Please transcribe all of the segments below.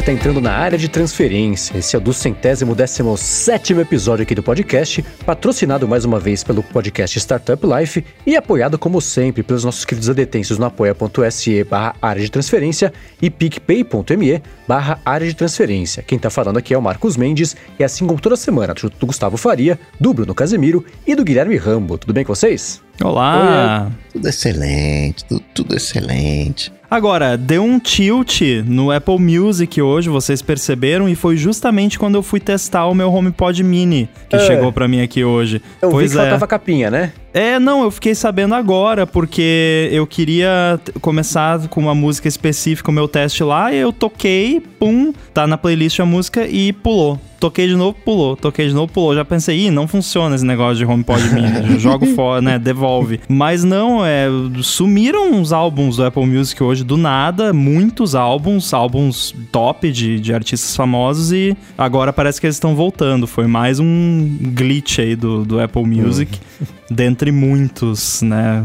você está entrando na área de transferência. Esse é o do centésimo décimo sétimo episódio aqui do podcast, patrocinado mais uma vez pelo podcast Startup Life e apoiado, como sempre, pelos nossos queridos adetêncios no apoia.se barra área de transferência e picpay.me barra área de transferência. Quem está falando aqui é o Marcos Mendes e assim como toda semana, do Gustavo Faria, do Bruno Casemiro e do Guilherme Rambo. Tudo bem com vocês? Olá! Oi, tudo excelente, tudo, tudo excelente. Agora, deu um tilt no Apple Music hoje, vocês perceberam, e foi justamente quando eu fui testar o meu HomePod Mini, que é. chegou para mim aqui hoje. Eu pois vi que é. faltava capinha, né? É, não, eu fiquei sabendo agora, porque eu queria começar com uma música específica, o meu teste lá, e eu toquei, pum, tá na playlist a música e pulou. Toquei de novo, pulou. Toquei de novo, pulou. Já pensei, ih, não funciona esse negócio de HomePod Mini. jogo fora, né? Devolve. Mas não, é. Sumiram os álbuns do Apple Music hoje do nada. Muitos álbuns, álbuns top de, de artistas famosos. E agora parece que eles estão voltando. Foi mais um glitch aí do, do Apple Music. Uhum. Dentre muitos, né?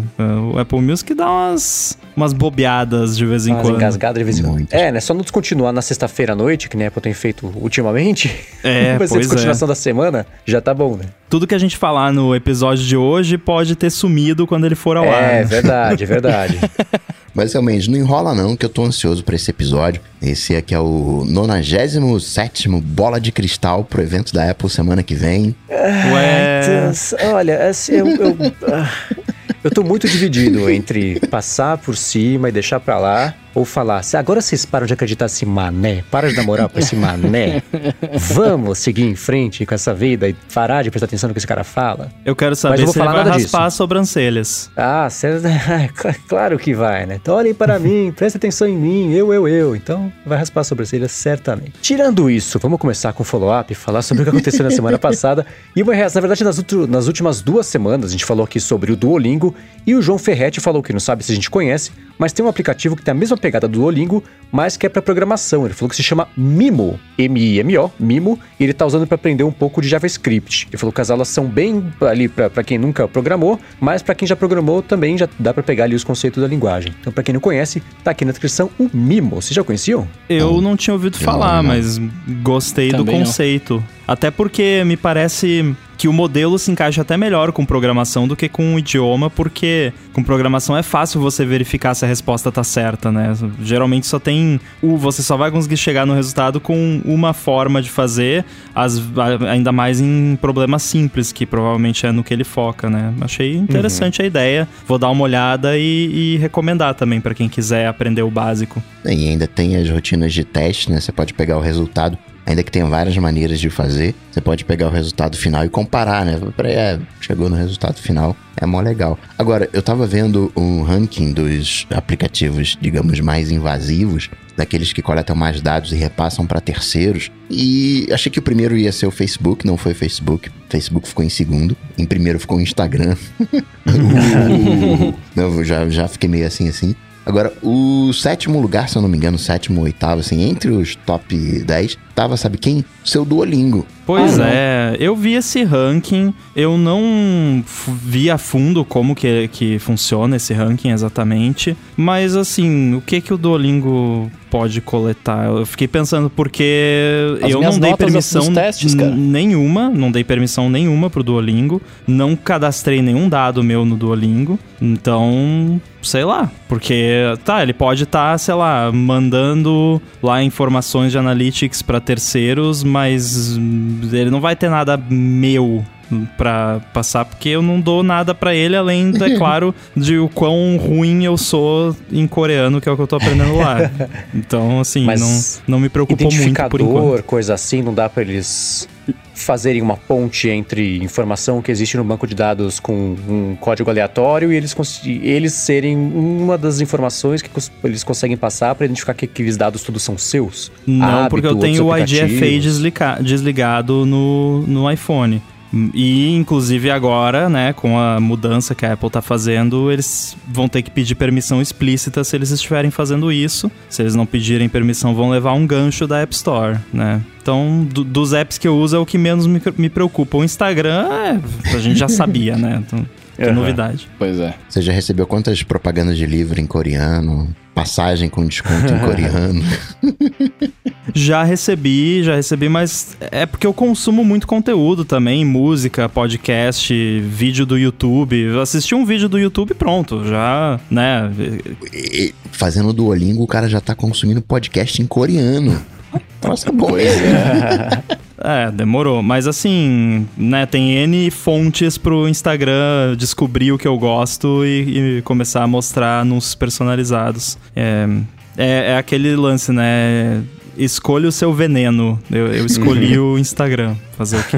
O Apple Music dá umas, umas bobeadas de vez em umas quando. engasgadas de vez em quando. É, né? Só não descontinuar na sexta-feira à noite, que nem a Apple tem feito ultimamente. É, Vai ser pois continuação é. da semana, já tá bom, né? Tudo que a gente falar no episódio de hoje pode ter sumido quando ele for ao é, ar. É, verdade, é verdade. Mas realmente, não enrola não, que eu tô ansioso para esse episódio. Esse aqui é o 97 Bola de Cristal pro evento da Apple semana que vem. Ué. Deus, olha, assim, eu, eu, ah, eu tô muito dividido entre passar por cima e deixar pra lá ou falar, agora vocês param de acreditar nesse mané, para de dar moral pra esse mané, vamos seguir em frente com essa vida e parar de prestar atenção no que esse cara fala. Eu quero saber se ele vai raspar disso. as sobrancelhas. Ah, cê, claro que vai, né? Então olhem para mim, presta atenção em mim, eu, eu, eu. Então vai raspar as sobrancelhas certamente. Tirando isso, vamos começar com o follow-up, falar sobre o que aconteceu na semana passada. E uma reação, na verdade, nas, nas últimas duas semanas, a gente falou aqui sobre o Duolingo e o João Ferretti falou que não sabe se a gente conhece, mas tem um aplicativo que tem a mesma pegada do Duolingo, mas que é para programação. Ele falou que se chama Mimo, M-I-M-O, Mimo, e ele tá usando para aprender um pouco de JavaScript. Ele falou que as aulas são bem ali para quem nunca programou, mas para quem já programou também já dá para pegar ali os conceitos da linguagem. Então, para quem não conhece, tá aqui na descrição o Mimo. Vocês já conheciam? Eu não tinha ouvido falar, mas gostei também do conceito. Não. Até porque me parece que o modelo se encaixa até melhor com programação do que com o idioma, porque com programação é fácil você verificar se a resposta tá certa, né? Geralmente só tem o você só vai conseguir chegar no resultado com uma forma de fazer, as, ainda mais em problemas simples, que provavelmente é no que ele foca, né? Achei interessante uhum. a ideia. Vou dar uma olhada e, e recomendar também para quem quiser aprender o básico. E ainda tem as rotinas de teste, né? Você pode pegar o resultado ainda que tenha várias maneiras de fazer, você pode pegar o resultado final e comparar, né? É, chegou no resultado final, é mó legal. Agora, eu tava vendo um ranking dos aplicativos, digamos, mais invasivos, daqueles que coletam mais dados e repassam para terceiros, e achei que o primeiro ia ser o Facebook, não foi o Facebook. O Facebook ficou em segundo. Em primeiro ficou o Instagram. não, já, já fiquei meio assim, assim. Agora, o sétimo lugar, se eu não me engano, sétimo ou oitavo, assim, entre os top 10, tava, sabe quem? Seu Duolingo. Pois ah, é, eu vi esse ranking, eu não vi a fundo como que, que funciona esse ranking exatamente, mas assim, o que que o Duolingo pode coletar? Eu fiquei pensando porque As eu não dei permissão testes, nenhuma, não dei permissão nenhuma pro Duolingo, não cadastrei nenhum dado meu no Duolingo, então, sei lá, porque tá, ele pode estar, tá, sei lá, mandando lá informações de analytics para terceiros, mas ele não vai ter nada meu para passar, porque eu não dou nada para ele, além, é claro, de o quão ruim eu sou em coreano, que é o que eu tô aprendendo lá. Então, assim, não, não me preocupou muito por enquanto. coisa assim, não dá para eles fazerem uma ponte entre informação que existe no banco de dados com um código aleatório e eles, eles serem uma das informações que eles conseguem passar para identificar que aqueles dados todos são seus? Não, Hábito, porque eu tenho o IDFA desligado no, no iPhone. E, inclusive, agora, né, com a mudança que a Apple está fazendo, eles vão ter que pedir permissão explícita se eles estiverem fazendo isso. Se eles não pedirem permissão, vão levar um gancho da App Store, né? Então, do, dos apps que eu uso é o que menos me, me preocupa. O Instagram, é, a gente já sabia, né? Então, que uhum. novidade. Pois é. Você já recebeu quantas propagandas de livro em coreano? Passagem com desconto em coreano? Já recebi, já recebi, mas é porque eu consumo muito conteúdo também, música, podcast, vídeo do YouTube. Eu assisti um vídeo do YouTube pronto, já, né? E- Fazendo Duolingo, o cara já tá consumindo podcast em coreano. Nossa, bom esse. É, demorou. Mas assim, né, tem N fontes pro Instagram descobrir o que eu gosto e, e começar a mostrar anúncios personalizados. É, é, é aquele lance, né? Escolha o seu veneno. Eu, eu escolhi o Instagram. Fazer o quê?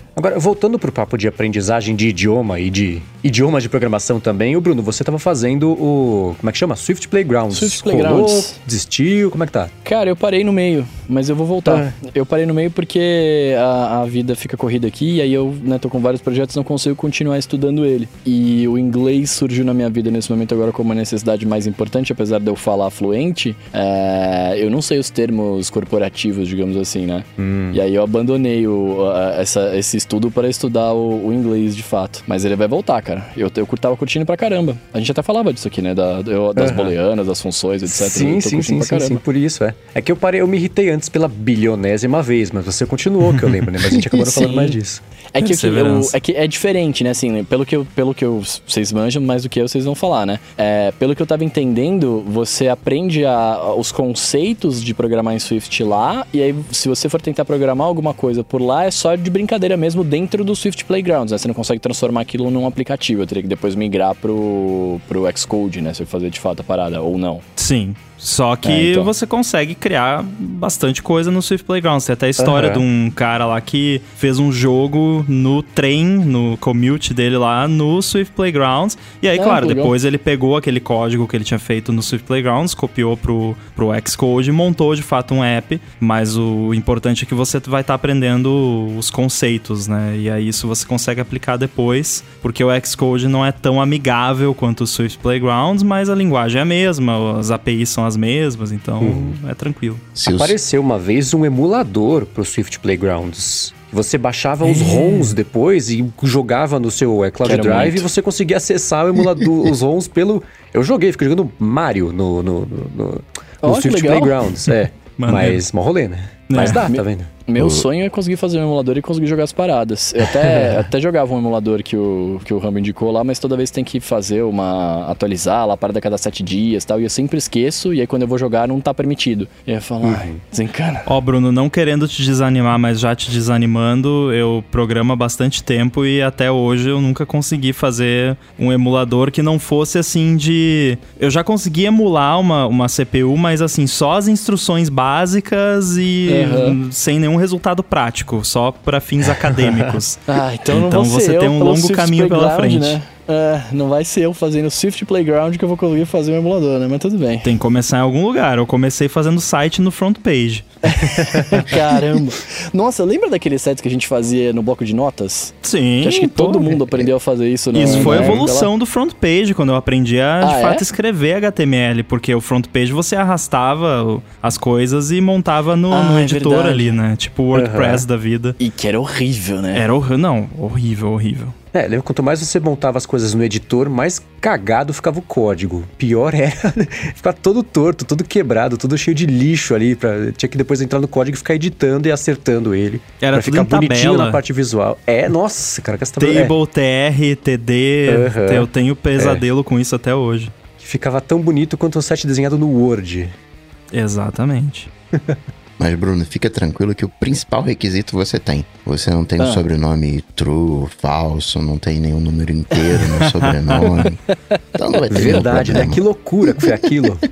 Agora, voltando pro papo de aprendizagem de idioma e de idiomas de programação também, o Bruno, você tava fazendo o. Como é que chama? Swift Playgrounds. Swift Rolou, Playgrounds. desistiu, como é que tá? Cara, eu parei no meio, mas eu vou voltar. Eu parei no meio porque a, a vida fica corrida aqui e aí eu né, tô com vários projetos e não consigo continuar estudando ele. E o inglês surgiu na minha vida nesse momento agora como uma necessidade mais importante, apesar de eu falar fluente. é, eu não sei os termos corporativos, digamos assim, né? E aí eu abandonei o, a- essa- esse estudo para estudar o, o inglês de fato. Mas ele vai voltar, cara. Eu, eu tava curtindo pra caramba. A gente até falava disso aqui, né? Da, eu- das Aham. booleanas, das funções, etc. Sim, sim, sim, sim, sim, por isso, é. É que eu parei, eu me irritei antes pela bilionésima vez, mas você continuou, que eu lembro, né? Mas a gente acabou não falando mais disso. É que, que eu- é que é diferente, né? Assim, pelo que, eu, pelo que eu, vocês manjam, mais do que eu, vocês vão falar, né? É, pelo que eu tava entendendo, você aprende a- os conceitos de programar em Swift lá, e aí, se você for tentar programar alguma coisa por lá, é só de brincadeira mesmo dentro do Swift Playgrounds, né? Você não consegue transformar aquilo num aplicativo. Eu teria que depois migrar pro, pro Xcode, né? Se eu fazer de fato a parada, ou não. Sim. Só que É, então. você consegue criar bastante coisa no Swift Playground. Tem até a história Aham. de um cara lá que fez um jogo no trem, no commute dele lá, no Swift Playgrounds. E aí, Ah, claro, depois ele pegou aquele código que ele tinha feito no Swift Playgrounds, copiou pro, pro Xcode e montou de fato um app. Mas o importante é que você vai estar aprendendo os conceitos, né? E aí isso você consegue aplicar depois, porque o Xcode não é tão amigável quanto o Swift Playgrounds, mas a linguagem é a mesma, as APIs são as mesmas, então é tranquilo. Se os- Apareceu uma vez um emulador pro Swift Playgrounds. Você baixava os ROMs depois e jogava no seu é, Cloud Quero Drive muito. e você conseguia acessar o emulador, os ROMs pelo. Eu joguei, fiquei jogando Mario no, no, no, no- que Swift legal. Playgrounds. É. Mas mó rolê, né? Mas É. dá, Me- tá vendo? Meu O- sonho é conseguir fazer um emulador e conseguir jogar as paradas. Eu até, até jogava um emulador que o, que o Rambo indicou lá, mas toda vez tem que fazer uma. atualizar lá a parada a cada sete dias e tal. E eu sempre esqueço, e aí quando eu vou jogar não tá permitido. E aí eu falo, ai, desencana. Ó, Bruno, não querendo te desanimar, mas já te desanimando, eu programo há bastante tempo e até hoje eu nunca consegui fazer um emulador que não fosse assim de. Eu já consegui emular uma, uma CPU, mas assim, só as instruções básicas e Aham. sem nenhum resultado prático, só para fins acadêmicos. Ah, então, Então você eu tem um longo caminho pela frente. Né? É, não vai ser eu fazendo Swift Playground que eu vou conseguir fazer um emulador, né? Mas tudo bem. Tem que começar em algum lugar. Eu comecei fazendo site no front page. Caramba. Nossa, lembra daqueles sets que a gente fazia no bloco de notas? Sim. Que acho que todo pô. mundo aprendeu a fazer isso. na- Isso foi a lá. evolução do front page, quando eu aprendi a, de Ah, fato, é? escrever HTML, porque o front page você arrastava o- as coisas e montava no, Ah, no é editor verdade. ali, né? Tipo o WordPress da vida. E que era horrível, né? Era horrível, não, horrível, horrível. É, lembra, quanto mais você montava as coisas no editor, mais cagado ficava o código. Pior era ficar todo torto, todo quebrado, todo cheio de lixo ali. Pra, tinha que depois entrar no código e ficar editando e acertando ele. Era pra ficar bonitinho tabela. na parte visual. É, nossa, cara, que essa tabela- é, Table, TR, TD, Aham. eu tenho pesadelo com isso até hoje. que ficava tão bonito quanto um set desenhado no Word. Exatamente. Mas, Bruno, fica tranquilo que o principal requisito você tem. Você não tem o Ah. sobrenome true, falso, não tem nenhum número inteiro no sobrenome. Então não vai ter Verdade, né? Que loucura que foi aquilo.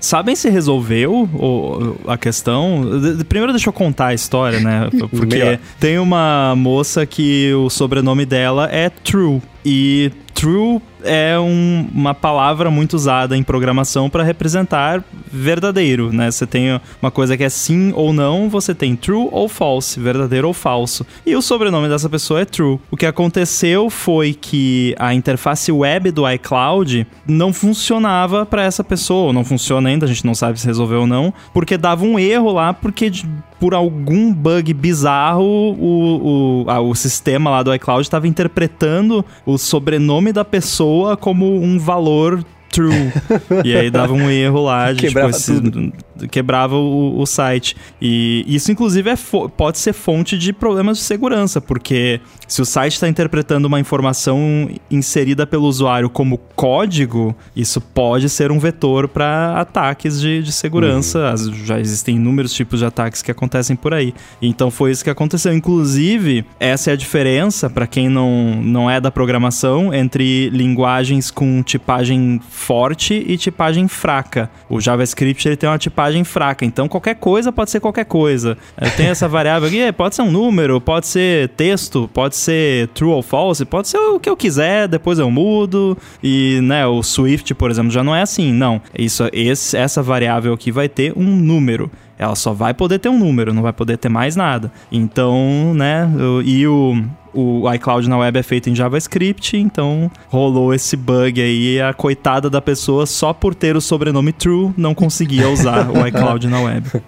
Sabem se resolveu o- a questão? Primeiro deixa eu contar a história, né? Porque Melhor. tem uma moça que o sobrenome dela é True. E True é um- uma palavra muito usada em programação para representar verdadeiro, né? Você tem uma coisa que é sim ou não, você tem true ou false, verdadeiro ou falso. E o sobrenome dessa pessoa é True. O que aconteceu foi que a interface web do iCloud não funcionava para essa pessoa, ou não funciona ainda, a gente não sabe se resolveu ou não, porque dava um erro lá, porque por algum bug bizarro o, o, o sistema lá do iCloud estava interpretando o sobrenome da pessoa como um valor true. e aí dava um erro lá de tipo, esse- tudo. Quebrava o, o site. E isso, inclusive, é pode ser fonte de problemas de segurança, porque se o site está interpretando uma informação inserida pelo usuário como código, isso pode ser um vetor para ataques de, de segurança. Uhum. Já existem inúmeros tipos de ataques que acontecem por aí. Então foi isso que aconteceu. Inclusive, essa é a diferença, para quem não, não é da programação, entre linguagens com tipagem forte e tipagem fraca. O JavaScript ele tem uma tipagem fraca, então qualquer coisa pode ser qualquer coisa. Tem essa variável aqui, pode ser um número, pode ser texto, pode ser true ou false, pode ser o que eu quiser, depois eu mudo. E, né, o Swift, por exemplo, já não é assim, não. Isso, esse, essa variável aqui vai ter um número. Ela só vai poder ter um número, não vai poder ter mais nada. Então, né, e o, o iCloud na web é feito em JavaScript, então rolou esse bug aí. a coitada da pessoa, só por ter o sobrenome true, não conseguia usar o iCloud na web.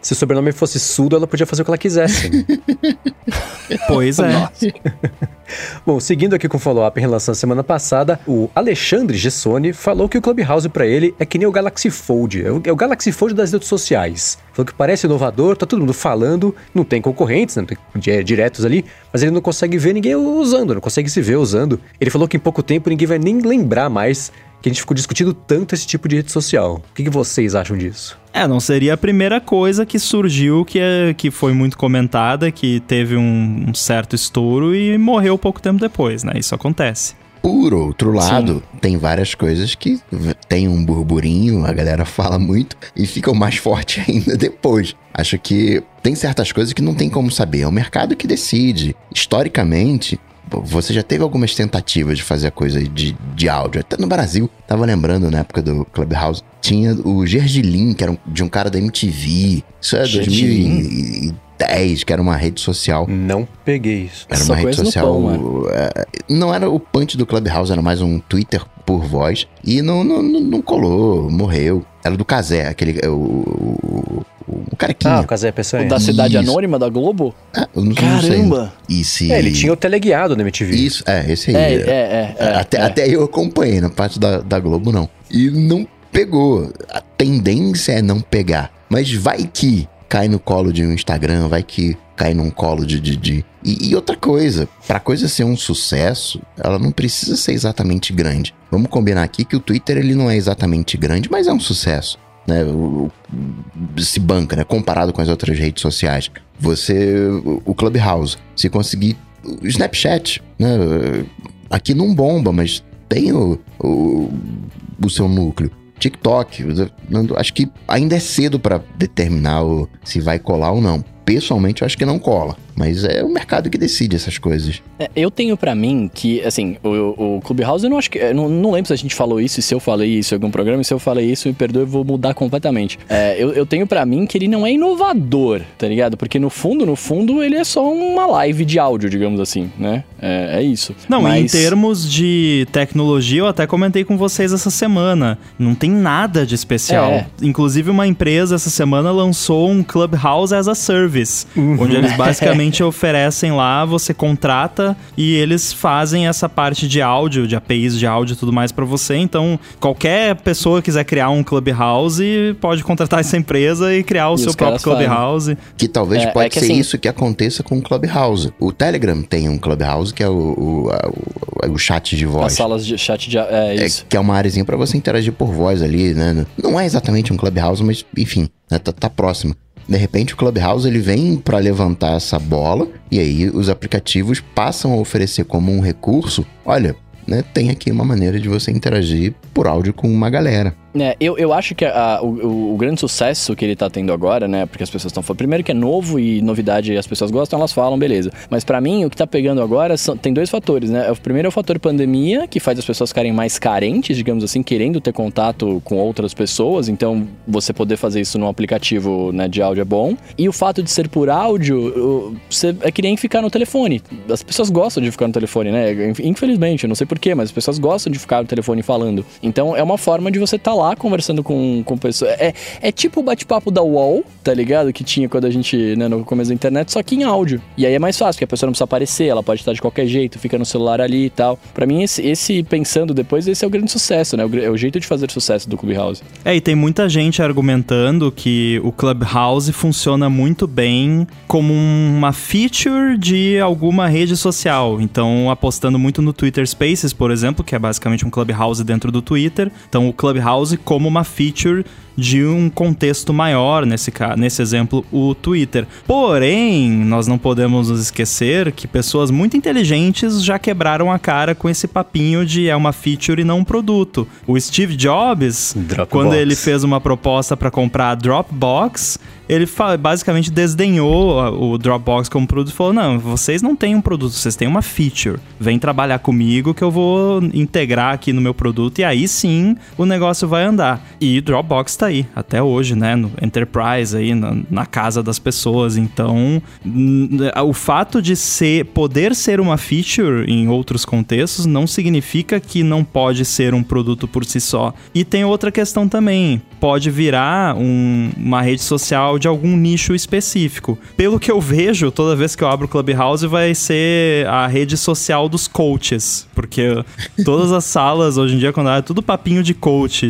Se o sobrenome fosse sudo, ela podia fazer o que ela quisesse. pois é. Bom, seguindo aqui com o follow-up em relação à semana passada, o Alexandre Gessoni falou que o Clubhouse para ele é que nem o Galaxy Fold. É o, é o Galaxy Fold das redes sociais. Falou que parece inovador, tá todo mundo falando, não tem concorrentes, não tem diretos ali, mas ele não consegue ver ninguém usando, não consegue se ver usando. Ele falou que em pouco tempo ninguém vai nem lembrar mais que a gente ficou discutindo tanto esse tipo de rede social. O que, que vocês acham disso? É, não seria a primeira coisa que surgiu que, é, que foi muito comentada, que teve um, um certo estouro e morreu pouco tempo depois, né? Isso acontece. Por outro lado, Sim. tem várias coisas que tem um burburinho, a galera fala muito e ficam mais forte ainda depois. Acho que tem certas coisas que não tem como saber, é o mercado que decide. Historicamente, você já teve algumas tentativas de fazer a coisa de, de áudio, até no Brasil. Tava lembrando na época do Clubhouse. Tinha o Gergilin, que era um, de um cara da MTV. Isso é Gergilin. 2010, que era uma rede social. Não peguei isso. Era uma rede social. Pão, é, não era o punch do Clubhouse, era mais um Twitter por voz. E não, não, não colou, morreu. Era do Casé, aquele. O, o, o carequinha. Ah, o Casé Pessoa. O da Cidade Isso. Anônima da Globo? Ah, não, Caramba! Isso. É, ele tinha o teleguiado na MTV. Isso, é, esse aí. É, é, é, é até, é. até eu acompanhei, na parte da, da Globo não. E não pegou. A tendência é não pegar. Mas vai que cai no colo de um Instagram, vai que cai num colo de. de... E, e, outra coisa, pra coisa ser um sucesso, ela não precisa ser exatamente grande. Vamos combinar aqui que o Twitter ele não é exatamente grande, mas é um sucesso. Né? O, o, se banca, né? Comparado com as outras redes sociais. Você. O Clubhouse, se conseguir. O Snapchat, né? Aqui não bomba, mas tem o, o, o seu núcleo. TikTok. Acho que ainda é cedo para determinar se vai colar ou não. Pessoalmente, eu acho que não cola. Mas é o mercado que decide essas coisas. É, eu tenho para mim que, assim, o, o Clubhouse, eu não acho que. Eu não, não, lembro se a gente falou isso, se eu falei isso em algum programa, e se eu falei isso, me perdoe, eu vou mudar completamente. É, eu, eu tenho para mim que ele não é inovador, tá ligado? Porque no fundo, no fundo, ele é só uma live de áudio, digamos assim, né? É, é isso. Não, Mas... em termos de tecnologia, eu até comentei com vocês essa semana. Não tem nada de especial. É. Inclusive, uma empresa essa semana lançou um Clubhouse as a Service, uhum. onde eles basicamente simplesmente oferecem lá, você contrata e eles fazem essa parte de áudio, de APIs de áudio e tudo mais para você. Então, qualquer pessoa que quiser criar um Clubhouse pode contratar essa empresa e criar o e seu próprio Clubhouse. Que talvez é, pode é que ser assim... isso que aconteça com o Clubhouse. O Telegram tem um Clubhouse que é o, o, o, o chat de voz. As salas de chat de... É, é isso. É, que é uma áreazinha para você interagir por voz ali, né? Não é exatamente um Clubhouse, mas enfim, né? tá, tá próximo. De repente o Clubhouse ele vem para levantar essa bola e aí os aplicativos passam a oferecer como um recurso, olha, né, tem aqui uma maneira de você interagir por áudio com uma galera. É, eu, eu acho que a, o, o, grande sucesso que ele tá tendo agora, né? Porque as pessoas estão falando. Primeiro que é novo e novidade as pessoas gostam, elas falam, beleza. Mas para mim, o que tá pegando agora são, tem dois fatores, né? O primeiro é o fator pandemia, que faz as pessoas ficarem mais carentes, digamos assim, querendo ter contato com outras pessoas. Então, você poder fazer isso num aplicativo né, de áudio é bom. E o fato de ser por áudio, você, é que nem ficar no telefone. As pessoas gostam de ficar no telefone, né? Infelizmente, eu não sei porquê, mas as pessoas gostam de ficar no telefone falando. Então, é uma forma de você estar tá lá lá conversando com, com pessoas. É, é tipo o bate-papo da UOL, tá ligado? Que tinha quando a gente, né, no começo da internet, só que em áudio. E aí é mais fácil, porque a pessoa não precisa aparecer, ela pode estar de qualquer jeito, fica no celular ali e tal. Para mim, esse, esse, pensando depois, esse é o grande sucesso, né? É o jeito de fazer sucesso do Clubhouse. É, e tem muita gente argumentando que o Clubhouse funciona muito bem como uma feature de alguma rede social. Então, apostando muito no Twitter Spaces, por exemplo, que é basicamente um Clubhouse dentro do Twitter. Então, o Clubhouse como uma feature de um contexto maior, nesse, nesse exemplo, o Twitter. Porém, nós não podemos nos esquecer que pessoas muito inteligentes já quebraram a cara com esse papinho de é uma feature e não um produto. O Steve Jobs, Dropbox. quando ele fez uma proposta para comprar a Dropbox, ele basicamente desdenhou o Dropbox como produto e falou: não, vocês não têm um produto, vocês têm uma feature. Vem trabalhar comigo que eu vou integrar aqui no meu produto e aí sim o negócio vai andar. E Dropbox está aí, até hoje, né? No Enterprise aí, na, na casa das pessoas. Então, o fato de ser, poder ser uma feature em outros contextos não significa que não pode ser um produto por si só. E tem outra questão também, pode virar um, uma rede social de algum nicho específico. Pelo que eu vejo, toda vez que eu abro o Clubhouse vai ser a rede social dos coaches, porque todas as salas hoje em dia quando é tudo papinho de coach,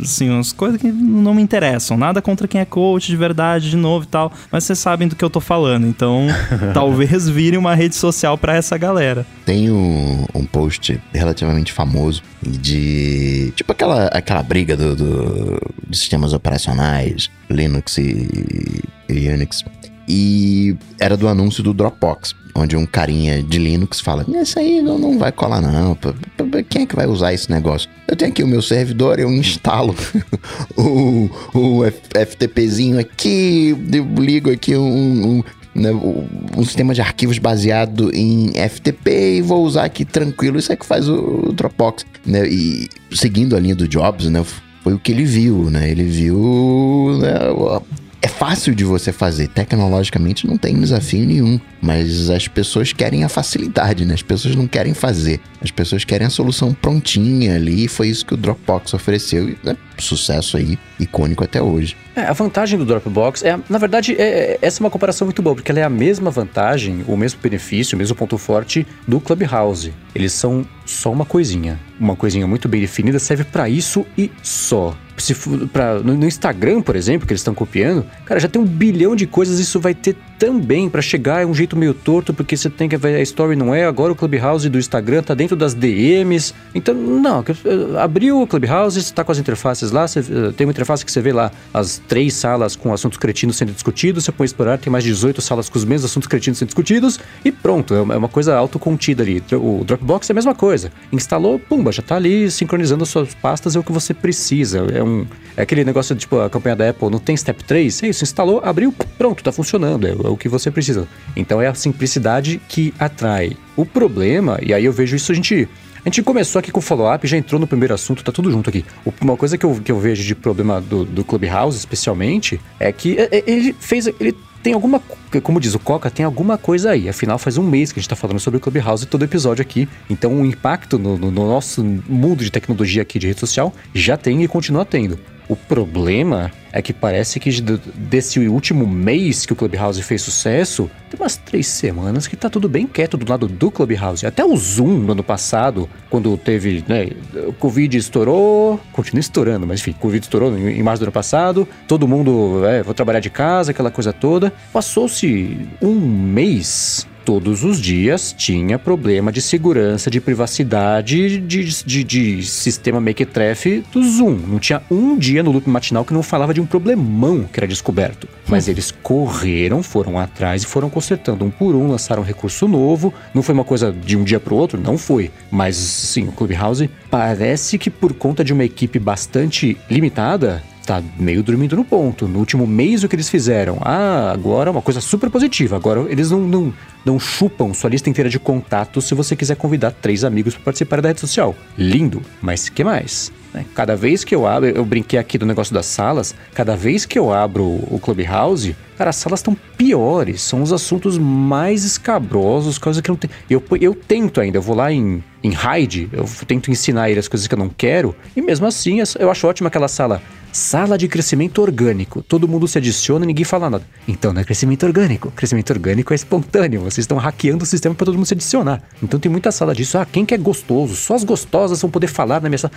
assim, umas coisas que não me interessam, nada contra quem é coach de verdade, de novo e tal, mas vocês sabem do que eu tô falando, então talvez vire uma rede social para essa galera. Tem um, um post relativamente famoso de tipo aquela, aquela briga do, do, de sistemas operacionais, Linux e, e Unix. E era do anúncio do Dropbox, onde um carinha de Linux fala: Isso aí não, não vai colar, não. Quem é que vai usar esse negócio? Eu tenho aqui o meu servidor, eu instalo o, o FTPzinho aqui, ligo aqui um, um né, um sistema de arquivos baseado em FTP e vou usar aqui tranquilo. Isso é que faz o, Dropbox. Né? E seguindo a linha do Jobs, né, foi o que ele viu, né? Ele viu né, é fácil de você fazer. Tecnologicamente não tem desafio nenhum. Mas as pessoas querem a facilidade, né? As pessoas não querem fazer. As pessoas querem a solução prontinha ali. E foi isso que o Dropbox ofereceu. E né, sucesso aí, icônico até hoje. É, a vantagem do Dropbox é, na verdade, é, é, essa é uma comparação muito boa, porque ela é a mesma vantagem, o mesmo benefício, o mesmo ponto forte do Clubhouse. Eles são só uma coisinha. Uma coisinha muito bem definida, serve para isso e só se pra, no, no, Instagram, por exemplo, que eles estão copiando, cara, já tem um bilhão de coisas, isso vai ter também para chegar é um jeito meio torto, porque você tem que ver a story não é, agora o Clubhouse do Instagram tá dentro das DMs. Então, não, eh, abriu o Clubhouse, você tá com as interfaces lá, você, eh, tem uma interface que você vê lá as três salas com assuntos cretinos sendo discutidos, você põe explorar, tem mais 18 salas com os mesmos assuntos cretinos sendo discutidos e pronto, é uma é coisa autocontida ali. O Dropbox é a mesma coisa. Instalou, pumba, já tá ali sincronizando as suas pastas, é o que você precisa. É um é aquele negócio tipo, a campanha da Apple não tem step 3, é isso, instalou, abriu, pronto, tá funcionando, é o que você precisa. Então é a simplicidade que atrai. O problema, e aí eu vejo isso a gente a gente começou aqui com o follow-up, já entrou no primeiro assunto, tá tudo junto aqui. Uma coisa que eu, que eu vejo de problema do, do Clubhouse, especialmente, é que é, é, ele fez. Ele tem alguma. Como diz o Coca, tem alguma coisa aí. Afinal, faz um mês que a gente tá falando sobre o Clubhouse todo episódio aqui. Então, o impacto no, no, no nosso mundo de tecnologia aqui de rede social já tem e continua tendo. O problema é que parece que desse último mês que o Clubhouse fez sucesso, tem umas três semanas que tá tudo bem quieto do lado do Clubhouse. Até o Zoom no ano passado, quando teve, né, o Covid estourou, continua estourando, mas enfim, Covid estourou em março do ano passado, todo mundo, é, vou trabalhar de casa, aquela coisa toda. Passou-se um mês todos os dias tinha problema de segurança, de privacidade, de, de, de sistema Mequetrefe do Zoom. Não tinha um dia no loop matinal que não falava de um problemão que era descoberto. Mas hum. eles correram, foram atrás e foram consertando um por um, lançaram um recurso novo. Não foi uma coisa de um dia para o outro, não foi. Mas sim, o Clubhouse parece que por conta de uma equipe bastante limitada, tá meio dormindo no ponto. No último mês, o que eles fizeram? Ah, agora uma coisa super positiva. Agora eles não, não, não chupam sua lista inteira de contatos se você quiser convidar três amigos para participar da rede social. Lindo, mas que mais? Né? Cada vez que eu abro, eu brinquei aqui do negócio das salas, cada vez que eu abro o Clubhouse, cara, as salas estão piores, são os assuntos mais escabrosos, coisas que eu não tenho. Eu, eu tento ainda, eu vou lá em, em Hide, eu tento ensinar ele as coisas que eu não quero, e mesmo assim eu acho ótimo aquela sala Sala de crescimento orgânico. Todo mundo se adiciona e ninguém fala nada. Então não é crescimento orgânico. Crescimento orgânico é espontâneo. Vocês estão hackeando o sistema para todo mundo se adicionar. Então tem muita sala disso. Ah, quem que é gostoso? Só as gostosas vão poder falar na minha sala.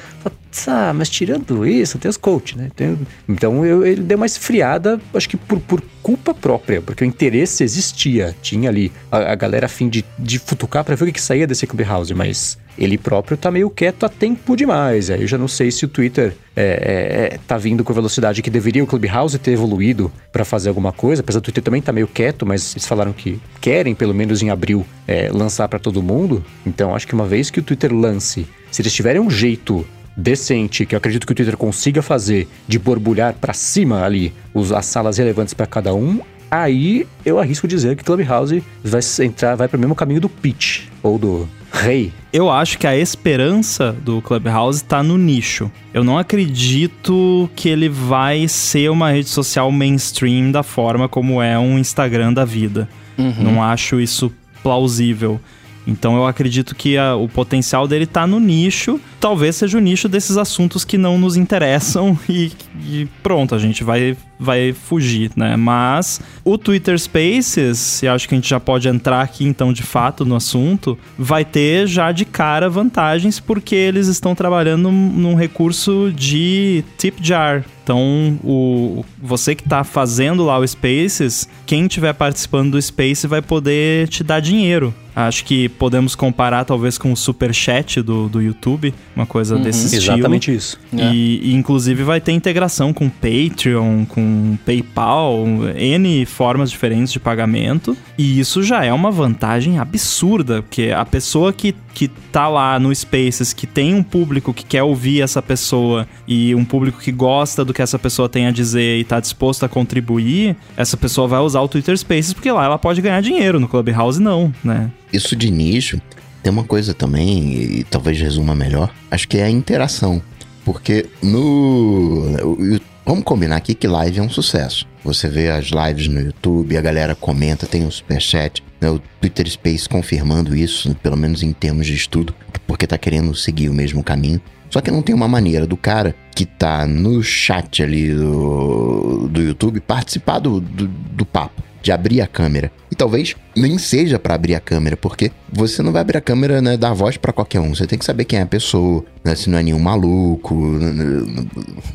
Ah, mas tirando isso, tem os coach, né? Tem... Então eu, ele deu uma esfriada, acho que por, por culpa própria, porque o interesse existia. Tinha ali a, a galera a fim de, de futucar para ver o que, que saía desse Clubhouse, mas ele próprio tá meio quieto há tempo demais. Aí eu já não sei se o Twitter é, é, é, tá vindo com a velocidade que deveria o Clubhouse ter evoluído para fazer alguma coisa. Apesar do Twitter também tá meio quieto, mas eles falaram que querem, pelo menos em abril, é, lançar para todo mundo. Então acho que uma vez que o Twitter lance, se eles tiverem um jeito decente, que eu acredito que o Twitter consiga fazer, de borbulhar para cima ali os, as salas relevantes para cada um, aí eu arrisco dizer que Clubhouse vai entrar, vai para o mesmo caminho do pitch ou do rei. Eu acho que a esperança do Clubhouse está no nicho. Eu não acredito que ele vai ser uma rede social mainstream da forma como é um Instagram da vida. Uhum. Não acho isso plausível. Então eu acredito que a, o potencial dele está no nicho. Talvez seja o nicho desses assuntos que não nos interessam e, e pronto, a gente vai vai fugir, né? Mas o Twitter Spaces, e acho que a gente já pode entrar aqui então de fato no assunto, vai ter já de cara vantagens porque eles estão trabalhando num recurso de tip jar. Então, o, você que está fazendo lá o Spaces, quem estiver participando do Space vai poder te dar dinheiro. Acho que podemos comparar talvez com o super chat do, do YouTube, uma coisa uhum, desse estilo. Exatamente isso. E, é. e, inclusive vai ter integração com Patreon, com PayPal, N formas diferentes de pagamento. E isso já é uma vantagem absurda, porque a pessoa que, que tá lá no Spaces, que tem um público que quer ouvir essa pessoa e um público que gosta do que essa pessoa tem a dizer e tá disposto a contribuir, essa pessoa vai usar o Twitter Spaces porque lá ela pode ganhar dinheiro, no Clubhouse não, né? Isso de nicho, tem uma coisa também, e talvez resuma melhor, acho que é a interação. Porque no. Vamos combinar aqui que live é um sucesso. Você vê as lives no YouTube, a galera comenta, tem o superchat, né, o Twitter Space confirmando isso, pelo menos em termos de estudo, porque tá querendo seguir o mesmo caminho. Só que não tem uma maneira do cara que tá no chat ali do, do YouTube participar do, do, do papo de abrir a câmera. E talvez nem seja para abrir a câmera, porque você não vai abrir a câmera, né, dar voz para qualquer um. Você tem que saber quem é a pessoa, né, se não é nenhum maluco,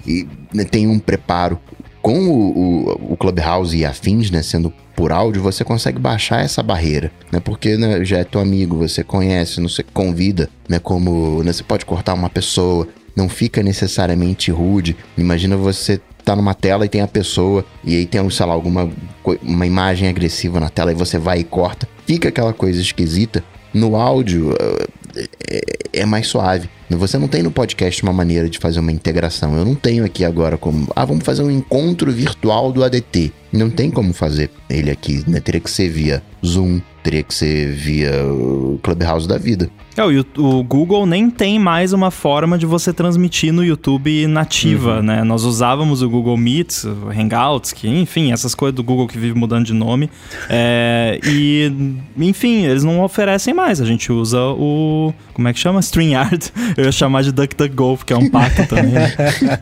e né, tem um preparo. Com o, o, o, Clubhouse e afins, né, sendo por áudio, você consegue baixar essa barreira, né? Porque né, já é teu amigo, você conhece, não se convida, né? Como né, você pode cortar uma pessoa, não fica necessariamente rude. Imagina você tá numa tela e tem a pessoa, e aí tem, sei lá, alguma uma imagem agressiva na tela e você vai e corta. Fica aquela coisa esquisita. No áudio é, é mais suave. Você não tem no podcast uma maneira de fazer uma integração. Eu não tenho aqui agora como. Ah, vamos fazer um encontro virtual do ADT. Não tem como fazer ele aqui, né? Teria que ser via Zoom, teria que ser via Clubhouse da vida. É, o, o, Google nem tem mais uma forma de você transmitir no YouTube nativa, uhum. né? Nós usávamos o Google Meet, o Hangouts, que, enfim, essas coisas do Google que vive mudando de nome. É, e, enfim, eles não oferecem mais. A gente usa o. Como é que chama? StreamYard. Eu ia chamar de DuckDuckGo, porque é um pato também. Né?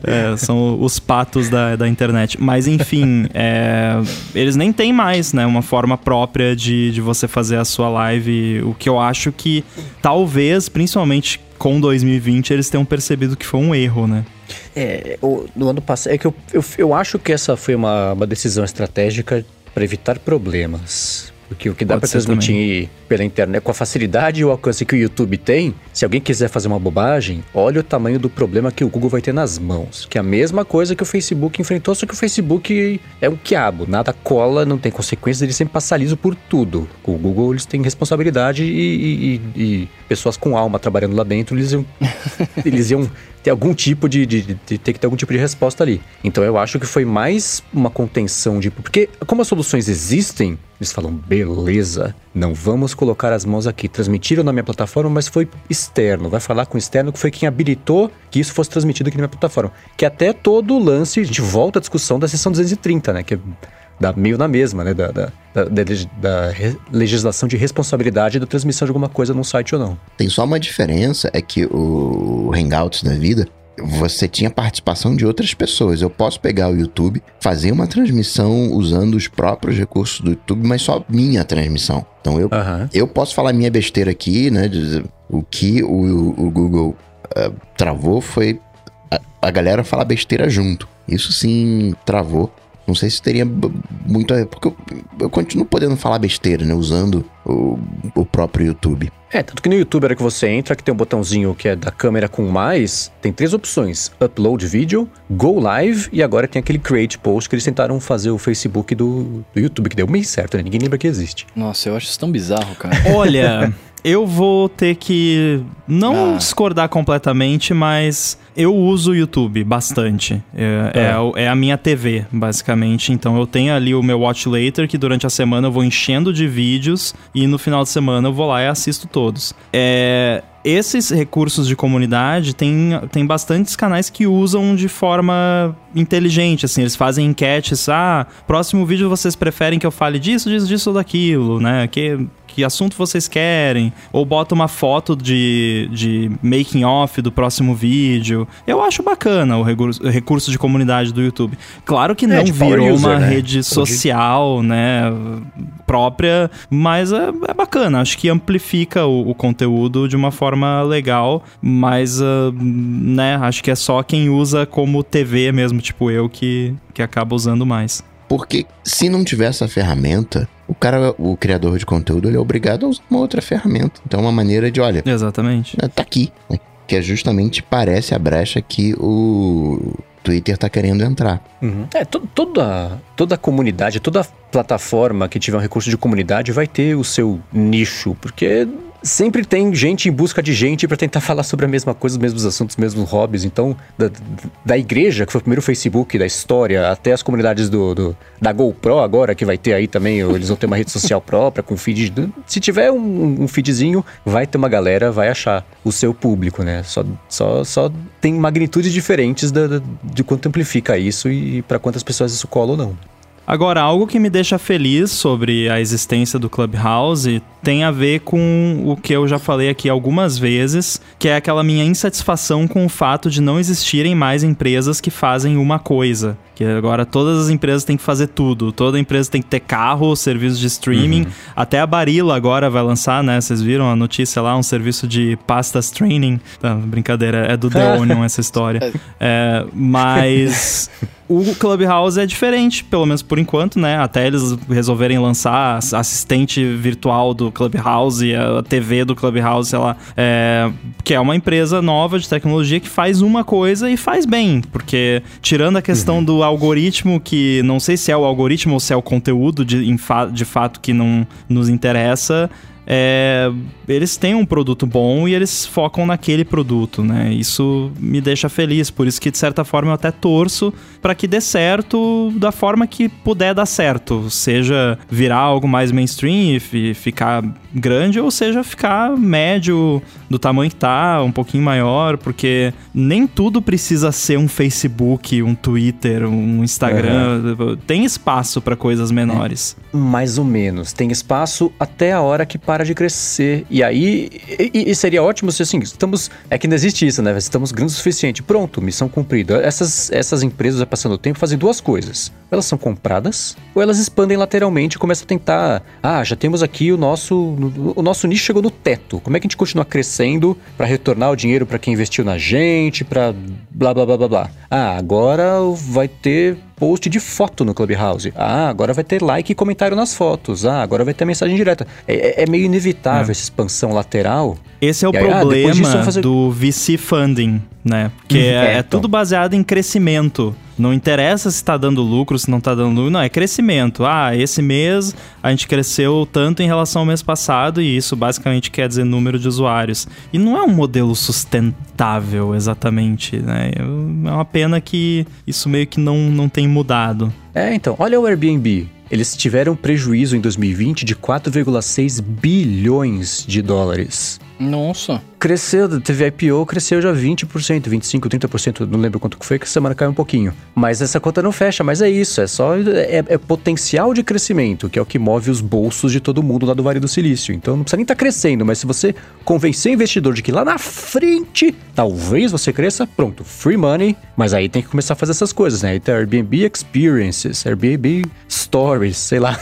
É, são os patos da, da internet. Mas, enfim, é, eles nem têm mais, né? Uma forma própria de, de você fazer a sua live. O que eu acho que tal talvez, principalmente com 2020, eles tenham percebido que foi um erro, né? É, o, no ano passado. É que eu, eu, eu acho que essa foi uma, uma decisão estratégica para evitar problemas. Porque o que dá para transmitir também. pela internet, com a facilidade e o alcance que o YouTube tem, se alguém quiser fazer uma bobagem, olha o tamanho do problema que o Google vai ter nas mãos. Que é a mesma coisa que o Facebook enfrentou, só que o Facebook é um quiabo, nada cola, não tem consequências, ele sempre passa liso por tudo. O Google, eles têm responsabilidade e, e, e pessoas com alma trabalhando lá dentro, eles iam, eles iam ter algum tipo de, de, de, ter que ter algum tipo de resposta ali. Então eu acho que foi mais uma contenção de. Porque, como as soluções existem, Eles falam, beleza, não vamos colocar as mãos aqui. Transmitiram na minha plataforma, mas foi externo. Vai falar com o externo que foi quem habilitou que isso fosse transmitido aqui na minha plataforma. Que até todo o lance, a gente volta à discussão da sessão 230, né? Que da, meio na mesma, né? Da, da, da, da legislação de responsabilidade da transmissão de alguma coisa num site ou não. Tem só uma diferença, é que o Hangouts da vida, você tinha participação de outras pessoas. Eu posso pegar o YouTube, fazer uma transmissão usando os próprios recursos do YouTube, mas só minha transmissão. Então eu, uhum. eu posso falar minha besteira aqui, né? O que o, o Google uh, travou foi a, a galera falar besteira junto. Isso sim travou. Não sei se teria muito. Porque eu, eu, continuo podendo falar besteira, né? Usando o, o próprio YouTube. É, tanto que no YouTube, era que você entra, que tem um botãozinho que é da câmera com mais, tem três opções: Upload Video, Go Live e agora tem aquele Create Post que eles tentaram fazer o Facebook do, do YouTube, que deu meio certo, né? Ninguém lembra que existe. Nossa, eu acho isso tão bizarro, cara. Olha, eu vou ter que não ah. discordar completamente, mas eu uso o YouTube bastante. É, é. é, é, a minha TV, basicamente. Então eu tenho ali o meu Watch Later, que durante a semana eu vou enchendo de vídeos e no final de semana eu vou lá e assisto todos. É, esses recursos de comunidade tem, tem bastantes canais que usam de forma inteligente, assim, eles fazem enquetes, ah, próximo vídeo vocês preferem que eu fale disso, disso, disso ou daquilo, né? Que que assunto vocês querem, ou bota uma foto de, de making off do próximo vídeo. Eu acho bacana o recurso, recurso de comunidade do YouTube. Claro que é, não virou user, uma né? rede social, né, própria, mas é, é, bacana. Acho que amplifica o, o, conteúdo de uma forma legal, mas, uh, né, acho que é só quem usa como TV mesmo, tipo eu, que, que acaba usando mais. Porque se não tiver essa ferramenta, o cara, o criador de conteúdo, ele é obrigado a usar uma outra ferramenta. Então, é uma maneira de, olha. Exatamente. Tá aqui. Né? Que é justamente parece a brecha que o Twitter tá querendo entrar. Uhum. É, to toda, toda comunidade, toda plataforma que tiver um recurso de comunidade vai ter o seu nicho, porque sempre tem gente em busca de gente para tentar falar sobre a mesma coisa, os mesmos assuntos, os mesmos hobbies. Então, da, da igreja, que foi o primeiro Facebook da história, até as comunidades do, do da GoPro agora, que vai ter aí também, eles vão ter uma rede social própria com feed. Se tiver um, um feedzinho, vai ter uma galera, vai achar o seu público, né? Só, só, só tem magnitudes diferentes da, da, de quanto amplifica isso e para quantas pessoas isso cola ou não. Agora, algo que me deixa feliz sobre a existência do Clubhouse tem a ver com o que eu já falei aqui algumas vezes, que é aquela minha insatisfação com o fato de não existirem mais empresas que fazem uma coisa. Que agora todas as empresas têm que fazer tudo. Toda empresa tem que ter carro, serviço de streaming. Uhum. Até a Barilla agora vai lançar, né? Vocês viram a notícia lá, um serviço de pastas training. Tá, brincadeira, é do The Onion essa história. É, mas o Clubhouse é diferente, pelo menos por enquanto, né? Até eles resolverem lançar assistente virtual do Clubhouse, a TV do Clubhouse, sei lá. É, que é uma empresa nova de tecnologia que faz uma coisa e faz bem. Porque, tirando a questão uhum. do algoritmo, que não sei se é o algoritmo ou se é o conteúdo de, de fato que não nos interessa é, eles têm um produto bom e eles focam naquele produto, né? Isso me deixa feliz, por isso que de certa forma eu até torço para que dê certo da forma que puder dar certo, seja virar algo mais mainstream e ficar grande ou seja ficar médio do tamanho que tá, um pouquinho maior, porque nem tudo precisa ser um Facebook, um Twitter, um Instagram, uhum. tem espaço para coisas menores. É, mais ou menos, tem espaço até a hora que para de crescer. E aí, e, e seria ótimo se assim, estamos. É que não existe isso, né? Estamos grandes o suficiente. Pronto, missão cumprida. Essas, essas empresas, passando o tempo, fazem duas coisas. Elas são compradas, ou elas expandem lateralmente e começam a tentar. Ah, já temos aqui o nosso. O nosso nicho chegou no teto. Como é que a gente continua crescendo para retornar o dinheiro para quem investiu na gente, para blá blá blá blá blá. Ah, agora vai ter post de foto no Clubhouse. Ah, agora vai ter like e comentário nas fotos. Ah, agora vai ter mensagem direta. É, é, é meio inevitável é. essa expansão lateral. Esse é o aí, ah, problema ah, fazer... do VC funding, né? Porque uhum. é, é, então. tudo baseado em crescimento. Não interessa se está dando lucro, se não está dando lucro. Não, é crescimento. Ah, esse mês a gente cresceu tanto em relação ao mês passado e isso basicamente quer dizer número de usuários. E não é um modelo sustentável exatamente, né? É uma pena que isso meio que não, não tem mudado. É, então, olha o Airbnb. eles tiveram prejuízo em 2020 de 4,6 bilhões de dólares. Nossa. Cresceu, teve IPO, cresceu já 20%, 25%, 30%, não lembro quanto que foi, que semana caiu um pouquinho. Mas essa conta não fecha, mas é isso, é só é, é potencial de crescimento, que é o que move os bolsos de todo mundo lá do Vale do Silício. Então não precisa nem estar tá crescendo, mas se você convencer o investidor de que lá na frente talvez você cresça, pronto, free money, mas aí tem que começar a fazer essas coisas, né? Aí tem Airbnb Experiences, Airbnb Stories, sei lá.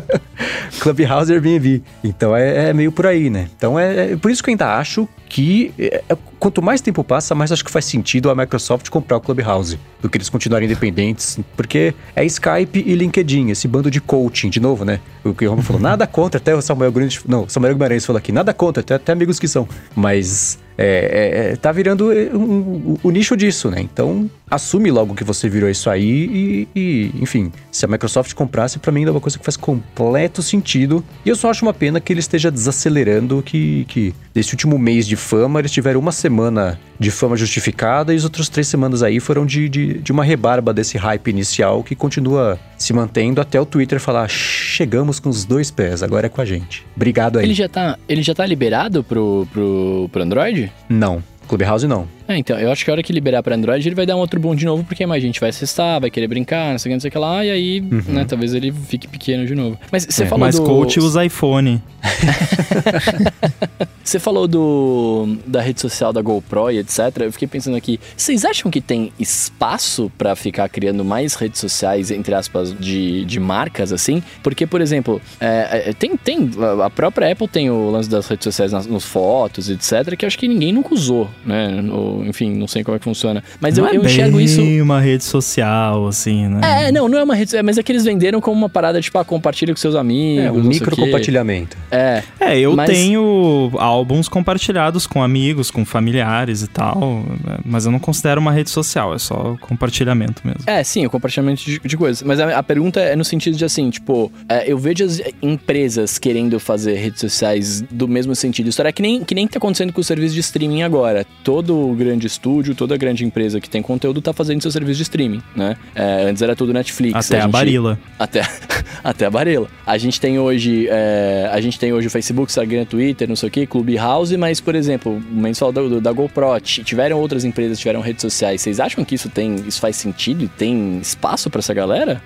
Clubhouse Airbnb. Então é, é, meio por aí, né? Então é, é por isso que eu ainda acho que é, é, quanto mais tempo passa, mais acho que faz sentido a Microsoft comprar o Clubhouse do que eles continuarem independentes, porque é Skype e LinkedIn, esse bando de coaching, de novo, né? O que o Romo falou, nada contra, até o Samuel Grande, não, Samuel Guimarães falou aqui, nada contra, até, até amigos que são, mas é, é, é tá virando o um, um, um, nicho disso, né? Então, assume logo que você virou isso aí e, e enfim, se a Microsoft comprasse, para mim é uma coisa que faz completo sentido. E eu só acho uma pena que ele esteja desacelerando, que, que nesse último mês de fama, eles tiveram uma semana de fama justificada e as outras três semanas aí foram de, de, de uma rebarba desse hype inicial que continua se mantendo até o Twitter falar: chegamos com os dois pés, agora é com a gente. Obrigado aí. Ele já tá, ele já tá liberado pro, pro, pro Android? Não. Clubhouse não. É, então, eu acho que a hora que liberar para Android, ele vai dar um outro boom de novo, porque mais gente vai acessar, vai querer brincar, não sei o que, não sei o que lá, e aí, uhum. né, talvez ele fique pequeno de novo. Mas você é, falou mas do... coach usa iPhone. você falou do da rede social da GoPro e etc. Eu fiquei pensando aqui, vocês acham que tem espaço para ficar criando mais redes sociais, entre aspas, de, de marcas, assim? Porque, por exemplo, é, é tem, tem, a própria Apple tem o lance das redes sociais nas, nos fotos, etc., que eu acho que ninguém nunca usou, né? No, enfim, não sei como é que funciona. Mas não eu, é eu enxergo isso. uma rede social, assim, né? É, não, não é uma rede social, mas é que eles venderam como uma parada, tipo, ah, compartilha com seus amigos. É, um micro compartilhamento. É. É, eu mas... tenho álbuns compartilhados com amigos, com familiares e tal, mas eu não considero uma rede social, é só compartilhamento mesmo. É, sim, o compartilhamento de, de coisas. Mas a, a, pergunta é no sentido de assim, tipo, é, eu vejo as empresas querendo fazer redes sociais do mesmo sentido. Isso é que nem, que nem tá acontecendo com o serviço de streaming agora. Todo grande estúdio, toda grande empresa que tem conteúdo tá fazendo seu serviço de streaming, né? É, antes era tudo Netflix. Até a, gente... Barilla. Até, até a Barilla. A gente tem hoje, é, a gente tem hoje o Facebook, Instagram, Twitter, não sei o que, Clubhouse, mas, por exemplo, o mensual da, da GoPro, tiveram outras empresas, tiveram redes sociais. Vocês acham que isso tem, isso faz sentido e tem espaço para essa galera?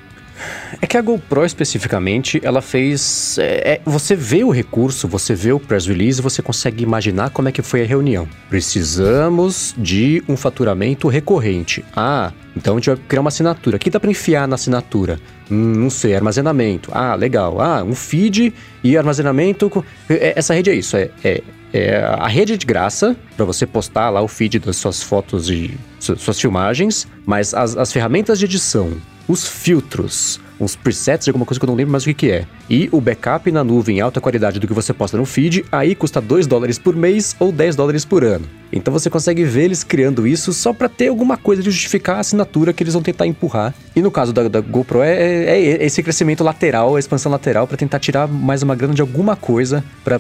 É que a GoPro especificamente, ela fez. É, é, você vê o recurso, você vê o press release, você consegue imaginar como é que foi a reunião. Precisamos de um faturamento recorrente. Ah, então a gente vai criar uma assinatura. Aqui dá para enfiar na assinatura. Hum, não sei, armazenamento. Ah, legal. Ah, um feed e armazenamento. É, essa rede é isso. É, é, é a rede é de graça para você postar lá o feed das suas fotos e suas filmagens, mas as, as ferramentas de edição os filtros, uns presets de alguma coisa que eu não lembro mais o que, que é. E o backup na nuvem em alta qualidade do que você posta no feed, aí custa 2 dólares por mês ou 10 dólares por ano. Então você consegue ver eles criando isso só para ter alguma coisa de justificar a assinatura que eles vão tentar empurrar. E no caso da, da GoPro é, é, é, esse crescimento lateral, a expansão lateral para tentar tirar mais uma grana de alguma coisa para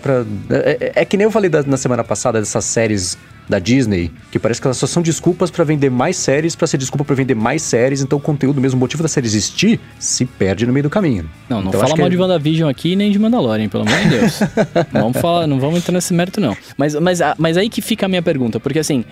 é, é, é, que nem eu falei da, na semana passada dessas séries da Disney, que parece que elas só são desculpas para vender mais séries, para ser desculpa para vender mais séries, então o conteúdo mesmo, o motivo da série existir, se perde no meio do caminho. Não, não então, fala mal é... de WandaVision aqui nem de Mandalorian, pelo amor de Deus. não vamos falar, não vamos entrar nesse mérito não. Mas, mas, ah, mas aí que fica a minha pergunta, porque assim,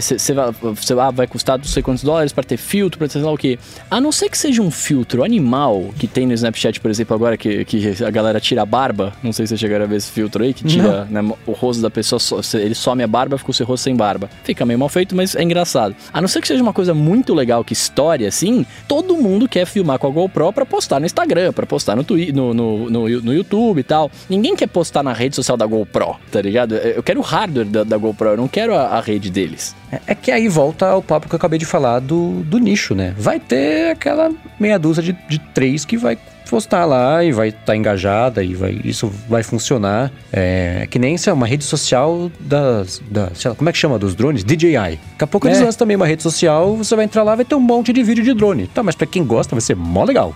você é, vai, ah, vai custar não sei quantos dólares para ter filtro, para ter sei lá o quê. A não ser que seja um filtro animal, que tem no Snapchat, por exemplo, agora que, que a galera tira a barba, não sei se vocês chegaram a ver esse filtro aí, que tira né, o rosto da pessoa, ele some a barba, fica o seu rosto sem barba. Fica meio mal feito, mas é engraçado. A não ser que seja uma coisa muito legal, que história assim, todo mundo quer filmar com a GoPro para postar no Instagram, para postar no, Twitter, no, no, no, no, YouTube e tal. Ninguém quer postar na rede social da GoPro, tá ligado? Eu quero o hardware da, da GoPro, eu não quero a, a rede deles. É, é, que aí volta ao papo que eu acabei de falar do, do nicho, né? Vai ter aquela meia dúzia de, de três que vai postar lá e vai estar tá engajada e vai, isso vai funcionar. É, é que nem se é uma rede social das. Da, lá, como é que chama? Dos drones? DJI. Daqui a pouco é. eles lançam também uma rede social, você vai entrar lá vai ter um monte de vídeo de drone. Tá, mas pra quem gosta vai ser mó legal.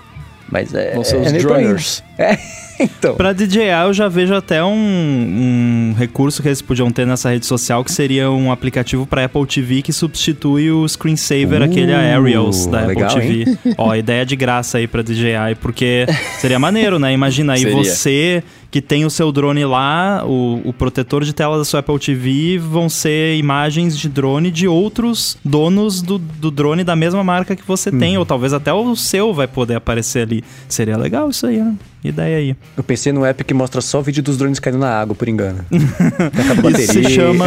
Mas é. Vão ser é os droners. É. então. Pra DJI eu já vejo até um, um recurso que eles podiam ter nessa rede social, que seria um aplicativo pra Apple TV que substitui o screensaver, Uh, aquele Aerials da legal, Apple TV. Ó, ideia de graça aí pra DJI, porque seria maneiro, né? Imagina aí Seria. você que tem o seu drone lá, o, o protetor de tela da sua Apple TV vão ser imagens de drone de outros donos do, do drone da mesma marca que você tem, ou talvez até o seu vai poder aparecer ali. Seria legal isso aí, né? Ideia aí. Eu pensei no app que mostra só vídeo dos drones caindo na água, por engano. Acaba a Isso se bateria. chama.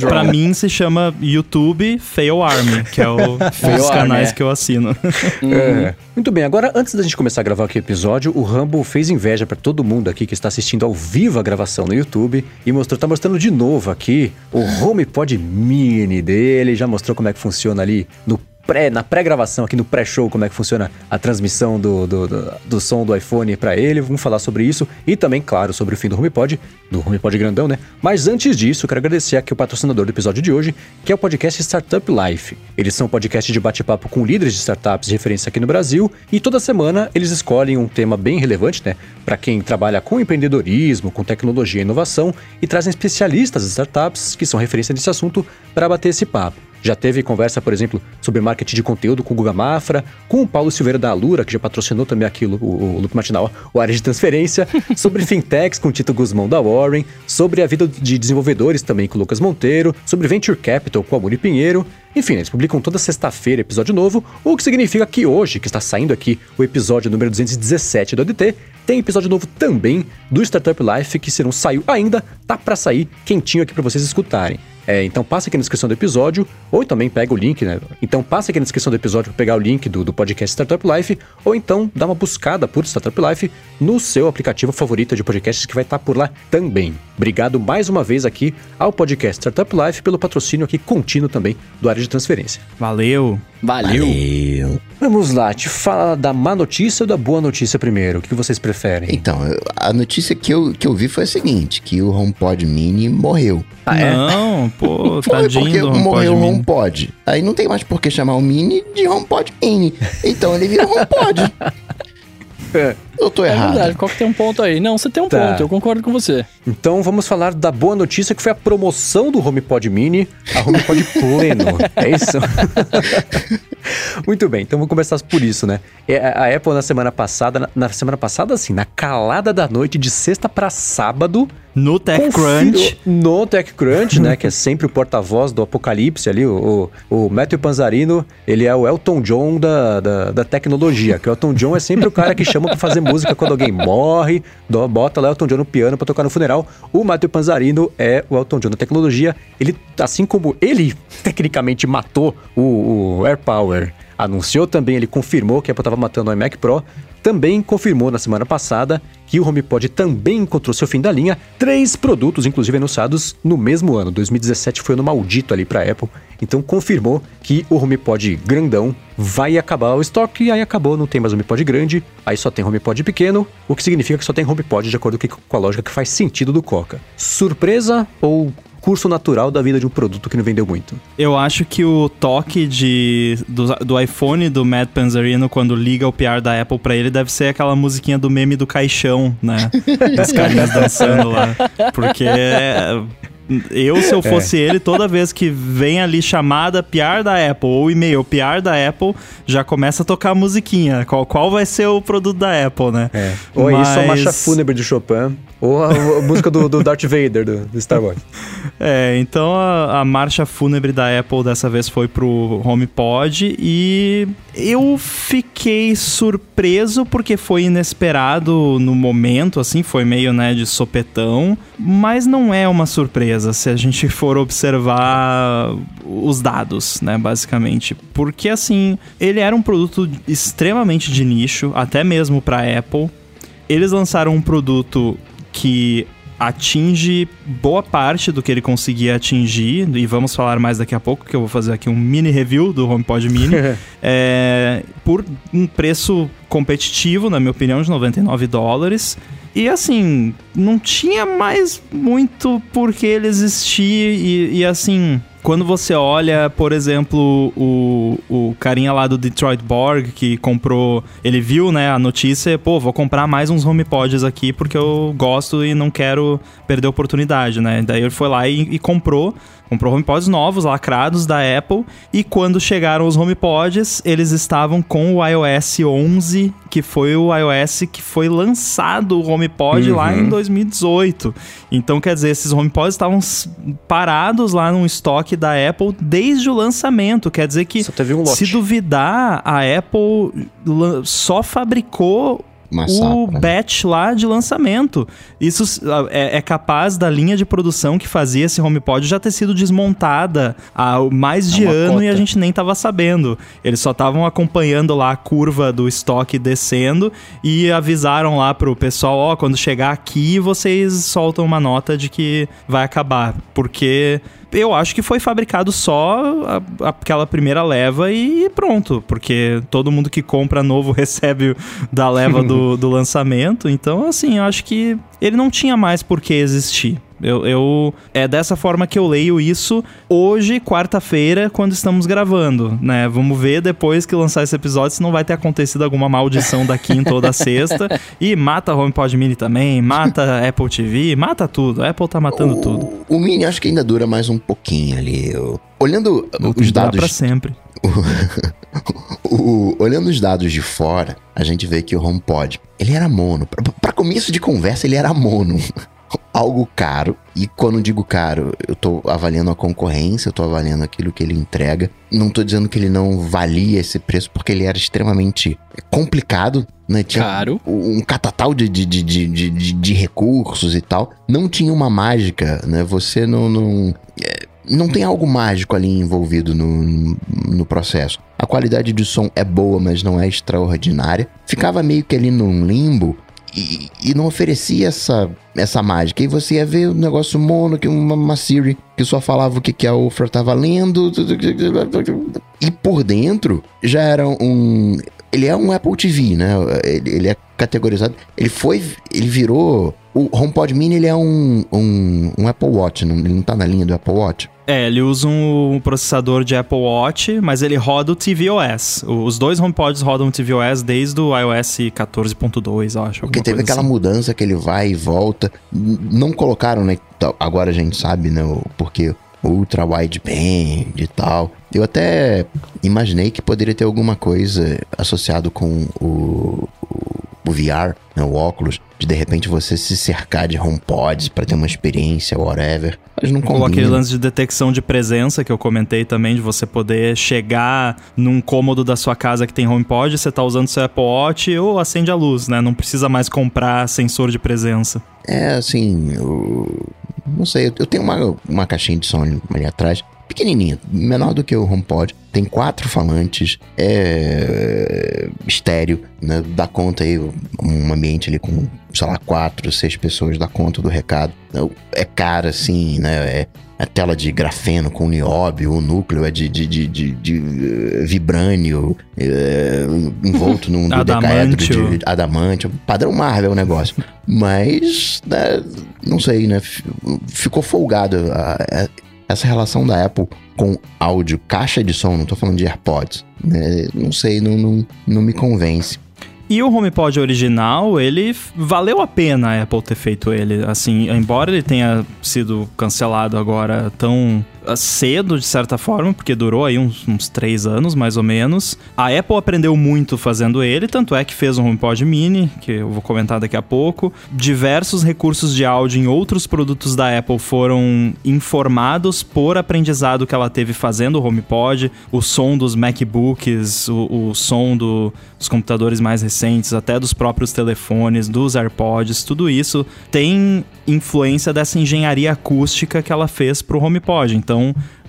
Pra mim se chama YouTube Fail Army, que é o, os Army, canais é. que eu assino. É. Muito bem, agora antes da gente começar a gravar aqui o episódio, o Rambo fez inveja pra todo mundo aqui que está assistindo ao vivo a gravação no YouTube e mostrou, tá mostrando de novo aqui o HomePod Mini dele, já mostrou como é que funciona ali no pré, na pré-gravação aqui no pré-show, como é que funciona a transmissão do, do, do, do som do iPhone pra ele. Vamos falar sobre isso e também, claro, sobre o fim do HomePod, do HomePod grandão, né? Mas antes disso, quero agradecer aqui o patrocinador do episódio de hoje, que é o podcast Startup Life. Eles são um podcast de bate-papo com líderes de startups de referência aqui no Brasil e toda semana eles escolhem um tema bem relevante, né? Para quem trabalha com empreendedorismo, com tecnologia e inovação e trazem especialistas de startups que são referência nesse assunto para bater esse papo. Já teve conversa, por exemplo, sobre marketing de conteúdo com o Guga Mafra, com o Paulo Silveira da Alura, que já patrocinou também aqui o, o, o Loop Matinal, o área de transferência, sobre fintechs com o Tito Guzmão da Warren, sobre a vida de desenvolvedores também com o Lucas Monteiro, sobre Venture Capital com a Muri Pinheiro. Enfim, eles publicam toda sexta-feira episódio novo, o que significa que hoje, que está saindo aqui o episódio número 217 do ADT, tem episódio novo também do Startup Life, que se não saiu ainda, tá para sair quentinho aqui para vocês escutarem. É, então passa aqui na descrição do episódio, ou também pega o link, né? Então passa aqui na descrição do episódio para pegar o link do, do podcast Startup Life, ou então dá uma buscada por Startup Life no seu aplicativo favorito de podcasts que vai estar por lá também. Obrigado mais uma vez aqui ao podcast Startup Life pelo patrocínio aqui contínuo também do área de transferência. Valeu! Valeu. Valeu. Vamos lá, te fala da má notícia ou da boa notícia primeiro? O que vocês preferem? Então, a notícia que eu, que eu vi foi a seguinte, que o HomePod Mini morreu. Ah, é? Não, pô, Foi tadinho porque do morreu o HomePod Mini. Aí não tem mais por que chamar o Mini de HomePod Mini. Então ele vira HomePod. Eu tô É errado. verdade, qual que tem um ponto aí? Não, você tem um Tá. ponto, eu concordo com você. Então vamos falar da boa notícia que foi a promoção do HomePod Mini a HomePod Pleno. é isso? Muito bem, então vamos começar por isso, né? É, A Apple na semana passada, na- na semana passada assim, na calada da noite de sexta pra sábado, No TechCrunch. No TechCrunch, né? Que é sempre o porta-voz do apocalipse ali. O, o, o Matthew Panzarino, ele é o Elton John da, da, da tecnologia. Que o Elton John é sempre o cara que chama pra fazer música quando alguém morre. Bota lá o Elton John no piano pra tocar no funeral. O Matthew Panzarino é o Elton John da tecnologia. Ele, assim como ele tecnicamente matou o, o AirPower, anunciou também, ele confirmou que a Apple estava matando o iMac Pro, também confirmou na semana passada que o HomePod também encontrou seu fim da linha. Três produtos, inclusive, anunciados no mesmo ano. 2017 foi ano maldito ali para Apple. Então confirmou que o HomePod grandão vai acabar o estoque. E aí acabou, não tem mais HomePod grande. Aí só tem HomePod pequeno, o que significa que só tem HomePod de acordo com a lógica que faz sentido do Coca. Surpresa ou curso natural da vida de um produto que não vendeu muito? Eu acho que o toque de, do, do iPhone do Matt Panzarino quando liga o PR da Apple pra ele deve ser aquela musiquinha do meme do caixão, né? Dos carinhas dançando lá. Porque é, eu, se eu fosse ele, toda vez que vem ali chamada PR da Apple ou e-mail PR da Apple, já começa a tocar a musiquinha. Qual, qual vai ser o produto da Apple, né? É. Ou é isso, a Mas- marcha fúnebre de Chopin, ou a, a música do, do Darth Vader, do, do Star Wars. É, então a, a marcha fúnebre da Apple dessa vez foi pro HomePod e eu fiquei surpreso porque foi inesperado no momento, assim, foi meio, né, de sopetão, mas não é uma surpresa se a gente for observar os dados, né, basicamente. Porque, assim, ele era um produto extremamente de nicho, até mesmo pra Apple. Eles lançaram um produto que atinge boa parte do que ele conseguia atingir, e vamos falar mais daqui a pouco, que eu vou fazer aqui um mini review do HomePod Mini, é, por um preço competitivo, na minha opinião, de 99 dólares. E assim, não tinha mais muito por que ele existir, e, e assim, quando você olha, por exemplo, o, o carinha lá do Detroit Borg que comprou, ele viu, né, a notícia, pô, vou comprar mais uns HomePods aqui porque eu gosto e não quero perder a oportunidade, né? Daí ele foi lá e, e comprou comprou HomePods novos, lacrados da Apple, e quando chegaram os HomePods, eles estavam com o iOS 11, que foi o iOS que foi lançado o HomePod uhum. lá em 2018. Então, quer dizer, esses HomePods estavam parados lá no estoque da Apple desde o lançamento. Quer dizer que, um se duvidar, a Apple só fabricou o né? batch lá de lançamento. Isso é, é, capaz da linha de produção que fazia esse HomePod já ter sido desmontada há mais de é ano cota. e a gente nem tava sabendo. Eles só estavam acompanhando lá a curva do estoque descendo e avisaram lá pro pessoal, ó, oh, quando chegar aqui vocês soltam uma nota de que vai acabar, porque eu acho que foi fabricado só a, aquela primeira leva e pronto, porque todo mundo que compra novo recebe da leva do, do lançamento. Então, assim, eu acho que ele não tinha mais por que existir. Eu, eu, é dessa forma que eu leio isso hoje, quarta-feira, quando estamos gravando, né? Vamos ver depois que lançar esse episódio se não vai ter acontecido alguma maldição da quinta ou da sexta. E mata HomePod Mini também, mata Apple TV, mata tudo. A Apple tá matando o, tudo. O Mini acho que ainda dura mais um pouquinho ali. Eu, olhando não os dados para sempre. o, o, olhando os dados de fora, a gente vê que o HomePod, ele era mono. Para começo de conversa, ele era mono algo caro. E quando digo caro, eu tô avaliando a concorrência, eu tô avaliando aquilo que ele entrega. Não tô dizendo que ele não valia esse preço, porque ele era extremamente complicado, né? Tinha caro. um catatal de, de, de, de, de, de recursos e tal. Não tinha uma mágica, né? Você não. não é, não tem algo mágico ali envolvido no, no processo. A qualidade de som é boa, mas não é extraordinária. Ficava meio que ali num limbo e, e, não oferecia essa, essa mágica. E você ia ver um negócio mono, que uma, uma Siri que só falava o que, que a Ofra estava lendo. E por dentro já era um. Ele é um Apple TV, né? Ele, ele é categorizado. Ele foi. Ele virou. O HomePod Mini ele é um, um, um Apple Watch, não, ele não tá na linha do Apple Watch. É, ele usa um processador de Apple Watch, mas ele roda o tvOS. Os dois HomePods rodam o tvOS desde o iOS 14.2, eu acho. Porque teve aquela assim. mudança que ele vai e volta. Não colocaram, né? Agora a gente sabe, né? Porque ultra wideband e tal. Eu até imaginei que poderia ter alguma coisa associado com o, o, VR, né, o óculos, de de repente você se cercar de HomePods para ter uma experiência, whatever. Mas não combina. Ou aquele lance de detecção de presença que eu comentei também, de você poder chegar num cômodo da sua casa que tem HomePod, você tá usando seu Apple Watch ou acende a luz, né? Não precisa mais comprar sensor de presença. É, assim, eu, não sei, eu tenho uma, uma caixinha de som ali atrás pequenininha, menor do que o HomePod. Tem quatro falantes, é estéreo, né? Dá conta aí, um ambiente ali com, sei lá, quatro, seis pessoas dá conta do recado. É cara, assim, né? É, é tela de grafeno com nióbio, o núcleo é de, de, de, de, de uh, vibrânio, é, envolto num dodecaedro de adamante. Padrão Marvel o negócio. Mas, né, não sei, né? Ficou folgado. A, a, essa relação da Apple com áudio, caixa de som, não tô falando de AirPods, né? Não sei, não, não, não me convence. E o HomePod original, ele valeu a pena a Apple ter feito ele. Assim, embora ele tenha sido cancelado agora tão cedo, de certa forma, porque durou aí uns, uns três anos, mais ou menos. A Apple aprendeu muito fazendo ele, tanto é que fez um HomePod Mini, que eu vou comentar daqui a pouco. Diversos recursos de áudio em outros produtos da Apple foram informados por aprendizado que ela teve fazendo o HomePod, o som dos MacBooks, o, o som do, dos computadores mais recentes, até dos próprios telefones, dos AirPods, tudo isso tem influência dessa engenharia acústica que ela fez pro HomePod. Então,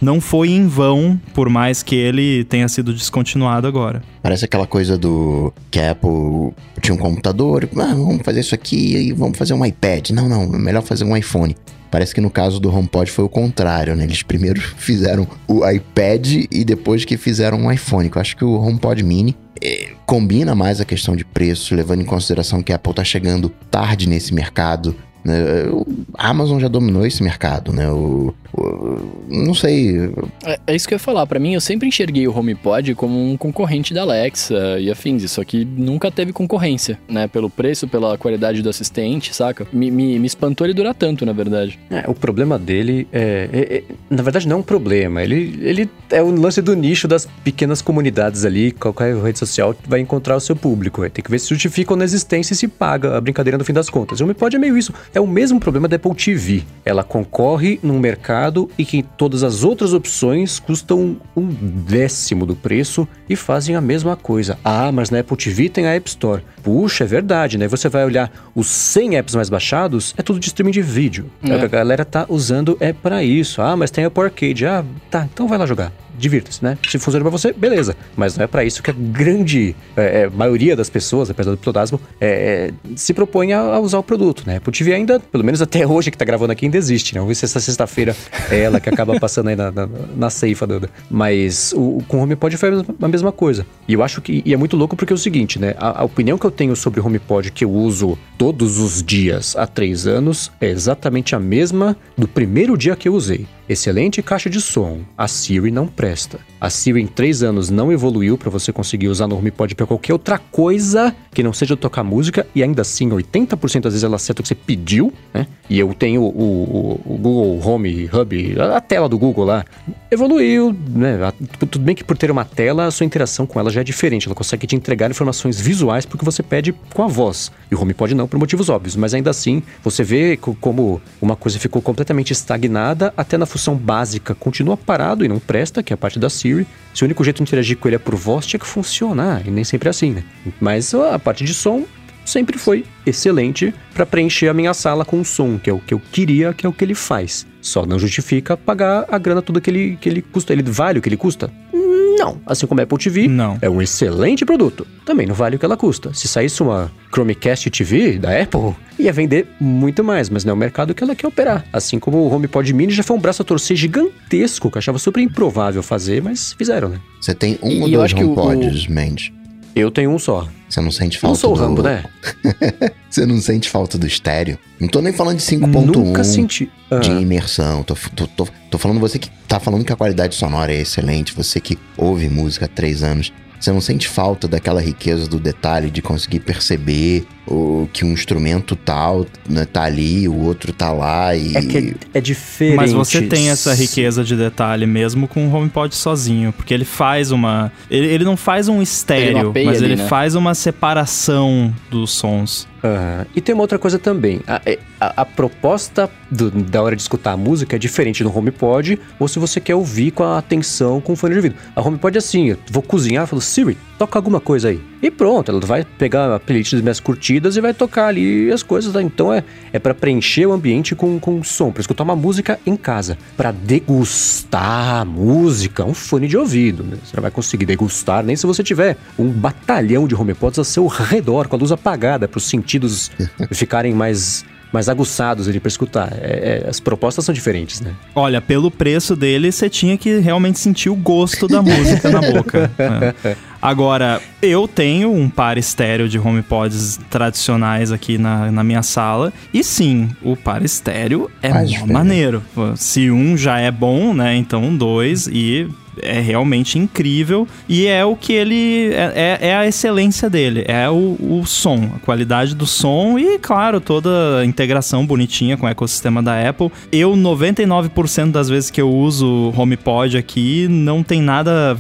não foi em vão, por mais que ele tenha sido descontinuado agora. Parece aquela coisa do que a Apple tinha um computador, ah, vamos fazer isso aqui e vamos fazer um iPad. Não, não, é melhor fazer um iPhone. Parece que no caso do HomePod foi o contrário, né? Eles primeiro fizeram o iPad e depois que fizeram um iPhone. Eu acho que o HomePod Mini é, combina mais a questão de preço, levando em consideração que a Apple está chegando tarde nesse mercado, Né? A Amazon já dominou esse mercado, né? O, o não sei. É, é, isso que eu ia falar. Para mim, eu sempre enxerguei o HomePod como um concorrente da Alexa e afins. Isso aqui nunca teve concorrência, né? Pelo preço, pela qualidade do assistente, saca? Me, me, me espantou ele durar tanto, na verdade. É, o problema dele é, é, é, Na verdade, não é um problema. Ele, ele é o lance do nicho das pequenas comunidades ali. Qualquer rede social vai encontrar o seu público. Tem que ver se justifica na existência e se paga a brincadeira no fim das contas. O HomePod é meio isso. É o mesmo problema da Apple TV. Ela concorre num mercado e que todas as outras opções custam um décimo do preço e fazem a mesma coisa. Ah, mas na Apple TV tem a App Store. Puxa, é verdade, né? Você vai olhar os 100 apps mais baixados, é tudo de streaming de vídeo. É. A galera tá usando é para isso. Ah, mas tem Apple Arcade. Ah, tá, então vai lá jogar divirta-se, né? Se funciona para você, beleza. Mas não é para isso que a grande é, é, maioria das pessoas, apesar do plodasmo, é, é, se propõe a, a, usar o produto, né? Apple TV ainda, pelo menos até hoje que tá gravando aqui, ainda existe, né? Vamos ver se essa sexta-feira é ela que acaba passando aí na, na, na ceifa. Do, mas o, com o HomePod foi a mesma coisa. E eu acho que e é muito louco porque é o seguinte, né? A, a opinião que eu tenho sobre o HomePod que eu uso todos os dias há três anos é exatamente a mesma do primeiro dia que eu usei. Excelente caixa de som. A Siri não presta. A Siri em três anos não evoluiu para você conseguir usar no HomePod para qualquer outra coisa que não seja tocar música e ainda assim 80% das vezes ela acerta o que você pediu, né? E eu tenho o, o, o Google Home Hub, a tela do Google lá, evoluiu, né? Tudo bem que por ter uma tela, a sua interação com ela já é diferente. Ela consegue te entregar informações visuais porque você pede com a voz. E o HomePod não, por motivos óbvios. Mas ainda assim, você vê como uma coisa ficou completamente estagnada até na função básica continua parado e não presta, que é a parte da Siri. Se o único jeito de interagir com ele é por voz, tinha que funcionar. E nem sempre é assim, né? Mas a parte de som sempre foi excelente para preencher a minha sala com som, que é o que eu queria, que é o que ele faz. Só não justifica pagar a grana toda que ele, que ele custa. Ele vale o que ele custa? Não. Assim como a Apple TV, não. é um excelente produto. Também não vale o que ela custa. Se saísse uma Chromecast TV da Apple, ia vender muito mais, mas não é o mercado que ela quer operar. Assim como o HomePod Mini já foi um braço a torcer gigantesco, que eu achava super improvável fazer, mas fizeram, né? Você tem um e ou dois HomePods, o... Mendes? Eu tenho um só. Você não sente falta não sou do... Rambo, né? Você não sente falta do estéreo? Não tô nem falando de 5.1. Nunca senti. De imersão. Tô, tô, tô, tô falando você que tá falando que a qualidade sonora é excelente. Você que ouve música há três anos. Você não sente falta daquela riqueza do detalhe de conseguir perceber o, que um instrumento tal né, tá ali, o outro tá lá e... É que é diferente. Mas você tem essa riqueza de detalhe mesmo com o HomePod sozinho, porque ele faz uma... Ele, ele não faz um estéreo, ele mas ali, ele né? faz uma separação dos sons. Uhum. E tem uma outra coisa também. A, é, a, a proposta do, da hora de escutar a música é diferente do HomePod, ou se você quer ouvir com a atenção com o fone de ouvido. A HomePod é assim, eu vou cozinhar, falo, Siri, toca alguma coisa aí. E pronto, ela vai pegar a playlist das minhas curtidas e vai tocar ali as coisas. Tá? Então é, é para preencher o ambiente com, com som, para escutar uma música em casa. para degustar a música, um fone de ouvido. Né? Você não vai conseguir degustar nem se você tiver um batalhão de HomePods ao seu redor, com a luz apagada, para os sentidos ficarem mais mais aguçados ali para escutar. É, é, as propostas são diferentes, né? Olha, pelo preço dele, você tinha que realmente sentir o gosto da música na boca. É. Agora, eu tenho um par estéreo de HomePods tradicionais aqui na, na minha sala. E sim, o par estéreo é maneiro. Se um já é bom, né? Então dois. E é realmente incrível e é o que ele. É, é, é a excelência dele, é o, o, som, a qualidade do som e, claro, toda a integração bonitinha com o ecossistema da Apple. Eu, 99% das vezes que eu uso HomePod aqui, não tem nada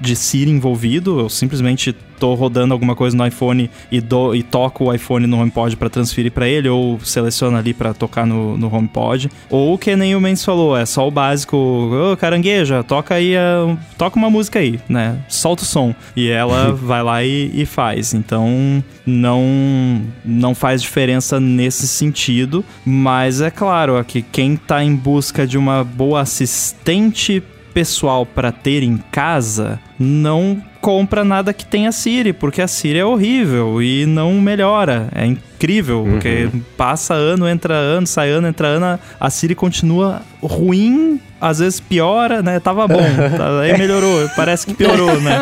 de Siri envolvido, eu simplesmente tô rodando alguma coisa no iPhone e, do, e toco o iPhone no HomePod para transferir para ele, ou seleciono ali para tocar no, no HomePod. Ou que nem o Mendes falou, é só o básico, ô oh, carangueja, toca aí, uh, toca uma música aí, né? Solta o som. E ela vai lá e, e faz. Então, não, não faz diferença nesse sentido, mas é claro que quem tá em busca de uma boa assistente pessoal para ter em casa não compra nada que tenha Siri, porque a Siri é horrível e não melhora. É incrível, uhum. porque passa ano, entra ano, sai ano, entra ano, a Siri continua ruim às vezes piora, né? Tava bom, tá, aí melhorou, parece que piorou, né?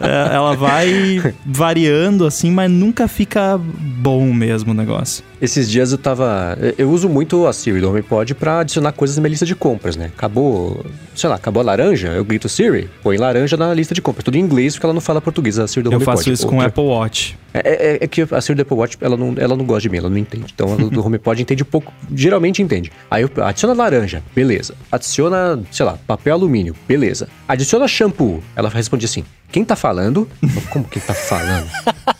É, ela vai variando assim, mas nunca fica bom mesmo o negócio. Esses dias eu tava. Eu uso muito a Siri do HomePod pra adicionar coisas na minha lista de compras, né? Acabou. Sei lá, acabou a laranja, eu grito Siri, põe laranja na lista de compras. Tudo em inglês porque ela não fala português, a Siri do eu HomePod. Eu faço isso com o Apple Watch. É, é, é, que a Siri do Apple Watch, ela não, ela não gosta de mim, ela não entende. Então, ela do HomePod entende um pouco, geralmente entende. Aí eu adiciona laranja, beleza. Adiciona, sei lá, papel alumínio, beleza. Adiciona shampoo. Ela responde assim: quem tá falando? Como quem tá falando?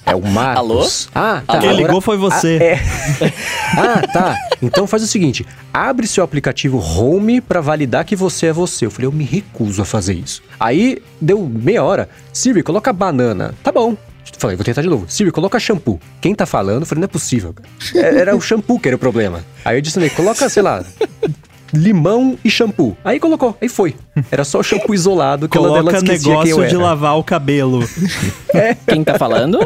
É o Marcos. Alô? Ah, tá. Quem agora, ligou foi você. Ah, é. ah, tá. Então faz o seguinte: abre seu aplicativo Home para validar que você é você. Eu falei, eu me recuso a fazer isso. Aí deu meia hora. Siri, coloca banana. Tá bom. Falei, vou tentar de novo. Siri, coloca shampoo. Quem tá falando? Eu falei, não é possível. É, era o shampoo que era o problema. Aí eu disse, coloca, sei lá, limão e shampoo. Aí colocou, aí foi. Era só o shampoo isolado que Coloca ela, ela negócio de lavar o cabelo. é. Quem tá falando?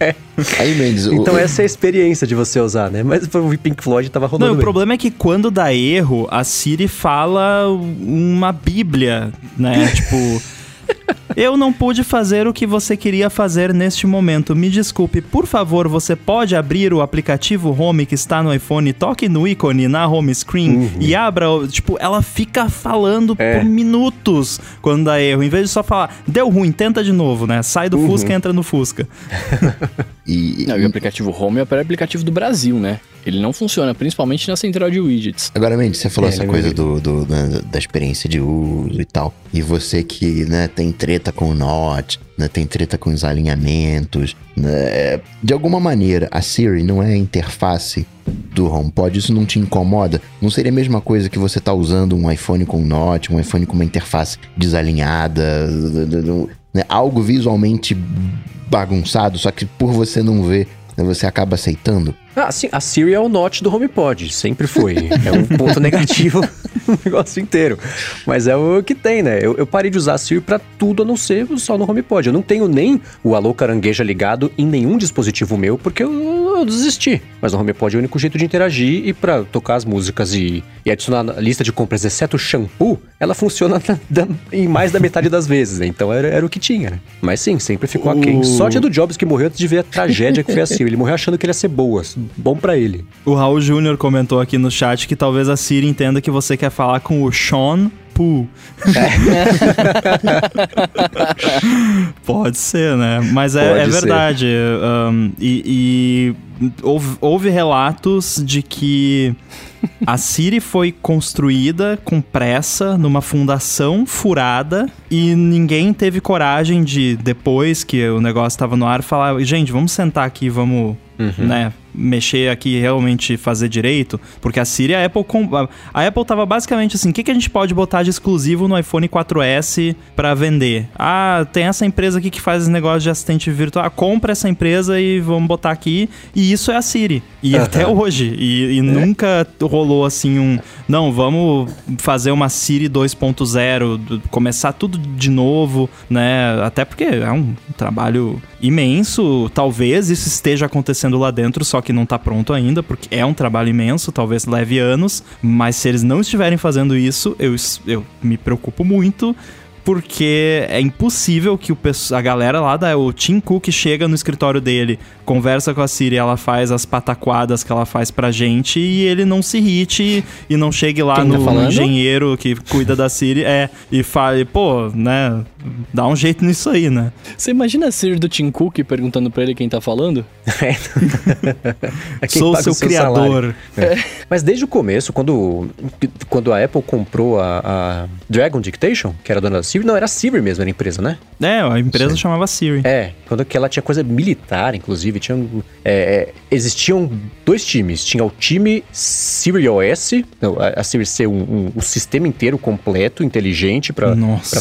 É. Aí, Mendes, então o... essa é a experiência de você usar, né? Mas o Pink Floyd tava rodando Não, bem. o problema é que quando dá erro, a Siri fala uma bíblia, né? tipo... Eu não pude fazer o que você queria fazer neste momento. Me desculpe, por favor, você pode abrir o aplicativo Home que está no iPhone, toque no ícone na home screen uhum. e abra. Tipo, ela fica falando é. por minutos quando dá erro. Em vez de só falar, deu ruim, tenta de novo, né? Sai do uhum. Fusca e entra no Fusca. e, não, e o aplicativo Home é o aplicativo do Brasil, né? Ele não funciona, principalmente na central de widgets. Agora, Mendes, você falou é, essa coisa do, do da, da, experiência de uso e tal. E você que né, tem treta com o Note, né, tem treta com os alinhamentos. Né, de alguma maneira, a Siri não é a interface do HomePod, isso não te incomoda? Não seria a mesma coisa que você tá usando um iPhone com Note, um iPhone com uma interface desalinhada, né, algo visualmente bagunçado, só que por você não ver, né, você acaba aceitando? Ah, sim, a Siri é o Note do HomePod, sempre foi. É um ponto negativo no negócio inteiro. Mas é o que tem, né? Eu, eu, parei de usar a Siri pra tudo a não ser só no HomePod. Eu não tenho nem o Alô Carangueja ligado em nenhum dispositivo meu, porque eu, eu desisti. Mas no HomePod é o único jeito de interagir e para tocar as músicas e, e, adicionar a lista de compras, exceto o shampoo, ela funciona da, da, em mais da metade das vezes, né? Então era, era o que tinha, né? Mas sim, sempre ficou uh... aquém. Sorte do Jobs que morreu antes de ver a tragédia que foi a Siri. Ele morreu achando que ele ia ser boa bom para ele. O Raul Júnior comentou aqui no chat que talvez a Siri entenda que você quer falar com o Sean Poo. Pode ser, né? Mas é, é verdade. Um, e, e houve, houve relatos de que a Siri foi construída com pressa numa fundação furada e ninguém teve coragem de, depois que o negócio estava no ar, falar: gente, vamos sentar aqui, vamos, uhum. né? Mexer aqui e realmente fazer direito, porque a Siri, a Apple, a Apple tava basicamente assim, o que, que a gente pode botar de exclusivo no iPhone 4S para vender? Ah, tem essa empresa aqui que faz esse negócio de assistente virtual, ah, compra essa empresa e vamos botar aqui, e isso é a Siri, e até hoje, e, e é. nunca rolou assim um, não, vamos fazer uma Siri 2.0, começar tudo de novo, né, até porque é um trabalho imenso, talvez isso esteja acontecendo lá dentro, só que não tá pronto ainda, porque é um trabalho imenso, talvez leve anos, mas se eles não estiverem fazendo isso, eu, eu me preocupo muito porque é impossível que o, a galera lá da o Tim Cook chega no escritório dele, conversa com a Siri, ela faz as pataquadas que ela faz pra gente e ele não se irrite e não chegue lá Quem tá no tá engenheiro que cuida da Siri é, e fale, pô, né, dá um jeito nisso aí, né? Você imagina a Siri do Tim Cook perguntando pra ele quem tá falando? É. Sou seu, seu criador. É. Mas desde o começo, quando, quando a Apple comprou a, a Dragon Dictation, que era dona da Siri, não, era Siri mesmo, era a empresa, né? É, a empresa Sim. chamava Siri. É, quando que ela tinha coisa militar, inclusive, tinha, é, é, existiam dois times. Tinha o time Siri OS, a Siri ser um, um, um sistema inteiro completo, inteligente, para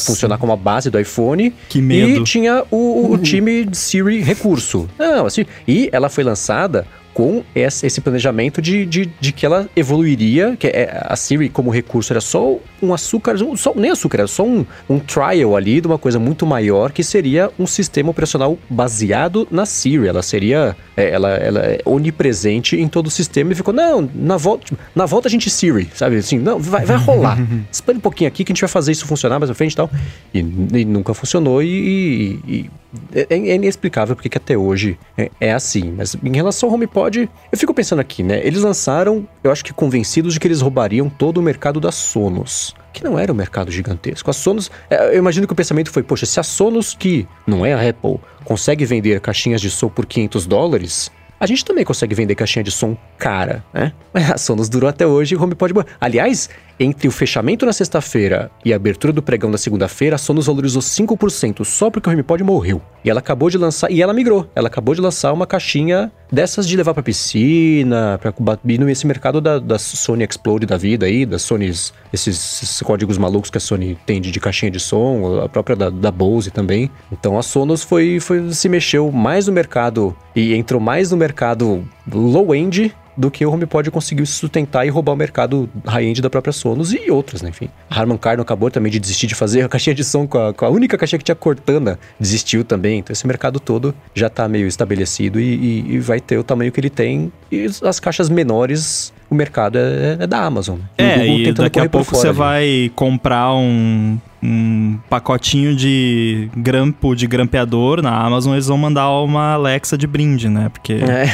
funcionar como a base do iPhone. Que medo. E tinha o, o time Siri Recurso. Não, assim, e ela foi lançada com esse planejamento de, de, de que ela evoluiria, que é, a Siri como recurso era só um açúcar, só, nem açúcar, era só um, um trial ali de uma coisa muito maior que seria um sistema operacional baseado na Siri. Ela seria, é, ela, ela é onipresente em todo o sistema e ficou, não, na volta, na volta a gente Siri, sabe? Assim, não, vai, vai rolar. Espere um pouquinho aqui que a gente vai fazer isso funcionar mais à frente e tal. E, e nunca funcionou e, e, e é, é, inexplicável porque que até hoje é, é, assim. Mas em relação ao HomePod, eu fico pensando aqui, né? Eles lançaram, eu acho que convencidos de que eles roubariam todo o mercado da Sonos. Que não era um mercado gigantesco. A Sonos, é, eu imagino que o pensamento foi: poxa, se a Sonos, que não é a Apple, consegue vender caixinhas de som por 500 dólares, a gente também consegue vender caixinha de som cara, né? A Sonos durou até hoje e o HomePod... Aliás, entre o fechamento na sexta-feira e a abertura do pregão na segunda-feira, a Sonos valorizou 5% só porque o HomePod morreu. E ela acabou de lançar, e ela migrou, ela acabou de lançar uma caixinha dessas de levar pra piscina, pra ir nesse mercado da, da Sony Explode da vida aí, da Sony, esses, esses, códigos malucos que a Sony tem de, de caixinha de som, a própria da, da Bose também. Então a Sonos foi, foi, se mexeu mais no mercado e entrou mais no mercado low-end do que o HomePod conseguiu se sustentar e roubar o mercado high-end da própria Sonos e outras, né? Enfim. A Harman Kardon acabou também de desistir de fazer a caixinha de som com a, com a única caixinha que tinha Cortana, desistiu também. Então esse mercado todo já está meio estabelecido e, e, e vai ter o tamanho que ele tem. E as caixas menores o mercado é, é da Amazon. É, e daqui a pouco você vai comprar um, um pacotinho de grampo de grampeador na Amazon, eles vão mandar uma Alexa de brinde, né? Porque é.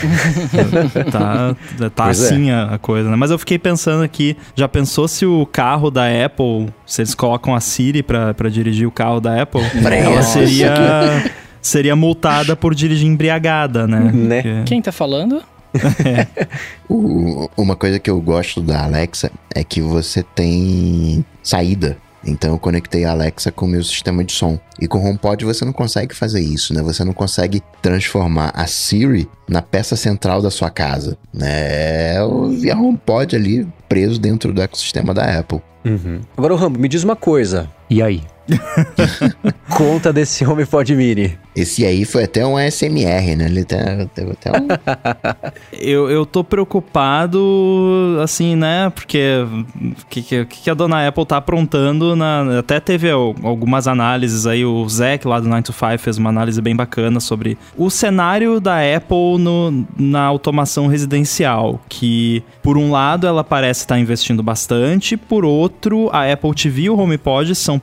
tá, tá assim é. a, coisa, né? Mas eu fiquei pensando aqui, já pensou se o carro da Apple, se eles colocam a Siri pra, pra dirigir o carro da Apple, ela seria... Seria multada por dirigir embriagada, né? né? Porque... Quem tá falando? o, uma coisa que eu gosto da Alexa é que você tem saída. Então eu conectei a Alexa com o meu sistema de som. E com o HomePod você não consegue fazer isso, né? Você não consegue transformar a Siri na peça central da sua casa, né? É o HomePod ali preso dentro do ecossistema da Apple. Uhum. Agora, Rambo, me diz uma coisa. E aí? Conta desse HomePod Mini. Esse aí foi até um SMR, né? Ele teve até um... eu, eu tô preocupado, assim, né? Porque o que, que, a dona Apple tá aprontando? Na, até teve algumas análises aí, o Zac lá do 9 to 5 fez uma análise bem bacana sobre o cenário da Apple no, na automação residencial, que por um lado ela parece estar tá investindo bastante, por outro a Apple TV e o HomePod são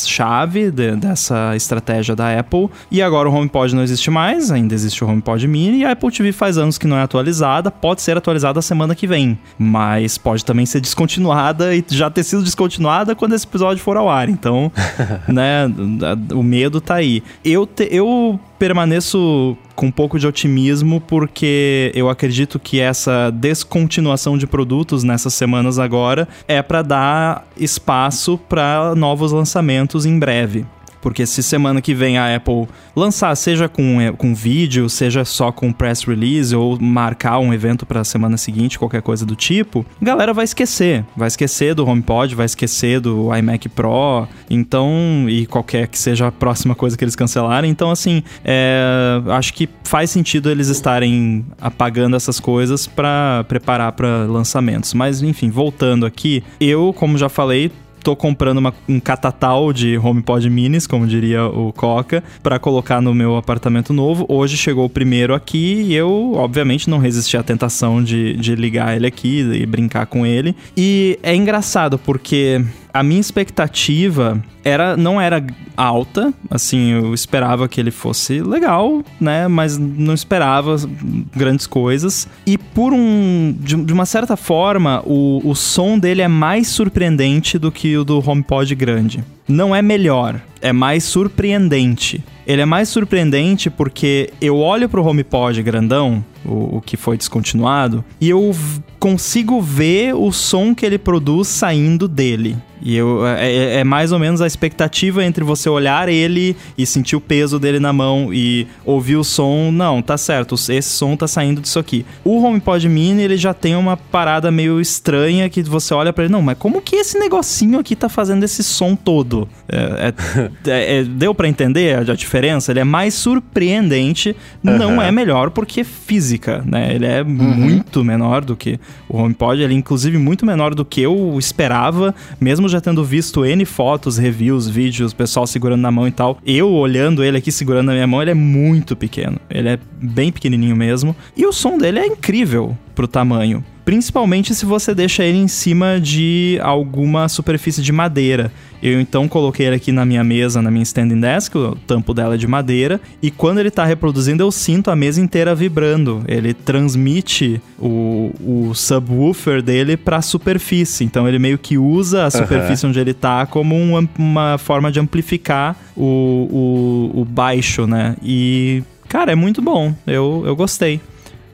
peças-chave de, dessa estratégia da Apple, e agora o HomePod não existe mais, ainda existe o HomePod Mini, e a Apple TV faz anos que não é atualizada, pode ser atualizada semana que vem, mas pode também ser descontinuada e já ter sido descontinuada quando esse episódio for ao ar, então, né, o medo tá aí. Eu, te, eu permaneço com um pouco de otimismo porque eu acredito que essa descontinuação de produtos nessas semanas agora é para dar espaço para novos lançamentos em breve. Porque se semana que vem a Apple lançar, seja com, é, com vídeo, seja só com press release ou marcar um evento para a semana seguinte, qualquer coisa do tipo, a galera vai esquecer. Vai esquecer do HomePod, vai esquecer do iMac Pro, então, e qualquer que seja a próxima coisa que eles cancelarem. Então, assim, é, acho que faz sentido eles estarem apagando essas coisas para preparar para lançamentos. Mas, enfim, voltando aqui, eu, como já falei, tô comprando uma, um catatal de HomePod minis, como diria o Coca, para colocar no meu apartamento novo. Hoje chegou o primeiro aqui e eu, obviamente, não resisti à tentação de, de ligar ele aqui e brincar com ele. E é engraçado porque a minha expectativa era não era alta, assim, eu esperava que ele fosse legal, né, mas não esperava grandes coisas. E por um de, de uma certa forma, o, o som dele é mais surpreendente do que o do HomePod grande. Não é melhor, é mais surpreendente. Ele é mais surpreendente porque eu olho pro HomePod grandão, o, o que foi descontinuado, e eu consigo ver o som que ele produz saindo dele. E eu, é, é, é, mais ou menos a expectativa entre você olhar ele e sentir o peso dele na mão e ouvir o som. Não, tá certo, esse som tá saindo disso aqui. O HomePod Mini, ele já tem uma parada meio estranha que você olha para ele, não, mas como que esse negocinho aqui tá fazendo esse som todo? É, é, é deu para entender a, a, diferença? Ele é mais surpreendente, uhum. não é melhor porque é física, né? Ele é uhum. muito menor do que o HomePod, ele é inclusive muito menor do que eu esperava, mesmo já tendo visto N fotos, reviews, vídeos, pessoal segurando na mão e tal, eu olhando ele aqui segurando na minha mão, ele é muito pequeno. Ele é bem pequenininho mesmo. E o som dele é incrível pro tamanho. Principalmente se você deixa ele em cima de alguma superfície de madeira. Eu então coloquei ele aqui na minha mesa, na minha standing desk, o tampo dela é de madeira, e quando ele está reproduzindo, eu sinto a mesa inteira vibrando. Ele transmite o, o subwoofer dele para a superfície. Então ele meio que usa a superfície uhum. onde ele está como um, uma forma de amplificar o, o, o baixo, né? E, cara, é muito bom. Eu, eu gostei.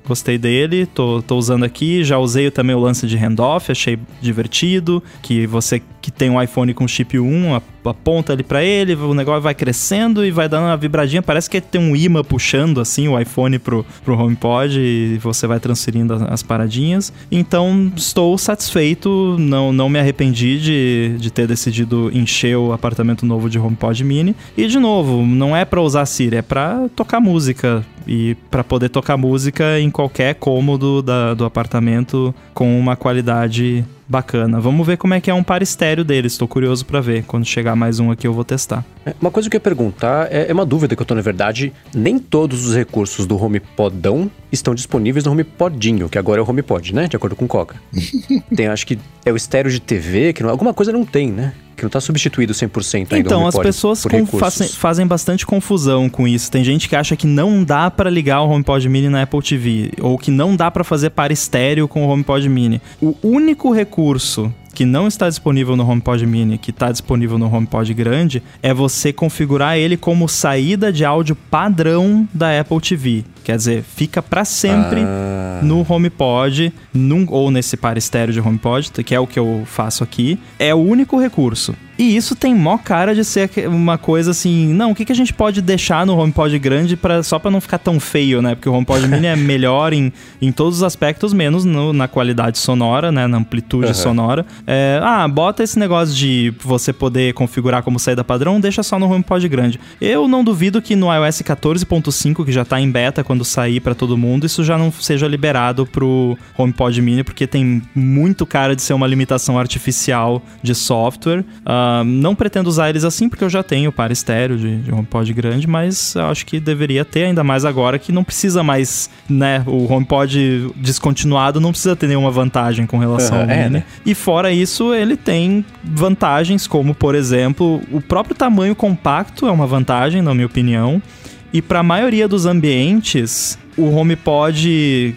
Gostei dele, tô, tô usando aqui. Já usei também o lance de handoff, achei divertido. Que você que tem um iPhone com chip 1, aponta ali para ele, o negócio vai crescendo e vai dando uma vibradinha. Parece que tem um imã puxando assim o iPhone pro, pro HomePod e você vai transferindo as, as paradinhas. Então estou satisfeito, não, não me arrependi de, de ter decidido encher o apartamento novo de HomePod Mini. E de novo, não é para usar Siri, é para tocar música e para poder tocar música em qualquer cômodo da, do apartamento com uma qualidade bacana. Vamos ver como é que é um par estéreo deles. Estou curioso para ver. Quando chegar mais um aqui, eu vou testar. É, uma coisa que eu ia perguntar é, é uma dúvida que eu tô na verdade. Nem todos os recursos do HomePodão estão disponíveis no HomePodinho, que agora é o HomePod, né? De acordo com o Coca. tem, acho que é o estéreo de TV, que não, alguma coisa não tem, né? Que não está substituído 100% ainda. Então, as pessoas fazem, fazem, bastante confusão com isso. Tem gente que acha que não dá para ligar o HomePod Mini na Apple TV, ou que não dá para fazer para estéreo com o HomePod Mini. O único recurso que não está disponível no HomePod Mini, que está disponível no HomePod grande, é você configurar ele como saída de áudio padrão da Apple TV. Quer dizer, fica para sempre ah. no HomePod, num, ou nesse par estéreo de HomePod, que é o que eu faço aqui. É o único recurso. E isso tem mó cara de ser uma coisa assim, não, o que, que a gente pode deixar no HomePod grande pra, só para não ficar tão feio, né? Porque o HomePod mini é melhor em, em todos os aspectos, menos no, na qualidade sonora, né? Na amplitude uhum. sonora. É, ah, bota esse negócio de você poder configurar como saída padrão, deixa só no HomePod grande. Eu não duvido que no iOS 14.5, que já tá em beta quando sair para todo mundo, isso já não seja liberado pro HomePod mini, porque tem muito cara de ser uma limitação artificial de software. Uh, não pretendo usar eles assim, porque eu já tenho par estéreo de, de HomePod grande, mas acho que deveria ter, ainda mais agora que não precisa mais, né? O HomePod descontinuado não precisa ter nenhuma vantagem com relação uhum, ao é. Né? E fora isso, ele tem vantagens, como, por exemplo, o próprio tamanho compacto é uma vantagem, na minha opinião. E para a maioria dos ambientes, o HomePod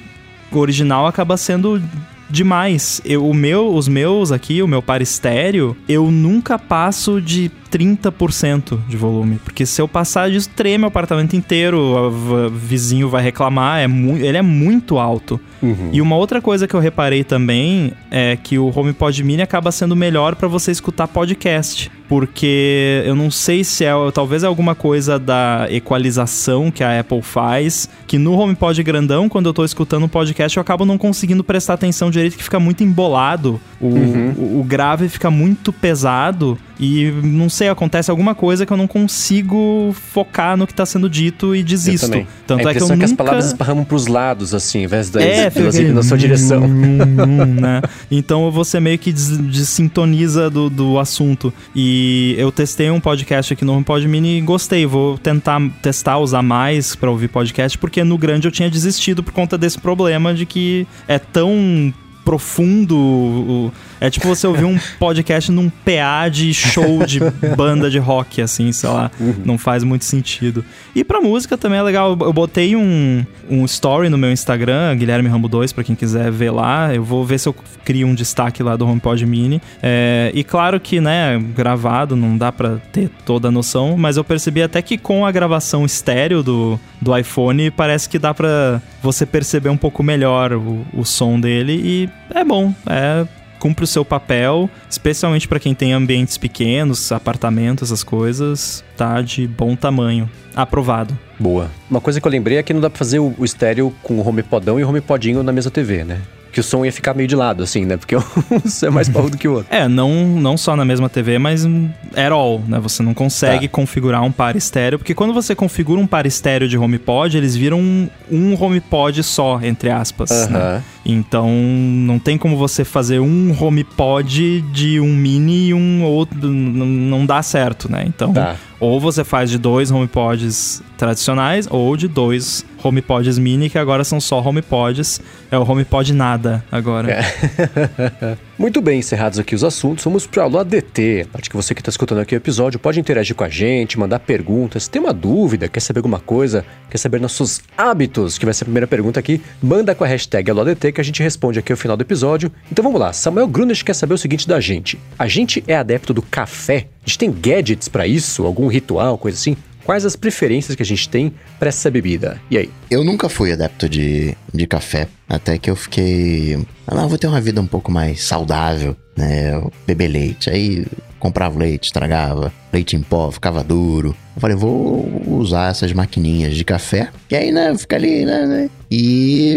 original acaba sendo demais. Eu, o meu, os meus aqui, o meu par estéreo, eu nunca passo de 30% de volume. Porque se eu passar disso, treme o apartamento inteiro, o vizinho vai reclamar, é ele é muito alto. Uhum. E uma outra coisa que eu reparei também é que o HomePod Mini acaba sendo melhor para você escutar podcast. Porque eu não sei se é, talvez é alguma coisa da equalização que a Apple faz, que no HomePod grandão, quando eu tô escutando um podcast, eu acabo não conseguindo prestar atenção direito, que fica muito embolado. O, uhum. o, o grave fica muito pesado e não sei, acontece alguma coisa que eu não consigo focar no que tá sendo dito e desisto. Tanto a é que eu é que as palavras esparramam pros lados, assim, ao invés das é, elas na sua direção. né? Então você meio que desintoniza do, do assunto. E eu testei um podcast aqui no HomePod Mini e gostei. Vou tentar testar, usar mais para ouvir podcast, porque no grande eu tinha desistido por conta desse problema de que é tão profundo. É tipo você ouvir um podcast num PA de show de banda de rock, assim, sei lá. Uhum. Não faz muito sentido. E pra música também é legal. Eu botei um, um story no meu Instagram, Guilherme Rambo 2, pra quem quiser ver lá. Eu vou ver se eu crio um destaque lá do HomePod Mini. É, e claro que, né, gravado, não dá pra ter toda a noção, mas eu percebi até que com a gravação estéreo do, do iPhone, parece que dá pra você perceber um pouco melhor o, o som dele e é bom, é cumpre o seu papel, especialmente para quem tem ambientes pequenos, apartamentos, essas coisas, tá de bom tamanho. Aprovado. Boa. Uma coisa que eu lembrei é que não dá pra fazer o, o estéreo com o HomePodão e o HomePodinho na mesma TV, né? que o som ia ficar meio de lado, assim, né? Porque um é mais parrudo que o outro. É, não, não só na mesma TV, mas at all, né? Você não consegue tá. configurar um par estéreo, porque quando você configura um par estéreo de HomePod, eles viram um, um HomePod só, entre aspas, uh -huh. né? Então, não tem como você fazer um HomePod de um mini e um outro, não dá certo, né? Então, tá. ou você faz de dois HomePods tradicionais ou de dois HomePods mini, que agora são só HomePods. É o HomePod nada agora. É. Muito bem, encerrados aqui os assuntos, vamos para o ADT. A parte que você que está escutando aqui o episódio pode interagir com a gente, mandar perguntas. Tem uma dúvida, quer saber alguma coisa, quer saber nossos hábitos, que vai ser a primeira pergunta aqui, manda com a hashtag ADT que a gente responde aqui ao final do episódio. Então vamos lá, Samuel Grunes quer saber o seguinte da gente. A gente é adepto do café? A gente tem gadgets para isso? Algum ritual, coisa assim? Quais as preferências que a gente tem para essa bebida. E aí? Eu nunca fui adepto de, de café, até que eu fiquei. Ah, vou ter uma vida um pouco mais saudável, né? Beber leite. Aí comprava leite, estragava, leite em pó, ficava duro. Eu falei, vou usar essas maquininhas de café. E aí, né, fica ali, né, né? E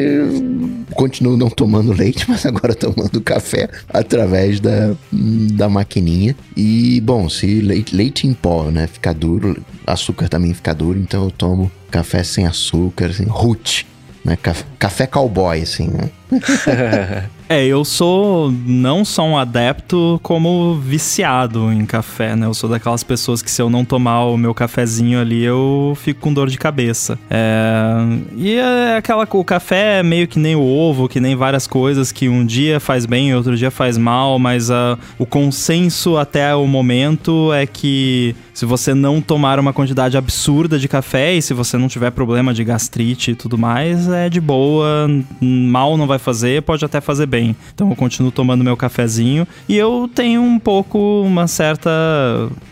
continuo não tomando leite, mas agora tomando café através da, da maquininha. E, bom, se leite, leite em pó, né, ficar duro, açúcar também fica duro, então eu tomo café sem açúcar, assim, root, né, café, café cowboy, assim, né? É, eu sou não só um adepto, como viciado em café, né? Eu sou daquelas pessoas que se eu não tomar o meu cafezinho ali, eu fico com dor de cabeça. É... E é aquela, o café é meio que nem o ovo, que nem várias coisas que um dia faz bem e outro dia faz mal, mas uh, o consenso até o momento é que se você não tomar uma quantidade absurda de café e se você não tiver problema de gastrite e tudo mais, é de boa, mal não vai fazer, pode até fazer bem. Então eu continuo tomando meu cafezinho e eu tenho um pouco uma certa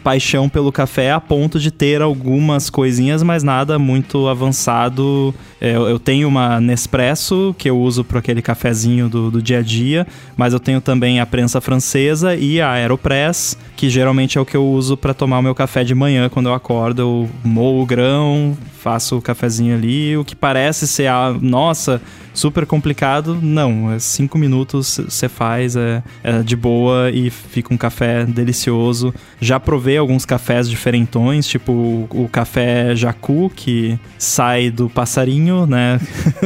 paixão pelo café a ponto de ter algumas coisinhas, mas nada muito avançado. É, eu tenho uma Nespresso que eu uso para aquele cafezinho do, do dia a dia, mas eu tenho também a prensa francesa e a Aeropress, que geralmente é o que eu uso para tomar o meu café de manhã quando eu acordo. Eu moo o grão, faço o cafezinho ali, o que parece ser a nossa super complicado, não. É cinco minutos você faz, é, é, de boa e fica um café delicioso. Já provei alguns cafés diferentões, tipo o, o café jacu, que sai do passarinho, né?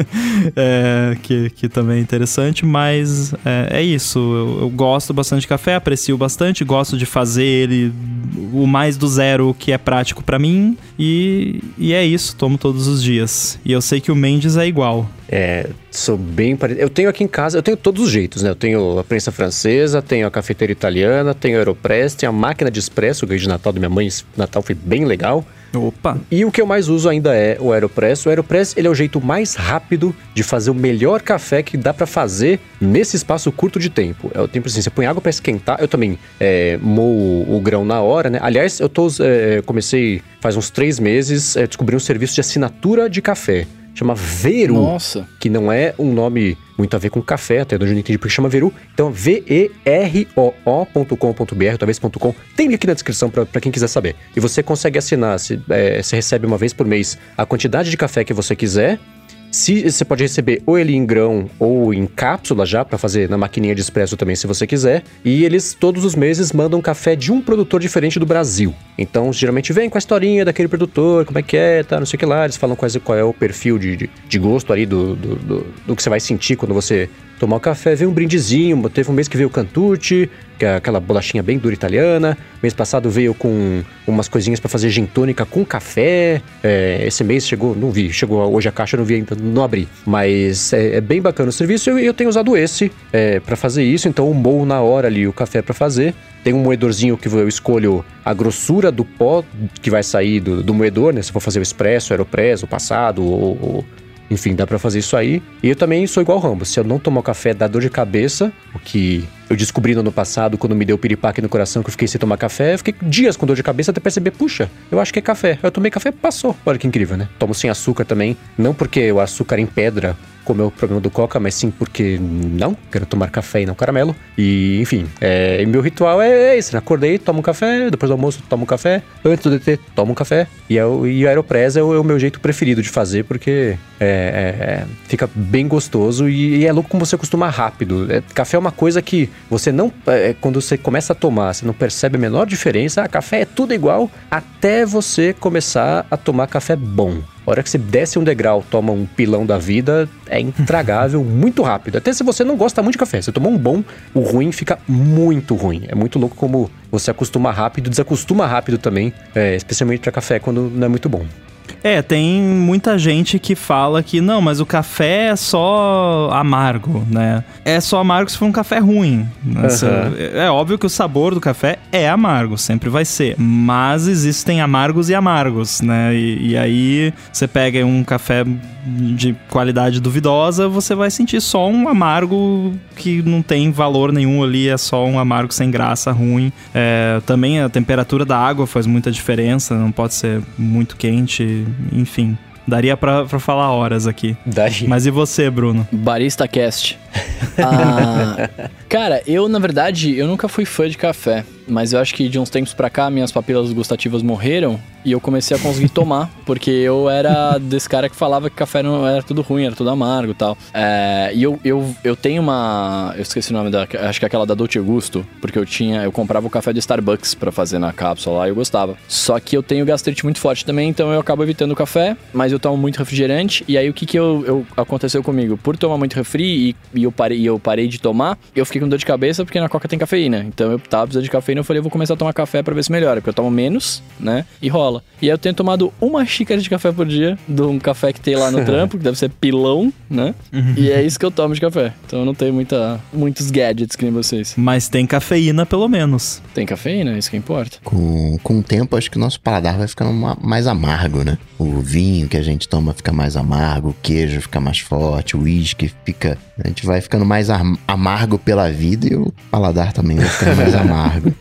é, que, que também é interessante, mas é, é isso. Eu, eu, gosto bastante de café, aprecio bastante, gosto de fazer ele o mais do zero que é prático para mim. E, e é isso, tomo todos os dias. E eu sei que o Mendes é igual. É, sou bem parecido. Eu tenho aqui em casa, eu tenho todos os jeitos, né? Eu tenho a prensa francesa, tenho a cafeteira italiana, tenho a Aeropress, tenho a máquina de expresso, o ganhei de Natal da minha mãe, Natal foi bem legal. Opa! E o que eu mais uso ainda é o Aeropress. O Aeropress ele é o jeito mais rápido de fazer o melhor café que dá para fazer nesse espaço curto de tempo. É o tempo assim, você põe água para esquentar. Eu também é, o grão na hora, né? Aliás, eu tô é, comecei faz uns três meses é, descobri um serviço de assinatura de café chama Veru. Nossa. Que não é um nome muito a ver com café, até onde eu entendi porque chama Veru. Então, V-E-R-O-O.com.br, talvez.com. Tem link na descrição para quem quiser saber. E você consegue assinar, se, é, você recebe uma vez por mês a quantidade de café que você quiser se, você pode receber ou ele em grão ou em cápsula já, para fazer na maquininha de expresso também, se você quiser. E eles todos os meses mandam café de um produtor diferente do Brasil. Então, geralmente vem com a historinha daquele produtor, como é que é, tá, não sei o que lá. Eles falam quais, qual é o perfil de, de, de gosto ali do, do, do, do que você vai sentir quando você tomar o café, veio um brindezinho. Teve um mês que veio o Cantucci, que é aquela bolachinha bem dura italiana. Mês passado veio com umas coisinhas para fazer gin tônica com café. É, esse mês chegou, não vi, chegou hoje a caixa, não vi ainda, não abri. Mas é, é bem bacana o serviço eu, eu, tenho usado esse é, para fazer isso. Então eu moo na hora ali o café para fazer. Tem um moedorzinho que eu escolho a grossura do pó que vai sair do, do moedor, né? Se for fazer o expresso, o aeropress, o passado ou, ou enfim, dá para fazer isso aí. E eu também sou igual ao Rambo. Se eu não tomar café, dá dor de cabeça, o que eu descobri no ano passado, quando me deu piripaque no coração, que eu fiquei sem tomar café. Eu fiquei dias com dor de cabeça até perceber, puxa, eu acho que é café. Eu tomei café, passou. Olha que incrível, né? Tomo sem açúcar também. Não porque o açúcar em pedra como é o problema do coca, mas sim porque não quero tomar café e não caramelo. E, enfim, é, meu ritual é esse, né? Acordei, tomo um café, depois do almoço tomo um café, antes do DT tomo um café. E, é o, e o Aeropress é o, é o meu jeito preferido de fazer, porque é, é, fica bem gostoso e, e, é louco como você acostuma rápido. É, café é uma coisa que você não. É, quando você começa a tomar, você não percebe a menor diferença. Ah, café é tudo igual até você começar a tomar café bom. A hora que você desce um degrau, toma um pilão da vida, é intragável muito rápido. Até se você não gosta muito de café, você tomou um bom, o ruim fica muito ruim. É muito louco como você acostuma rápido, desacostuma rápido também, é, especialmente para café quando não é muito bom. É, tem muita gente que fala que não, mas o café é só amargo, né? É só amargo se for um café ruim. Uhum. É, é óbvio que o sabor do café é amargo, sempre vai ser. Mas existem amargos e amargos, né? E, e aí você pega um café de qualidade duvidosa, você vai sentir só um amargo que não tem valor nenhum ali, é só um amargo sem graça, ruim. É, também a temperatura da água faz muita diferença, não pode ser muito quente, enfim. Daria pra, pra falar horas aqui. Daria. Mas e você, Bruno? Barista Cast. ah, cara, eu, na verdade, eu nunca fui fã de café. Mas eu acho que de uns tempos pra cá, minhas papilas gustativas morreram e eu comecei a conseguir tomar, porque eu era desse cara que falava que café não era tudo ruim, era tudo amargo e tal. É, e eu, eu, eu tenho uma. Eu esqueci o nome da. Acho que é aquela da Dolce Gusto, porque eu tinha. Eu comprava o café do Starbucks para fazer na cápsula lá e eu gostava. Só que eu tenho gastrite muito forte também, então eu acabo evitando o café, mas eu tomo muito refrigerante. E aí o que que eu, eu aconteceu comigo? Por tomar muito refri e, e eu parei, e eu parei de tomar, eu fiquei com dor de cabeça porque na coca tem cafeína. Então eu tava precisando de cafeína, eu falei, eu vou começar a tomar café para ver se melhora, porque eu tomo menos, né? E rola. E aí eu tenho tomado uma xícara de café por dia, de um café que tem lá no trampo, que deve ser pilão, né? Uhum. E é isso que eu tomo de café. Então eu não tenho muita, muitos gadgets que nem vocês. Mas tem cafeína, pelo menos. Tem cafeína, é isso que importa. Com, com o tempo, acho que o nosso paladar vai ficando mais amargo, né? O vinho que a gente toma fica mais amargo, o queijo fica mais forte, o uísque fica. A gente vai ficando mais amargo pela vida e o paladar também vai ficando mais amargo.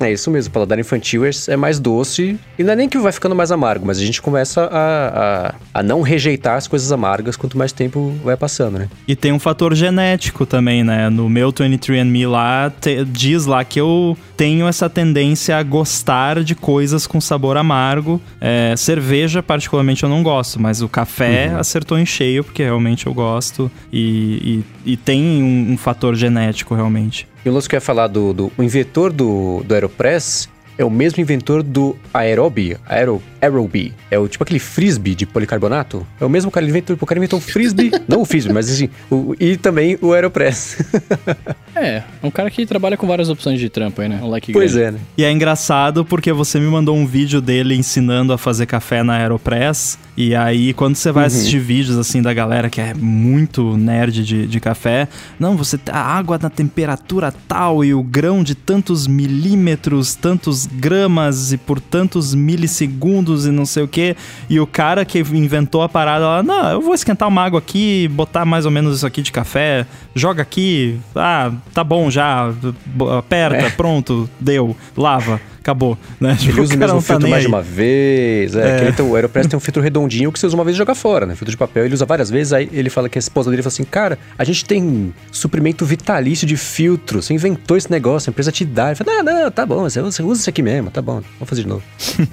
É isso mesmo, o paladar infantil é, é mais doce e não é nem que vai ficando mais amargo, mas a gente começa a, a, a, não rejeitar as coisas amargas quanto mais tempo vai passando, né? E tem um fator genético também, né? No meu 23andMe lá, te, diz lá que eu tenho essa tendência a gostar de coisas com sabor amargo. É, cerveja, particularmente, eu não gosto, mas o café uhum. acertou em cheio, porque realmente eu gosto e, e, e tem um, um fator genético, realmente. E o lance que eu ia falar do, do o inventor do, do Aeropress é o mesmo inventor do Aerobi, Aero, Aerobi. É o tipo aquele frisbee de policarbonato. É o mesmo cara, ele inventou, o cara inventou o frisbee, não o frisbee, mas assim, o, e também o Aeropress. é, um cara que trabalha com várias opções de trampo aí, né? Um like pois grande. é, né? E é engraçado porque você me mandou um vídeo dele ensinando a fazer café na Aeropress. E aí, quando você vai uhum. assistir vídeos assim da galera que é muito nerd de, de café, não, você a água na temperatura tal e o grão de tantos milímetros, tantos gramas e por tantos milissegundos e não sei o que. E o cara que inventou a parada lá, não, eu vou esquentar uma água aqui, botar mais ou menos isso aqui de café, joga aqui, ah, tá bom já, aperta, é. pronto, deu, lava acabou, né? Tipo, ele usa o mesmo tá filtro mais aí. de uma vez. É, é. Tem, o Aeropress tem um filtro redondinho que você usa uma vez e joga fora, né? Filtro de papel ele usa várias vezes. Aí ele fala que a esposa dele fala assim: Cara, a gente tem suprimento vitalício de filtro. Você inventou esse negócio, a empresa te dá. Ele fala: Não, não, tá bom, você usa, isso aqui mesmo, tá bom, vamos fazer de novo.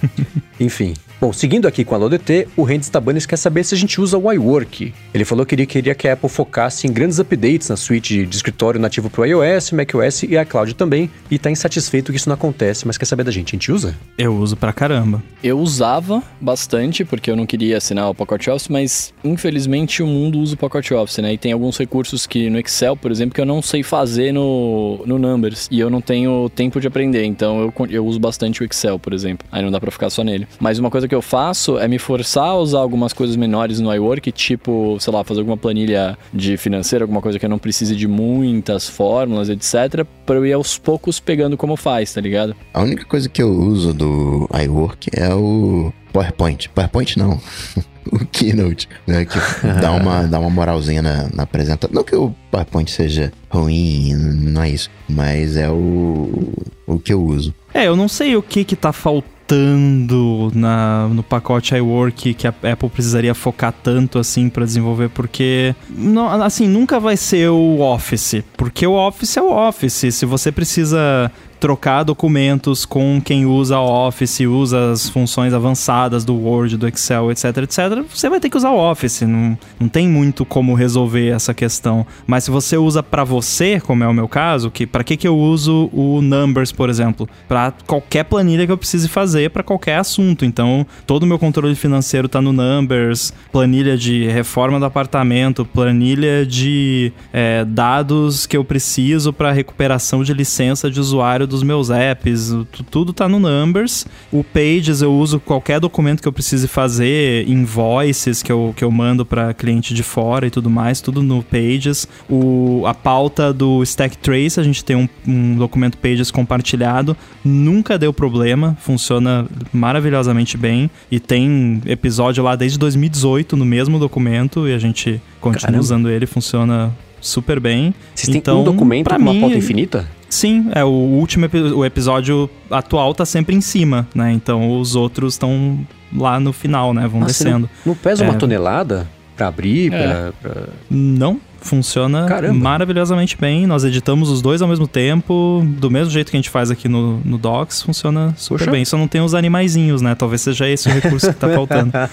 Enfim. Bom, seguindo aqui com a LoDT, o Rendes Tabanes quer saber se a gente usa o iWork. Ele falou que ele queria que a Apple focasse em grandes updates na suite de escritório nativo para o iOS, macOS e iCloud também, e tá insatisfeito que isso não acontece, mas quer saber da gente, a gente usa? Eu uso pra caramba. Eu usava bastante, porque eu não queria assinar o pacote Office, mas infelizmente o mundo usa o pacote Office, né? E tem alguns recursos que no Excel, por exemplo, que eu não sei fazer no, no Numbers, e eu não tenho tempo de aprender, então eu, eu uso bastante o Excel, por exemplo. Aí não dá pra ficar só nele. Mas uma coisa que eu faço é me forçar a usar algumas coisas menores no iWork, tipo, sei lá, fazer alguma planilha de financeira, alguma coisa que eu não precise de muitas fórmulas, etc, para eu ir aos poucos pegando como faz, tá ligado? A única coisa que eu uso do iWork é o PowerPoint. PowerPoint não. o Keynote, né? Que dá uma, dá uma moralzinha na, na apresentação. Não que o PowerPoint seja ruim, não é isso. Mas é o, o que eu uso. É, eu não sei o que que tá faltando na, no pacote iWork que a Apple precisaria focar tanto assim para desenvolver, porque não, assim, nunca vai ser o Office, porque o Office é o Office. Se você precisa trocar documentos com quem usa Office, usa as funções avançadas do Word, do Excel, etc, etc, você vai ter que usar o Office. Não, não tem muito como resolver essa questão. Mas se você usa para você, como é o meu caso, que para que, que eu uso o Numbers, por exemplo? Para qualquer planilha que eu precise fazer para qualquer assunto. Então, todo o meu controle financeiro tá no Numbers, planilha de reforma do apartamento, planilha de é, dados que eu preciso para recuperação de licença de usuário dos meus apps, tudo tá no Numbers. O Pages eu uso qualquer documento que eu precise fazer, invoices que eu, que eu mando para cliente de fora e tudo mais, tudo no Pages. O, a pauta do Stack Trace, a gente tem um, um documento Pages compartilhado, nunca deu problema, funciona maravilhosamente bem e tem episódio lá desde 2018 no mesmo documento e a gente continua Caramba. usando ele, funciona super bem. Vocês então, tem um documento com uma pauta infinita? Sim, é o último o episódio atual tá sempre em cima, né? Então os outros estão lá no final, né? Vão ah, descendo. Não, não, pesa é... uma tonelada para abrir, é. pra, pra... Não, funciona Caramba. maravilhosamente bem. Nós editamos os dois ao mesmo tempo, do mesmo jeito que a gente faz aqui no, no Docs, funciona super Poxa. bem. Só não tem os animaizinhos, né? Talvez seja esse o recurso que tá faltando.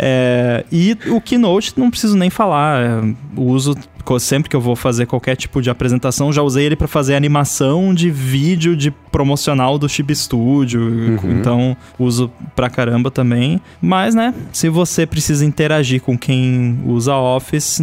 É, e o Keynote, não preciso nem falar. É, o uso sempre que eu vou fazer qualquer tipo de apresentação, já usei ele para fazer animação de vídeo de promocional do Chip Studio. Uhum. Então, uso pra caramba também. Mas, né, se você precisa interagir com quem usa Office,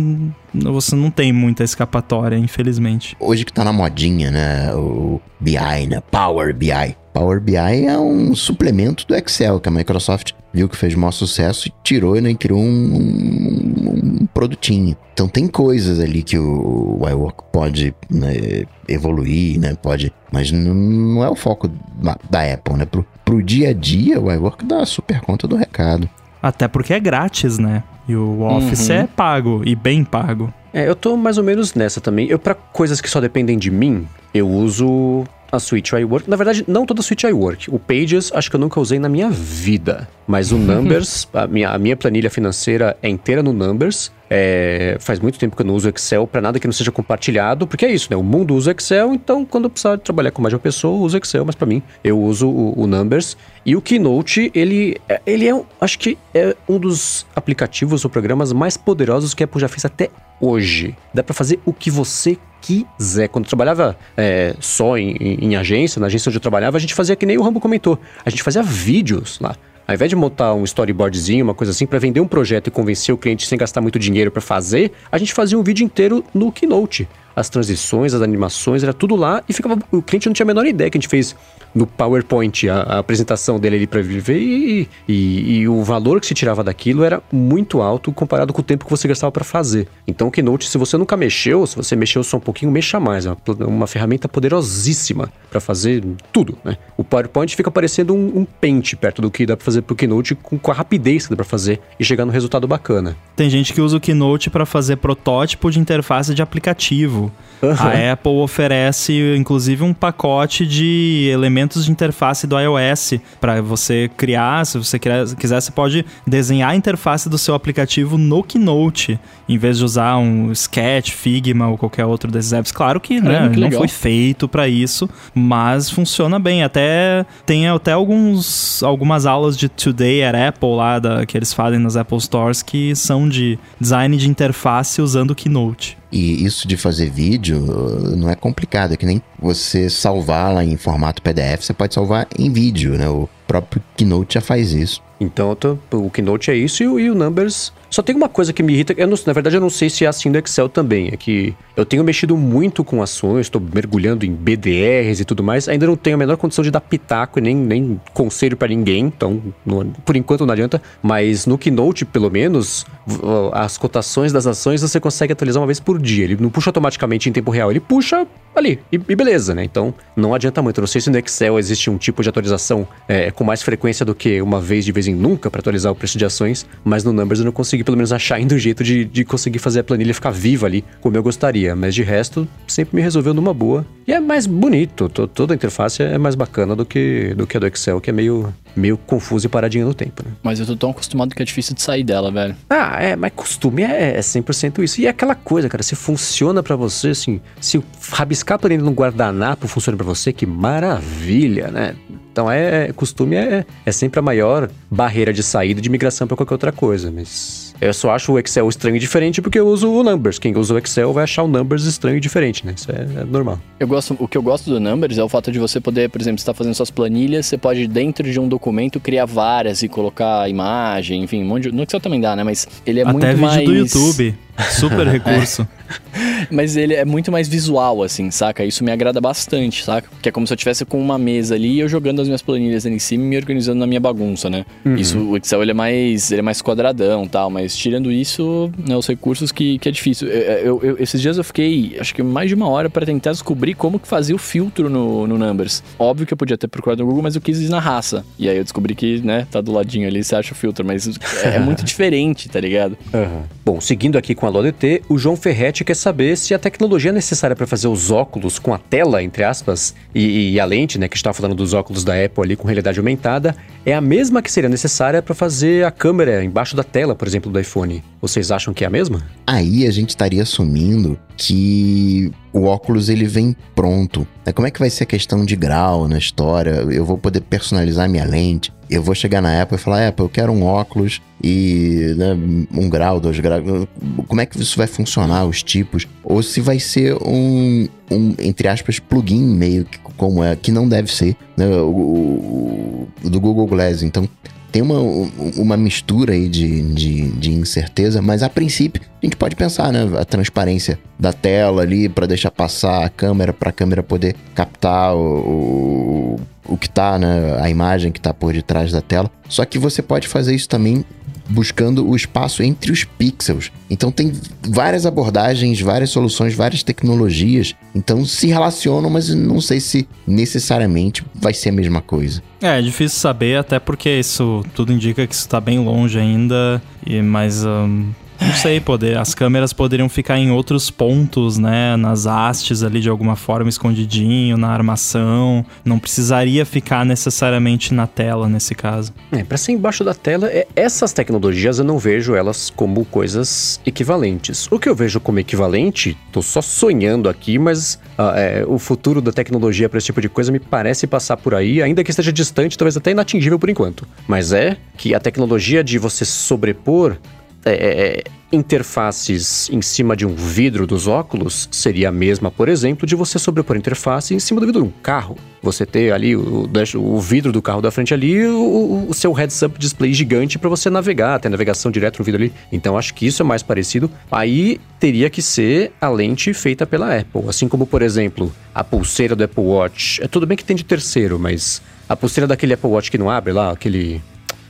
você não tem muita escapatória, infelizmente. Hoje que tá na modinha, né, o BI, né, Power BI. Power BI é um suplemento do Excel que a Microsoft viu que fez maior sucesso e tirou né, e criou um, um, um produtinho. Então tem coisas ali que o, o iWork pode né, evoluir, né? Pode, mas não, é o foco da, da Apple, né? Pro, pro dia a dia, o iWork dá super conta do recado. Até porque é grátis, né? E o Office uhum. é pago e bem pago. É, eu tô mais ou menos nessa também. Eu, para coisas que só dependem de mim, eu uso a Switch iWork. Na verdade, não toda a Switch iWork. O Pages, acho que eu nunca usei na minha vida. Mas o Numbers, a minha, a minha planilha financeira é inteira no Numbers. É, faz muito tempo que eu não uso Excel para nada que não seja compartilhado, porque é isso, né? O mundo usa Excel, então quando eu precisar trabalhar com mais de uma pessoa, eu uso Excel, mas para mim eu uso o, o, Numbers. E o Keynote, ele, ele é, acho que é um dos aplicativos ou programas mais poderosos que a Apple já fez até hoje. Dá para fazer o que você quiser. Quando eu trabalhava é, só em, em, agência, na agência onde eu trabalhava, a gente fazia que nem o Rambo comentou. A gente fazia vídeos lá. Ao invés de montar um storyboardzinho, uma coisa assim, para vender um projeto e convencer o cliente sem gastar muito dinheiro para fazer, a gente fazia um vídeo inteiro no Keynote as transições, as animações, era tudo lá e ficava. O cliente não tinha a menor ideia que a gente fez no PowerPoint a, a apresentação dele ali para viver e, e, e, o valor que se tirava daquilo era muito alto comparado com o tempo que você gastava para fazer. Então o Keynote, se você nunca mexeu, se você mexeu só um pouquinho, mexa mais. É uma, uma ferramenta poderosíssima para fazer tudo, né? O PowerPoint fica parecendo um, um pente perto do que dá para fazer pro Keynote com, com a rapidez que dá para fazer e chegar no resultado bacana. Tem gente que usa o Keynote para fazer protótipo de interface de aplicativo. Uhum. A Apple oferece, inclusive, um pacote de elementos de interface do iOS para você criar. Se você quiser, você pode desenhar a interface do seu aplicativo no Keynote, em vez de usar um Sketch, Figma ou qualquer outro desses apps. Claro que, né, que não foi feito para isso, mas funciona bem. Até tem até alguns, algumas aulas de Today at Apple lá da, que eles fazem nas Apple Stores que são de design de interface usando o Keynote. E isso de fazer vídeo uh, não é complicado, é que nem você salvar lá em formato PDF, você pode salvar em vídeo, né? O, próprio Keynote já faz isso. Então tô, o Keynote é isso e, e, o Numbers. Só tem uma coisa que me irrita. Eu não, na verdade, eu não sei se é assim no Excel também. É que eu tenho mexido muito com ações, estou mergulhando em BDRs e tudo mais. Ainda não tenho a menor condição de dar pitaco e nem, nem conselho para ninguém. Então, por enquanto não adianta. Mas no Keynote, pelo menos, as cotações das ações você consegue atualizar uma vez por dia. Ele não puxa automaticamente em tempo real, ele puxa ali e, e beleza, né? Então não adianta muito. Eu não sei se no Excel existe um tipo de atualização é, com mais frequência do que uma vez de vez nunca para atualizar o preço de ações, mas no Numbers eu não consegui pelo menos achar ainda um jeito de, de conseguir fazer a planilha ficar viva ali, como eu gostaria. Mas de resto, sempre me resolveu numa boa. E é mais bonito, toda a interface é mais bacana do que, do que a do Excel, que é meio, meio confuso e paradinha no tempo, né? Mas eu tô tão acostumado que é difícil de sair dela, velho. Ah, é, mas costume é, é 100% isso. E é aquela coisa, cara, se funciona para você, assim, se rabiscar a planilha no guardanapo funciona para você, que maravilha, né? Então é, é costume é, é sempre a maior barreira de saída de migração para qualquer outra coisa, mas eu só acho o Excel estranho e diferente porque eu uso o Numbers. Quem usa o Excel vai achar o Numbers estranho e diferente, né? Isso é, é normal. Eu gosto, o que eu gosto do Numbers é o fato de você poder, por exemplo, estar tá fazendo suas planilhas, você pode dentro de um documento criar várias e colocar imagem, enfim, um monte de, no Excel também dá, né? Mas ele é Até muito vídeo mais do YouTube. Super recurso. Mas ele é muito mais visual, assim, saca? Isso me agrada bastante, saca? Que é como se eu tivesse com uma mesa ali e eu jogando as minhas planilhas ali em cima e me organizando na minha bagunça, né? Uhum. Isso, o Excel ele é mais, ele é mais quadradão tal, mas tirando isso, né, os recursos que, que é difícil. Eu, eu, esses dias eu fiquei, acho que mais de uma hora para tentar descobrir como que fazia o filtro no, no Numbers. Óbvio que eu podia ter procurado no Google, mas eu quis ir na raça. E aí eu descobri que, né, tá do ladinho ali, você acha o filtro, mas é, é muito diferente, tá ligado? Uhum. Bom, seguindo aqui com a LODT, o João Ferretti quer saber se a tecnologia necessária para fazer os óculos com a tela, entre aspas, e, e a lente, né, que estava falando dos óculos da Apple ali com realidade aumentada, é a mesma que seria necessária para fazer a câmera embaixo da tela, por exemplo, do iPhone. Vocês acham que é a mesma? Aí a gente estaria assumindo que o óculos ele vem pronto. É, como é que vai ser a questão de grau na história? Eu vou poder personalizar minha lente. Eu vou chegar na Apple e falar, Apple, eu quero um óculos e né, um grau, dois graus. Como é que isso vai funcionar, os tipos? Ou se vai ser um, um entre aspas, plugin meio que como é, que não deve ser, né, o, o do Google Glass. Então, tem uma, uma mistura aí de, de, de, incerteza, mas a princípio a gente pode pensar, né? A transparência da tela ali para deixar passar a câmera, para a câmera poder captar o, o, o que tá, né? A imagem que tá por detrás da tela. Só que você pode fazer isso também buscando o espaço entre os pixels. Então tem várias abordagens, várias soluções, várias tecnologias. Então se relacionam, mas não sei se necessariamente vai ser a mesma coisa. É, é difícil saber, até porque isso tudo indica que isso está bem longe ainda. E mas um, não sei, poder. As câmeras poderiam ficar em outros pontos, né? Nas hastes ali de alguma forma, escondidinho, na armação. Não precisaria ficar necessariamente na tela nesse caso. É, para ser embaixo da tela, é, essas tecnologias eu não vejo elas como coisas equivalentes. O que eu vejo como equivalente, tô só sonhando aqui, mas uh, é, o futuro da tecnologia para esse tipo de coisa me parece passar por aí, ainda que esteja distante, talvez até inatingível por enquanto. Mas é que a tecnologia de você sobrepor é, é, interfaces em cima de um vidro dos óculos seria a mesma, por exemplo, de você sobrepor interface em cima do vidro de um carro. Você ter ali o, o vidro do carro da frente ali, o, o seu heads-up display gigante para você navegar, ter navegação direto no vidro ali. Então acho que isso é mais parecido. Aí teria que ser a lente feita pela Apple. Assim como, por exemplo, a pulseira do Apple Watch. É tudo bem que tem de terceiro, mas a pulseira daquele Apple Watch que não abre lá, aquele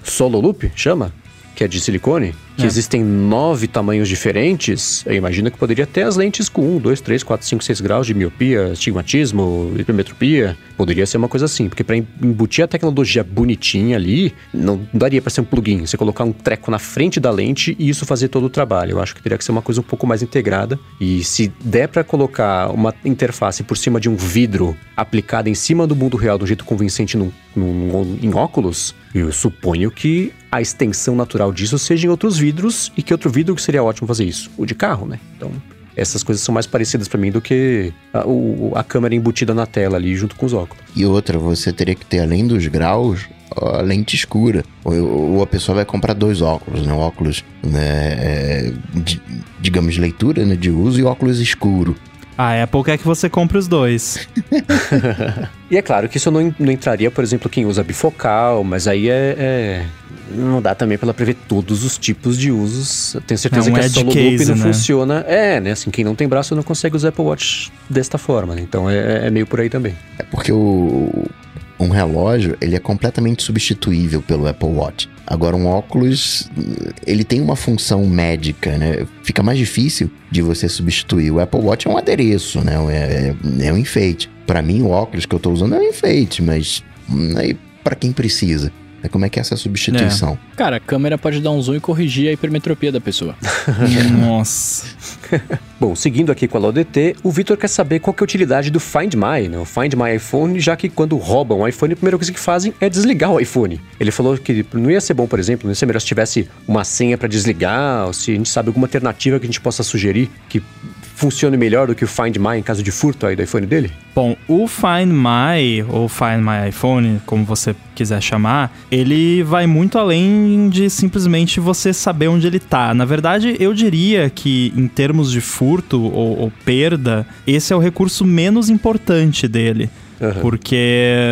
Solo Loop, chama? que é de silicone, que é. existem nove tamanhos diferentes, eu imagino que poderia ter as lentes com 1, 2, 3, 4, 5, 6 graus de miopia, estigmatismo, hipermetropia. Poderia ser uma coisa assim, porque para embutir a tecnologia bonitinha ali, não daria para ser um plugin. Você colocar um treco na frente da lente e isso fazer todo o trabalho. Eu acho que teria que ser uma coisa um pouco mais integrada. E se der para colocar uma interface por cima de um vidro aplicada em cima do mundo real de um jeito convincente num, num, em óculos, eu suponho que a extensão natural disso seja em outros vidros e que outro vidro que seria ótimo fazer isso? O de carro, né? Então, essas coisas são mais parecidas para mim do que a, o, a câmera embutida na tela ali junto com os óculos. E outra, você teria que ter além dos graus a lente escura. Ou, a pessoa vai comprar dois óculos, né? óculos, né, é, de, digamos, de leitura, né, de uso e óculos escuro. A Apple quer que você compre os dois. e é claro que isso não, não entraria, por exemplo, quem usa bifocal, mas aí é, é não dá também para prever todos os tipos de usos. Eu tenho certeza é um que a solo case, não né? funciona. É, né? Assim, quem não tem braço não consegue usar Apple Watch desta forma, né? Então é, é meio por aí também. É porque o, um relógio, ele é completamente substituível pelo Apple Watch. Agora, um óculos, ele tem uma função médica, né? Fica mais difícil de você substituir. O Apple Watch é um adereço, né? É, é, é um enfeite. Para mim, o óculos que eu tô usando é um enfeite, mas aí para quem precisa. É como é que é essa substituição? É. Cara, a câmera pode dar um zoom e corrigir a hipermetropia da pessoa. Nossa. Bom, seguindo aqui com a LODT, o Vitor quer saber qual que é a utilidade do Find My, né? O Find My iPhone, já que quando roubam o iPhone, a primeira coisa que fazem é desligar o iPhone. Ele falou que não ia ser bom, por exemplo, não ia ser melhor se tivesse uma senha para desligar, ou se a gente sabe alguma alternativa que a gente possa sugerir que funcione melhor do que o Find My em caso de furto aí do iPhone dele? Bom, o Find My, ou Find My iPhone, como você quiser chamar, ele vai muito além de simplesmente você saber onde ele tá. Na verdade, eu diria que em termos de furto ou, ou perda, esse é o recurso menos importante dele. Uhum. Porque,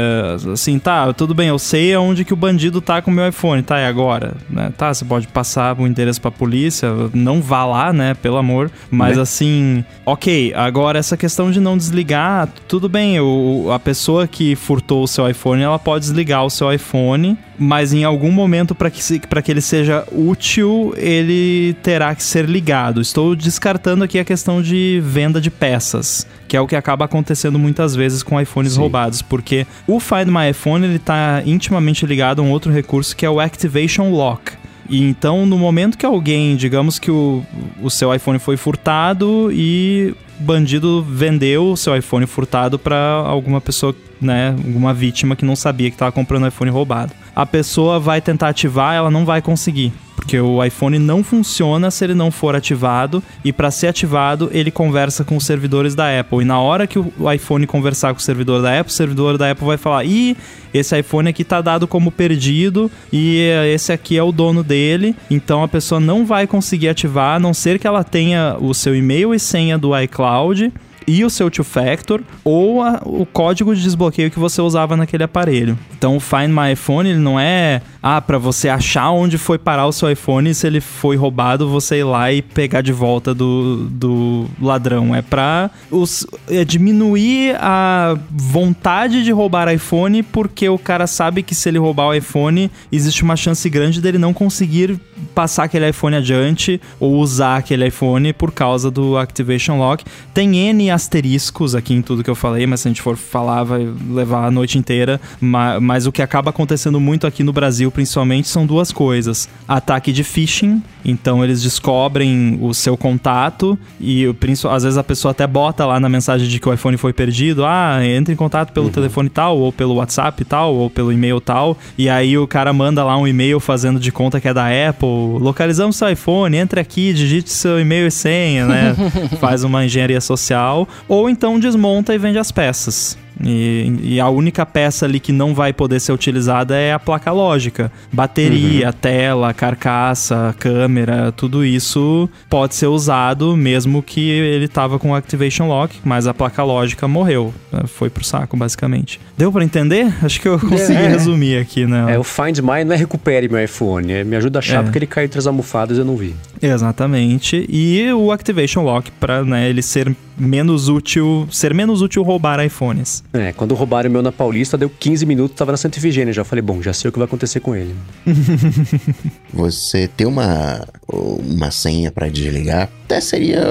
assim, tá, tudo bem, eu sei aonde que o bandido tá com o meu iPhone, tá, e agora? Né? Tá, você pode passar o endereço pra polícia, não vá lá, né, pelo amor. Mas, né? assim, ok, agora essa questão de não desligar, tudo bem, o, a pessoa que furtou o seu iPhone, ela pode desligar o seu iPhone, mas em algum momento, para que, que ele seja útil, ele terá que ser ligado. Estou descartando aqui a questão de venda de peças, que é o que acaba acontecendo muitas vezes com iPhones Sim. roubados, porque o Find My iPhone ele está intimamente ligado a um outro recurso que é o Activation Lock. E então, no momento que alguém, digamos que o, o seu iPhone foi furtado e o bandido vendeu o seu iPhone furtado para alguma pessoa, né, alguma vítima que não sabia que estava comprando iPhone roubado. A pessoa vai tentar ativar, ela não vai conseguir porque o iPhone não funciona se ele não for ativado e para ser ativado ele conversa com os servidores da Apple e na hora que o iPhone conversar com o servidor da Apple, o servidor da Apple vai falar: "Ih, esse iPhone aqui tá dado como perdido e esse aqui é o dono dele". Então a pessoa não vai conseguir ativar a não ser que ela tenha o seu e-mail e senha do iCloud e o seu two-factor ou a, o código de desbloqueio que você usava naquele aparelho. Então o Find My iPhone ele não é ah, para você achar onde foi parar o seu iPhone se ele foi roubado, você ir lá e pegar de volta do, do ladrão. É pra os, é diminuir a vontade de roubar iPhone, porque o cara sabe que se ele roubar o iPhone, existe uma chance grande dele não conseguir passar aquele iPhone adiante ou usar aquele iPhone por causa do Activation Lock. Tem N asteriscos aqui em tudo que eu falei, mas se a gente for falar, vai levar a noite inteira. Mas, mas o que acaba acontecendo muito aqui no Brasil, principalmente, são duas coisas: ataque de phishing, então eles descobrem o seu contato e às vezes a pessoa até bota lá na mensagem de que o iPhone foi perdido, ah, entre em contato pelo uhum. telefone tal, ou pelo WhatsApp tal, ou pelo e-mail tal, e aí o cara manda lá um e-mail fazendo de conta que é da Apple, localizamos seu iPhone, entre aqui, digite seu e-mail e senha, né? Faz uma engenharia social, ou então desmonta e vende as peças. E, e, a única peça ali que não vai poder ser utilizada é a placa lógica. Bateria, uhum. tela, carcaça, câmera, tudo isso pode ser usado mesmo que ele tava com o Activation Lock, mas a placa lógica morreu. Né? Foi pro saco, basicamente. Deu para entender? Acho que eu consegui é. resumir aqui, né? É, o Find My não é recupere meu iPhone, é me ajuda a achar é. porque ele caiu entre as almofadas e eu não vi. Exatamente. E o Activation Lock para né, ele ser menos útil, ser menos útil roubar iPhones. É, quando roubaram o meu na Paulista, deu 15 minutos, tava na Santa Efigênia. Já falei, bom, já sei o que vai acontecer com ele. Você ter uma, uma senha para desligar, até seria.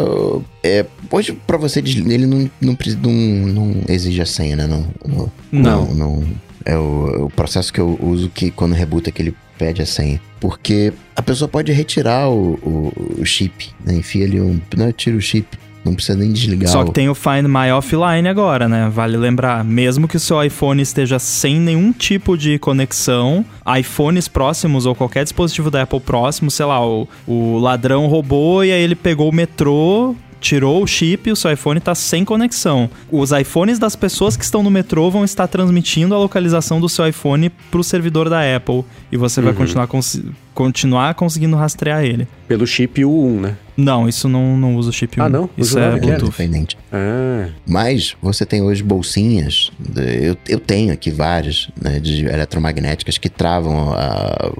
É, hoje, para você desligar, ele não, não, não, não exige a senha, né? Não. Não. não. não é o, o, processo que eu uso que quando rebuta que ele pede a senha. Porque a pessoa pode retirar o, o, o chip, né? Enfia ali um. Não, tira o chip não precisa nem desligar. Só que tem o Find My Offline agora, né? Vale lembrar. Mesmo que o seu iPhone esteja sem nenhum tipo de conexão, iPhones próximos ou qualquer dispositivo da Apple próximo, sei lá, o, o ladrão roubou e aí ele pegou o metrô, tirou o chip e o seu iPhone está sem conexão. Os iPhones das pessoas que estão no metrô vão estar transmitindo a localização do seu iPhone para o servidor da Apple e você uhum. vai continuar, cons continuar conseguindo rastrear ele. Pelo chip U1, né? Não, isso não, não usa chip 1. Ah, não? Isso é que é Bluetooth. Independente. Ah, Mas você tem hoje bolsinhas, eu, eu tenho aqui várias, né, de eletromagnéticas que travam a...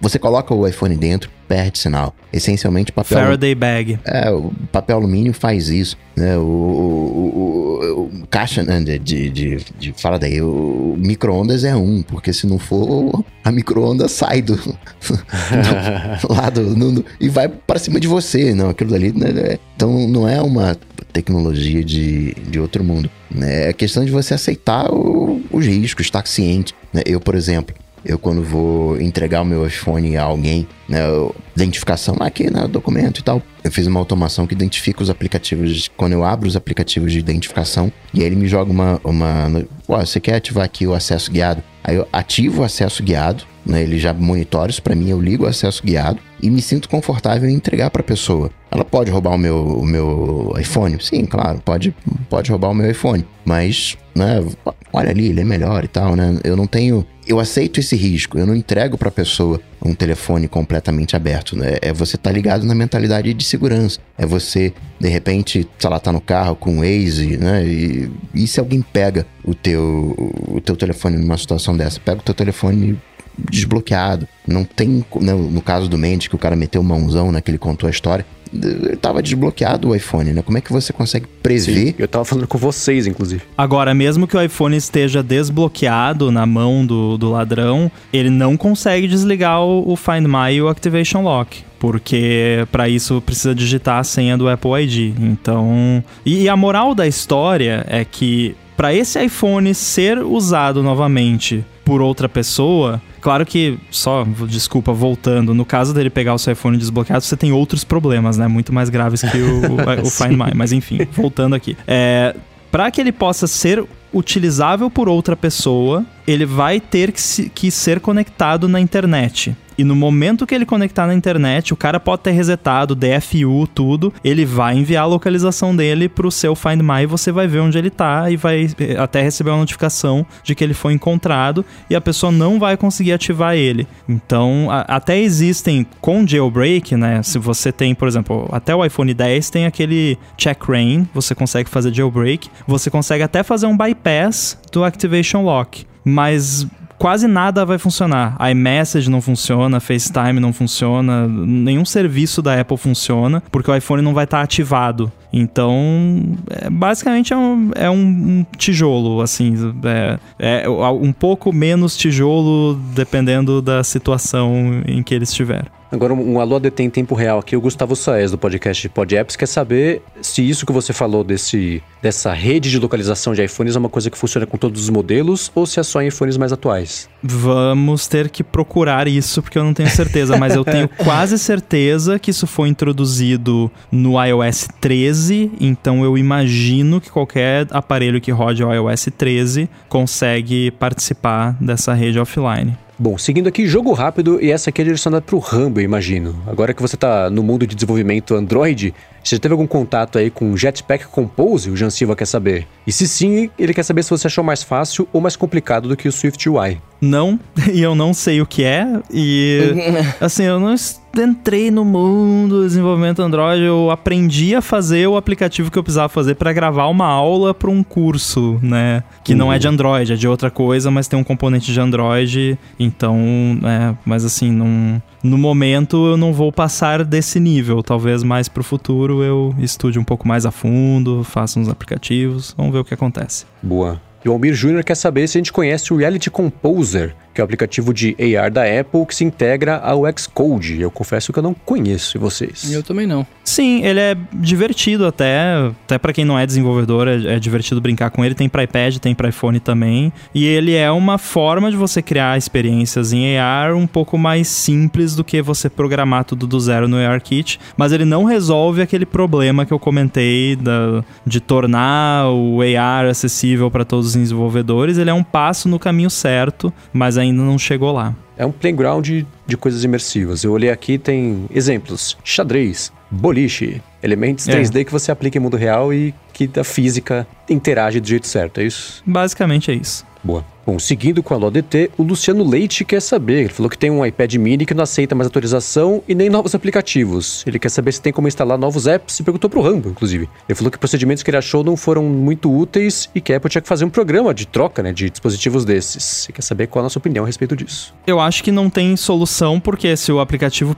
Você coloca o iPhone dentro, perde sinal. Essencialmente papel... Faraday bag. É, o papel alumínio faz isso, né? O, o- o- o caixa né, de, de, de, de- Fala daí, o micro-ondas é um, porque se não for, a micro-ondas sai do, do lado no- e vai para cima de você, não? Aquilo dali, né? é- Então não é uma tecnologia de, de outro mundo, né? É questão de você aceitar os riscos, estar ciente. Né? Eu, por exemplo, eu quando vou entregar o meu iPhone a alguém, né, eu- identificação aqui no documento e tal, eu fiz uma automação que identifica os aplicativos, quando eu abro os aplicativos de identificação, e aí ele me joga uma, uma você quer ativar aqui o acesso guiado? Aí eu ativo o acesso guiado, né, ele já monitora isso pra mim, eu ligo o acesso guiado e me sinto confortável em entregar pra pessoa. Ela pode roubar o meu, o meu iPhone? Sim, claro, pode, pode roubar o meu iPhone, mas, né, olha ali, ele é melhor e tal, né? Eu não tenho, eu aceito esse risco, eu não entrego pra pessoa um telefone completamente aberto, né? É você tá ligado na mentalidade de segurança. É você, de repente, sei lá, tá no carro com o Waze, né? E, e se alguém pega o teu, o teu telefone numa situação dessa? Pega o teu telefone desbloqueado. Não tem, né, no caso do Mendes, que o cara meteu mãozão, né, que ele contou a história, ele tava desbloqueado o iPhone, né? Como é que você consegue prever sim. Eu tava falando com vocês, inclusive. Agora, mesmo que o iPhone esteja desbloqueado na mão do, do ladrão, ele não consegue desligar o, o Find My e o Activation Lock. Porque para isso precisa digitar a senha do Apple ID. Então. E, e a moral da história é que para esse iPhone ser usado novamente por outra pessoa, claro que, só, desculpa, voltando, no caso dele pegar o seu iPhone desbloqueado, você tem outros problemas, né? Muito mais graves que o, o Find My. Mas enfim, voltando aqui. É, para que ele possa ser utilizável por outra pessoa, ele vai ter que, se- que ser conectado na internet. E no momento que ele conectar na internet, o cara pode ter resetado, DFU, tudo, ele vai enviar a localização dele pro seu Find My você vai ver onde ele tá e vai eh, até receber uma notificação de que ele foi encontrado e a pessoa não vai conseguir ativar ele. Então, a- até existem com jailbreak, né? Se você tem, por exemplo, até o iPhone 10 tem aquele check rain, você consegue fazer jailbreak, você consegue até fazer um bypass do activation lock, mas quase nada vai funcionar. iMessage não funciona, FaceTime não funciona, nenhum serviço da Apple funciona, porque o iPhone não vai estar ativado. Então, é, basicamente é, um, é um- tijolo, assim, é, é um pouco menos tijolo dependendo da situação em que ele estiver. Agora, um alô ADT em tempo real aqui, o Gustavo Saez, do podcast Pod Apps, quer saber se isso que você falou desse, dessa rede de localização de iPhones é uma coisa que funciona com todos os modelos ou se é só em iPhones mais atuais. Vamos ter que procurar isso, porque eu não tenho certeza, mas eu tenho quase certeza que isso foi introduzido no iOS 13, então eu imagino que qualquer aparelho que rode o iOS 13 consegue participar dessa rede offline. Bom, seguindo aqui, jogo rápido, e essa aqui é direcionada pro Rambo, eu imagino. Agora que você tá no mundo de desenvolvimento Android, você já teve algum contato aí com Jetpack Compose? O Jan Silva quer saber. E se sim, ele quer saber se você achou mais fácil ou mais complicado do que o Swift UI. Não, e eu não sei o que é, e assim, eu não entrei no mundo do desenvolvimento Android, eu aprendi a fazer o aplicativo que eu precisava fazer para gravar uma aula para um curso, né? Que não é de Android, é de outra coisa, mas tem um componente de Android, então, é, mas assim, não, no momento eu não vou passar desse nível, talvez mais pro futuro eu estude um pouco mais a fundo, faça uns aplicativos, vamos ver o que acontece. Boa. E o Almir Júnior quer saber se a gente conhece o Reality Composer, que é o aplicativo de AR da Apple que se integra ao Xcode. Eu confesso que eu não conheço, e vocês? Eu também não. Sim, ele é divertido até, até para quem não é desenvolvedor, é, é divertido brincar com ele. Tem para iPad, tem para iPhone também. E ele é uma forma de você criar experiências em AR um pouco mais simples do que você programar tudo do zero no ARKit, mas ele não resolve aquele problema que eu comentei da, de tornar o AR acessível para todos os desenvolvedores. Ele é um passo no caminho certo, mas ainda não chegou lá. É um playground de, coisas imersivas. Eu olhei aqui, tem exemplos: xadrez, boliche, elementos É. 3D que você aplica em mundo real e que a física interage do jeito certo, é isso? Basicamente é isso. Boa. Bom, seguindo com a LODT, o Luciano Leite quer saber. Ele falou que tem um iPad mini que não aceita mais atualização e nem novos aplicativos. Ele quer saber se tem como instalar novos apps e perguntou pro Rambo, inclusive. Ele falou que procedimentos que ele achou não foram muito úteis e que a Apple tinha que fazer um programa de troca, né, de dispositivos desses. Ele quer saber qual a nossa opinião a respeito disso. Eu acho que não tem solução porque se o aplicativo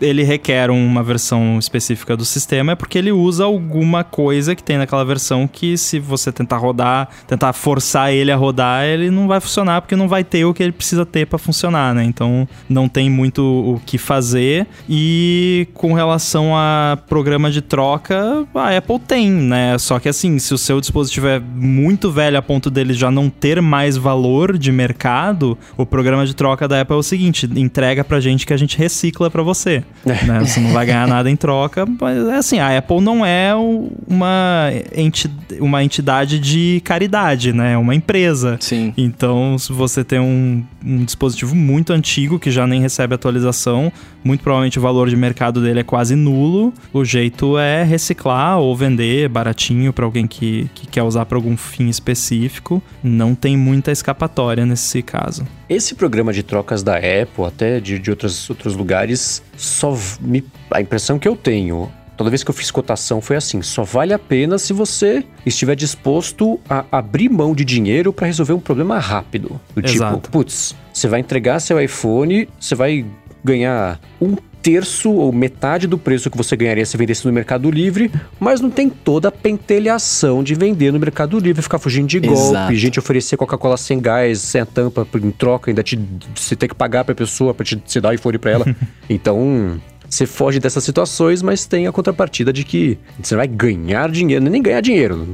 ele requer uma versão específica do sistema é porque ele usa alguma coisa que tem naquela versão que se você tentar rodar, tentar forçar ele a rodar, ele não vai funcionar porque não vai ter o que ele precisa ter para funcionar, né? Então não tem muito o que fazer. E com relação a programa de troca, a Apple tem, né? Só que assim, se o seu dispositivo é muito velho a ponto dele já não ter mais valor de mercado, o programa de troca da Apple é o seguinte: entrega pra gente que a gente recicla para você. né? Você não vai ganhar nada em troca. Mas é assim, a Apple não é uma, enti uma entidade de caridade, né? É uma empresa. Sim. Então, se você tem um, um dispositivo muito antigo que já nem recebe atualização, muito provavelmente o valor de mercado dele é quase nulo. O jeito é reciclar ou vender baratinho para alguém que, que quer usar para algum fim específico. Não tem muita escapatória nesse caso. Esse programa de trocas da Apple, até de, de outros, outros lugares, só me. A impressão que eu tenho toda vez que eu fiz cotação foi assim: só vale a pena se você estiver disposto a abrir mão de dinheiro para resolver um problema rápido. Do tipo, Exato. tipo, putz, você vai entregar seu iPhone, você vai ganhar um terço ou metade do preço que você ganharia se vendesse no Mercado Livre, mas não tem toda a pentelhação de vender no Mercado Livre, ficar fugindo de golpe, Exato. gente oferecer Coca-Cola sem gás, sem a tampa em troca, ainda te, você ter que pagar pra pessoa pra te, te dar o iPhone pra ela. então, você foge dessas situações, mas tem a contrapartida de que você vai ganhar dinheiro, nem ganhar dinheiro.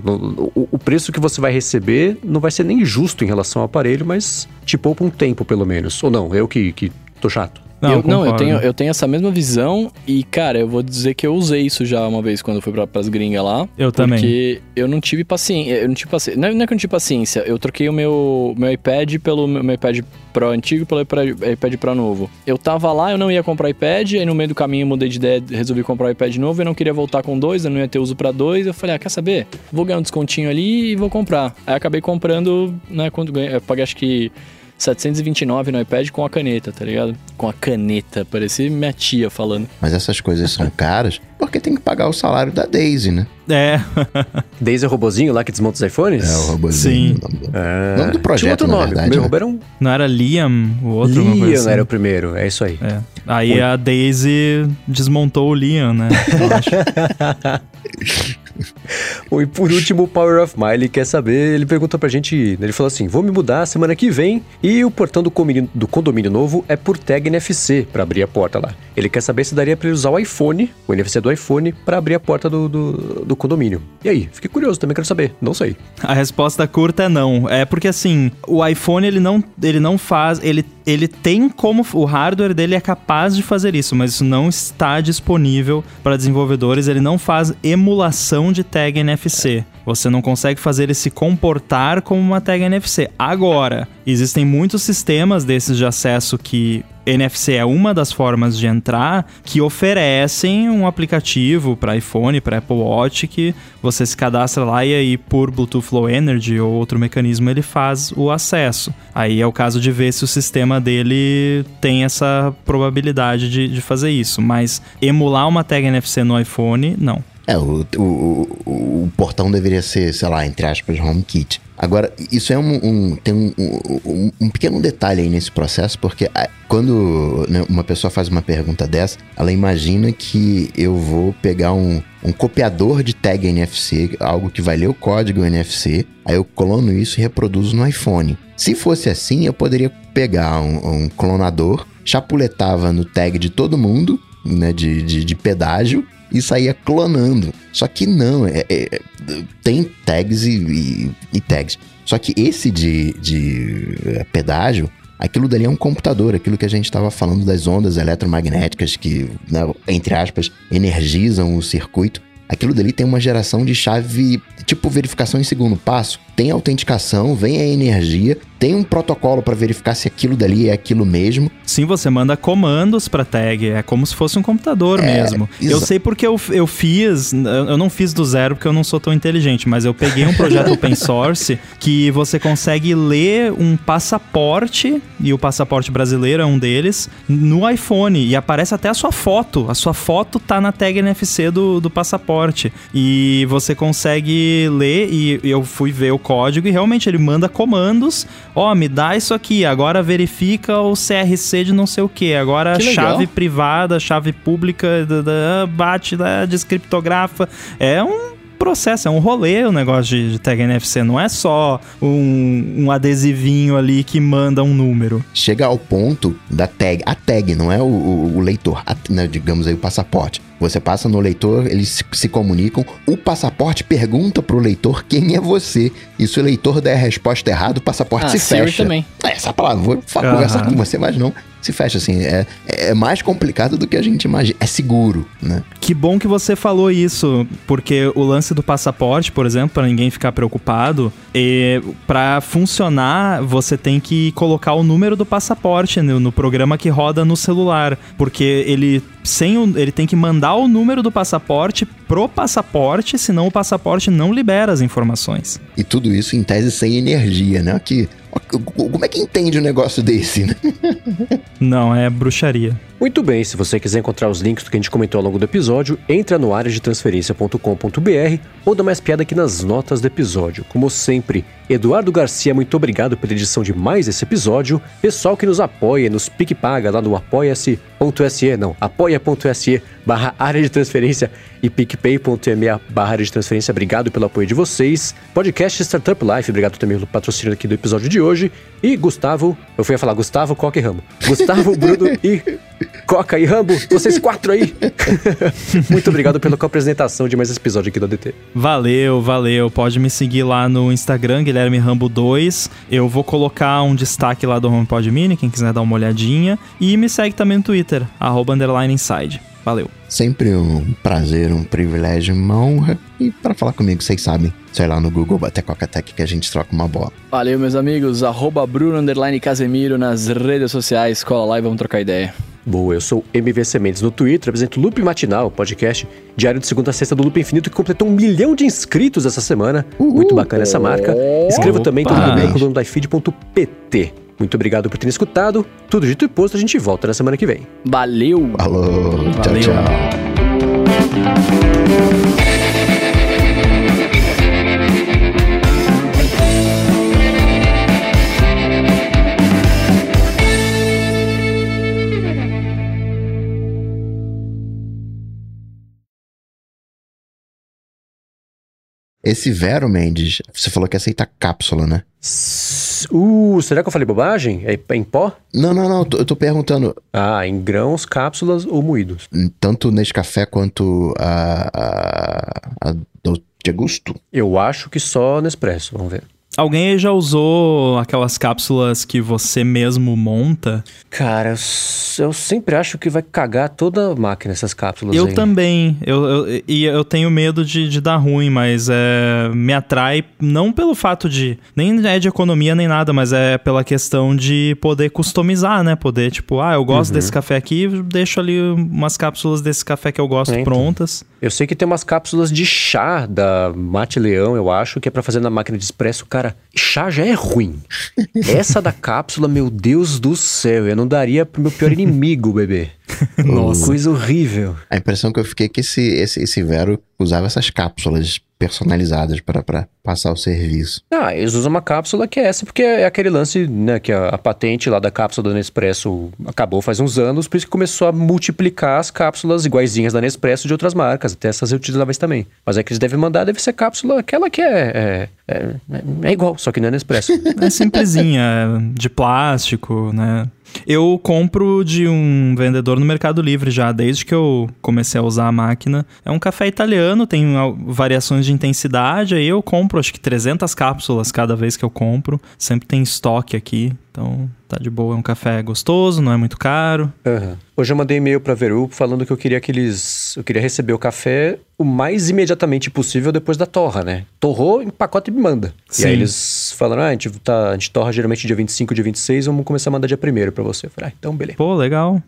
O, o- preço que você vai receber não vai ser nem justo em relação ao aparelho, mas te poupa um tempo, pelo menos. Ou não, eu que, que tô chato. Não, eu, não, eu tenho, eu tenho essa mesma visão e, cara, eu vou dizer que eu usei isso já uma vez quando eu fui pra, pras gringas lá. Eu também. Porque eu não tive paciência. Eu não tive paciência. Não é, não é que eu não tive paciência. Eu troquei o meu, meu iPad pelo meu, iPad Pro antigo pelo iPad, Pro novo. Eu tava lá, eu não ia comprar iPad, aí no meio do caminho eu mudei de ideia, resolvi comprar o iPad novo, eu não queria voltar com dois, eu não ia ter uso pra dois. Eu falei, ah, quer saber? Vou ganhar um descontinho ali e vou comprar. Aí acabei comprando, né, quando ganhei, eu paguei acho que 729 no iPad com a caneta, tá ligado? Com a caneta, parecia minha tia falando. Mas essas coisas são caras porque tem que pagar o salário da Daisy, né? É, Daisy é o robozinho lá que desmonta os iPhones? É o robozinho. Sim. o nome dele. É. O nome do projeto, Tinha outro na nome. verdade, o meu né? robô era um... não era Liam, o outro? Liam assim? era o primeiro, é isso aí. É. Aí a Daisy desmontou o Liam, né? Eu acho. Bom, e por último, o Power of My, ele quer saber, ele perguntou pra gente, ele falou assim, vou me mudar semana que vem e o portão do condomínio, do condomínio novo é por tag NFC pra abrir a porta lá. Ele quer saber se daria pra ele usar o iPhone, o NFC do iPhone, pra abrir a porta do, do, do condomínio. E aí? Fiquei curioso, também quero saber, não sei. A resposta curta é não. É porque assim, o iPhone ele não, ele não faz, ele, ele tem como o hardware dele é capaz de fazer isso, mas isso não está disponível para desenvolvedores, ele não faz emulação de tag NFC. Você não consegue fazer ele se comportar como uma tag NFC. Agora, existem muitos sistemas desses de acesso que NFC é uma das formas de entrar que oferecem um aplicativo para iPhone, para Apple Watch que você se cadastra lá e aí por Bluetooth Low Energy ou outro mecanismo ele faz o acesso. Aí é o caso de ver se o sistema dele tem essa probabilidade de, de fazer isso. Mas emular uma tag NFC no iPhone, não. É, o, o, o, o portão deveria ser, sei lá, entre aspas, HomeKit. Agora, isso é um, um- tem um, um- um pequeno detalhe aí nesse processo, porque ah, quando né, uma pessoa faz uma pergunta dessa, ela imagina que eu vou pegar um, um copiador de tag NFC, algo que vai ler o código NFC, aí eu clono isso e reproduzo no iPhone. Se fosse assim, eu poderia pegar um, um clonador, chapuletava no tag de todo mundo, né, de, de, de pedágio, e saía clonando. Só que não, é- é- tem tags e, e- tags. Só que esse de, de é, pedágio, aquilo dali é um computador, aquilo que a gente estava falando das ondas eletromagnéticas que, né, entre aspas, energizam o circuito. Aquilo dali tem uma geração de chave, tipo verificação em segundo passo. tem autenticação, vem a energia, tem um protocolo para verificar se aquilo dali é aquilo mesmo. Sim, você manda comandos para tag, é como se fosse um computador é, mesmo. Eu sei porque eu, eu fiz, eu não fiz do zero porque eu não sou tão inteligente, mas eu peguei um projeto open source que você consegue ler um passaporte, e o passaporte brasileiro é um deles, no iPhone, e aparece até a sua foto. A sua foto tá na tag NFC do, do passaporte. E você consegue ler, e eu fui ver o código, e realmente ele manda comandos. Ó, oh, me dá isso aqui, agora verifica o CRC de não sei o que, agora que chave privada, chave pública, bate, descriptografa. É um processo, é um rolê o negócio de, de tag NFC, não é só um, um, adesivinho ali que manda um número. Chega ao ponto da tag, a tag, não é o, o, o leitor, a, né, digamos aí o passaporte. Você passa no leitor, eles se, se comunicam. O passaporte pergunta pro leitor quem é você. E se o leitor der a resposta errada, o passaporte ah, se fecha. também. É, essa palavra, vou uhum. conversar com você, mas não se fecha assim. É, é mais complicado do que a gente imagina. É seguro, né? Que bom que você falou isso, porque o lance do passaporte, por exemplo, para ninguém ficar preocupado, é, para funcionar, você tem que colocar o número do passaporte no, no programa que roda no celular, porque ele sem o, ele tem que mandar o número do passaporte pro passaporte, senão o passaporte não libera as informações. E tudo isso em tese sem energia, né? Que como é que entende um negócio desse, né? Não, é bruxaria. Muito bem, se você quiser encontrar os links do que a gente comentou ao longo do episódio, entra no Eduardo Garcia, muito obrigado pela edição de mais esse episódio. Pessoal que nos apoia, nos pique paga lá no apoia-se.se, não, apoia.se barra área de transferência e picpay.me barra área de transferência. Obrigado pelo apoio de vocês. Podcast Startup Life, obrigado também pelo patrocínio aqui do episódio de hoje. E Gustavo, eu fui a falar Gustavo, Coca e Ramo. Gustavo, Bruno e Coca e Rambo, vocês quatro aí. Muito obrigado pela apresentação de mais esse episódio aqui do ADT. Valeu, valeu. Pode me seguir lá no Instagram, Guilherme Rambo 2. Eu vou colocar um destaque lá do HomePod Mini, quem quiser dar uma olhadinha. E me segue também no Twitter, arroba inside. Valeu. Sempre um prazer, um privilégio, uma honra. E para falar comigo, vocês sabem, sei lá no Google, bater Coca-Tech que a gente troca uma bola. Valeu, meus amigos. Arroba Bruno Casemiro nas redes sociais. Cola lá e vamos trocar ideia. Boa, eu sou MV Sementes no Twitter, apresento Loop Matinal, podcast diário de segunda a sexta do Loop Infinito, que completou um milhão de inscritos essa semana. Uhul. Muito bacana essa marca. Escreva também todo mundo no iFeed.pt. Muito obrigado por terem escutado. Tudo dito e posto, a gente volta na semana que vem. Valeu! Falou! Tchau, tchau. Esse Vero Mendes, você falou que ia aceitar cápsula, né? Uh, será que eu falei bobagem? É em pó? Não, não, não. Eu tô perguntando. Ah, em grãos, cápsulas ou moídos? Tanto nesse café quanto a, a, a do Augusto? Eu acho que só Nespresso, vamos ver. Alguém já usou aquelas cápsulas que você mesmo monta? Cara, eu, sempre acho que vai cagar toda a máquina essas cápsulas Eu aí. também. Eu, eu, e eu tenho medo de, de dar ruim, mas é, me atrai não pelo fato de... Nem é de economia nem nada, mas é pela questão de poder customizar, né? Poder, tipo, ah, eu gosto uhum. desse café aqui, deixo ali umas cápsulas desse café que eu gosto é, então. prontas. Eu sei que tem umas cápsulas de chá da Mate Leão, eu acho, que é para fazer na máquina de expresso. Cara, chá já é ruim. Essa da cápsula, meu Deus do céu, eu não daria pro meu pior inimigo, bebê. Nossa. Coisa horrível. A impressão que eu fiquei é que esse, esse, esse Vero usava essas cápsulas personalizadas para passar o serviço. Ah, eles usam uma cápsula que é essa, porque é aquele lance, né, que a, a, patente lá da cápsula da Nespresso acabou faz uns anos, por isso que começou a multiplicar as cápsulas iguaizinhas da Nespresso de outras marcas, até essas reutilizáveis também. Mas é que eles devem mandar, deve ser cápsula, aquela que é, é, é, é igual, só que não é Nespresso. É simplesinha, de plástico, né? Eu compro de um vendedor no Mercado Livre já, desde que eu comecei a usar a máquina. É um café italiano, tem variações de intensidade, aí eu compro acho que 300 cápsulas cada vez que eu compro. Sempre tem estoque aqui, então tá de boa. É um café gostoso, não é muito caro. Uhum. Hoje eu mandei e-mail pra Veru falando que eu queria que eles. Eu queria receber o café o mais imediatamente possível depois da torra, né? Torrou, empacota e me manda. Sim. E aí eles falaram: ah, a gente, tá, a gente torra geralmente dia 25, dia 26, vamos começar a mandar dia 1 pra você. Eu falei, ah, então beleza. Pô, legal.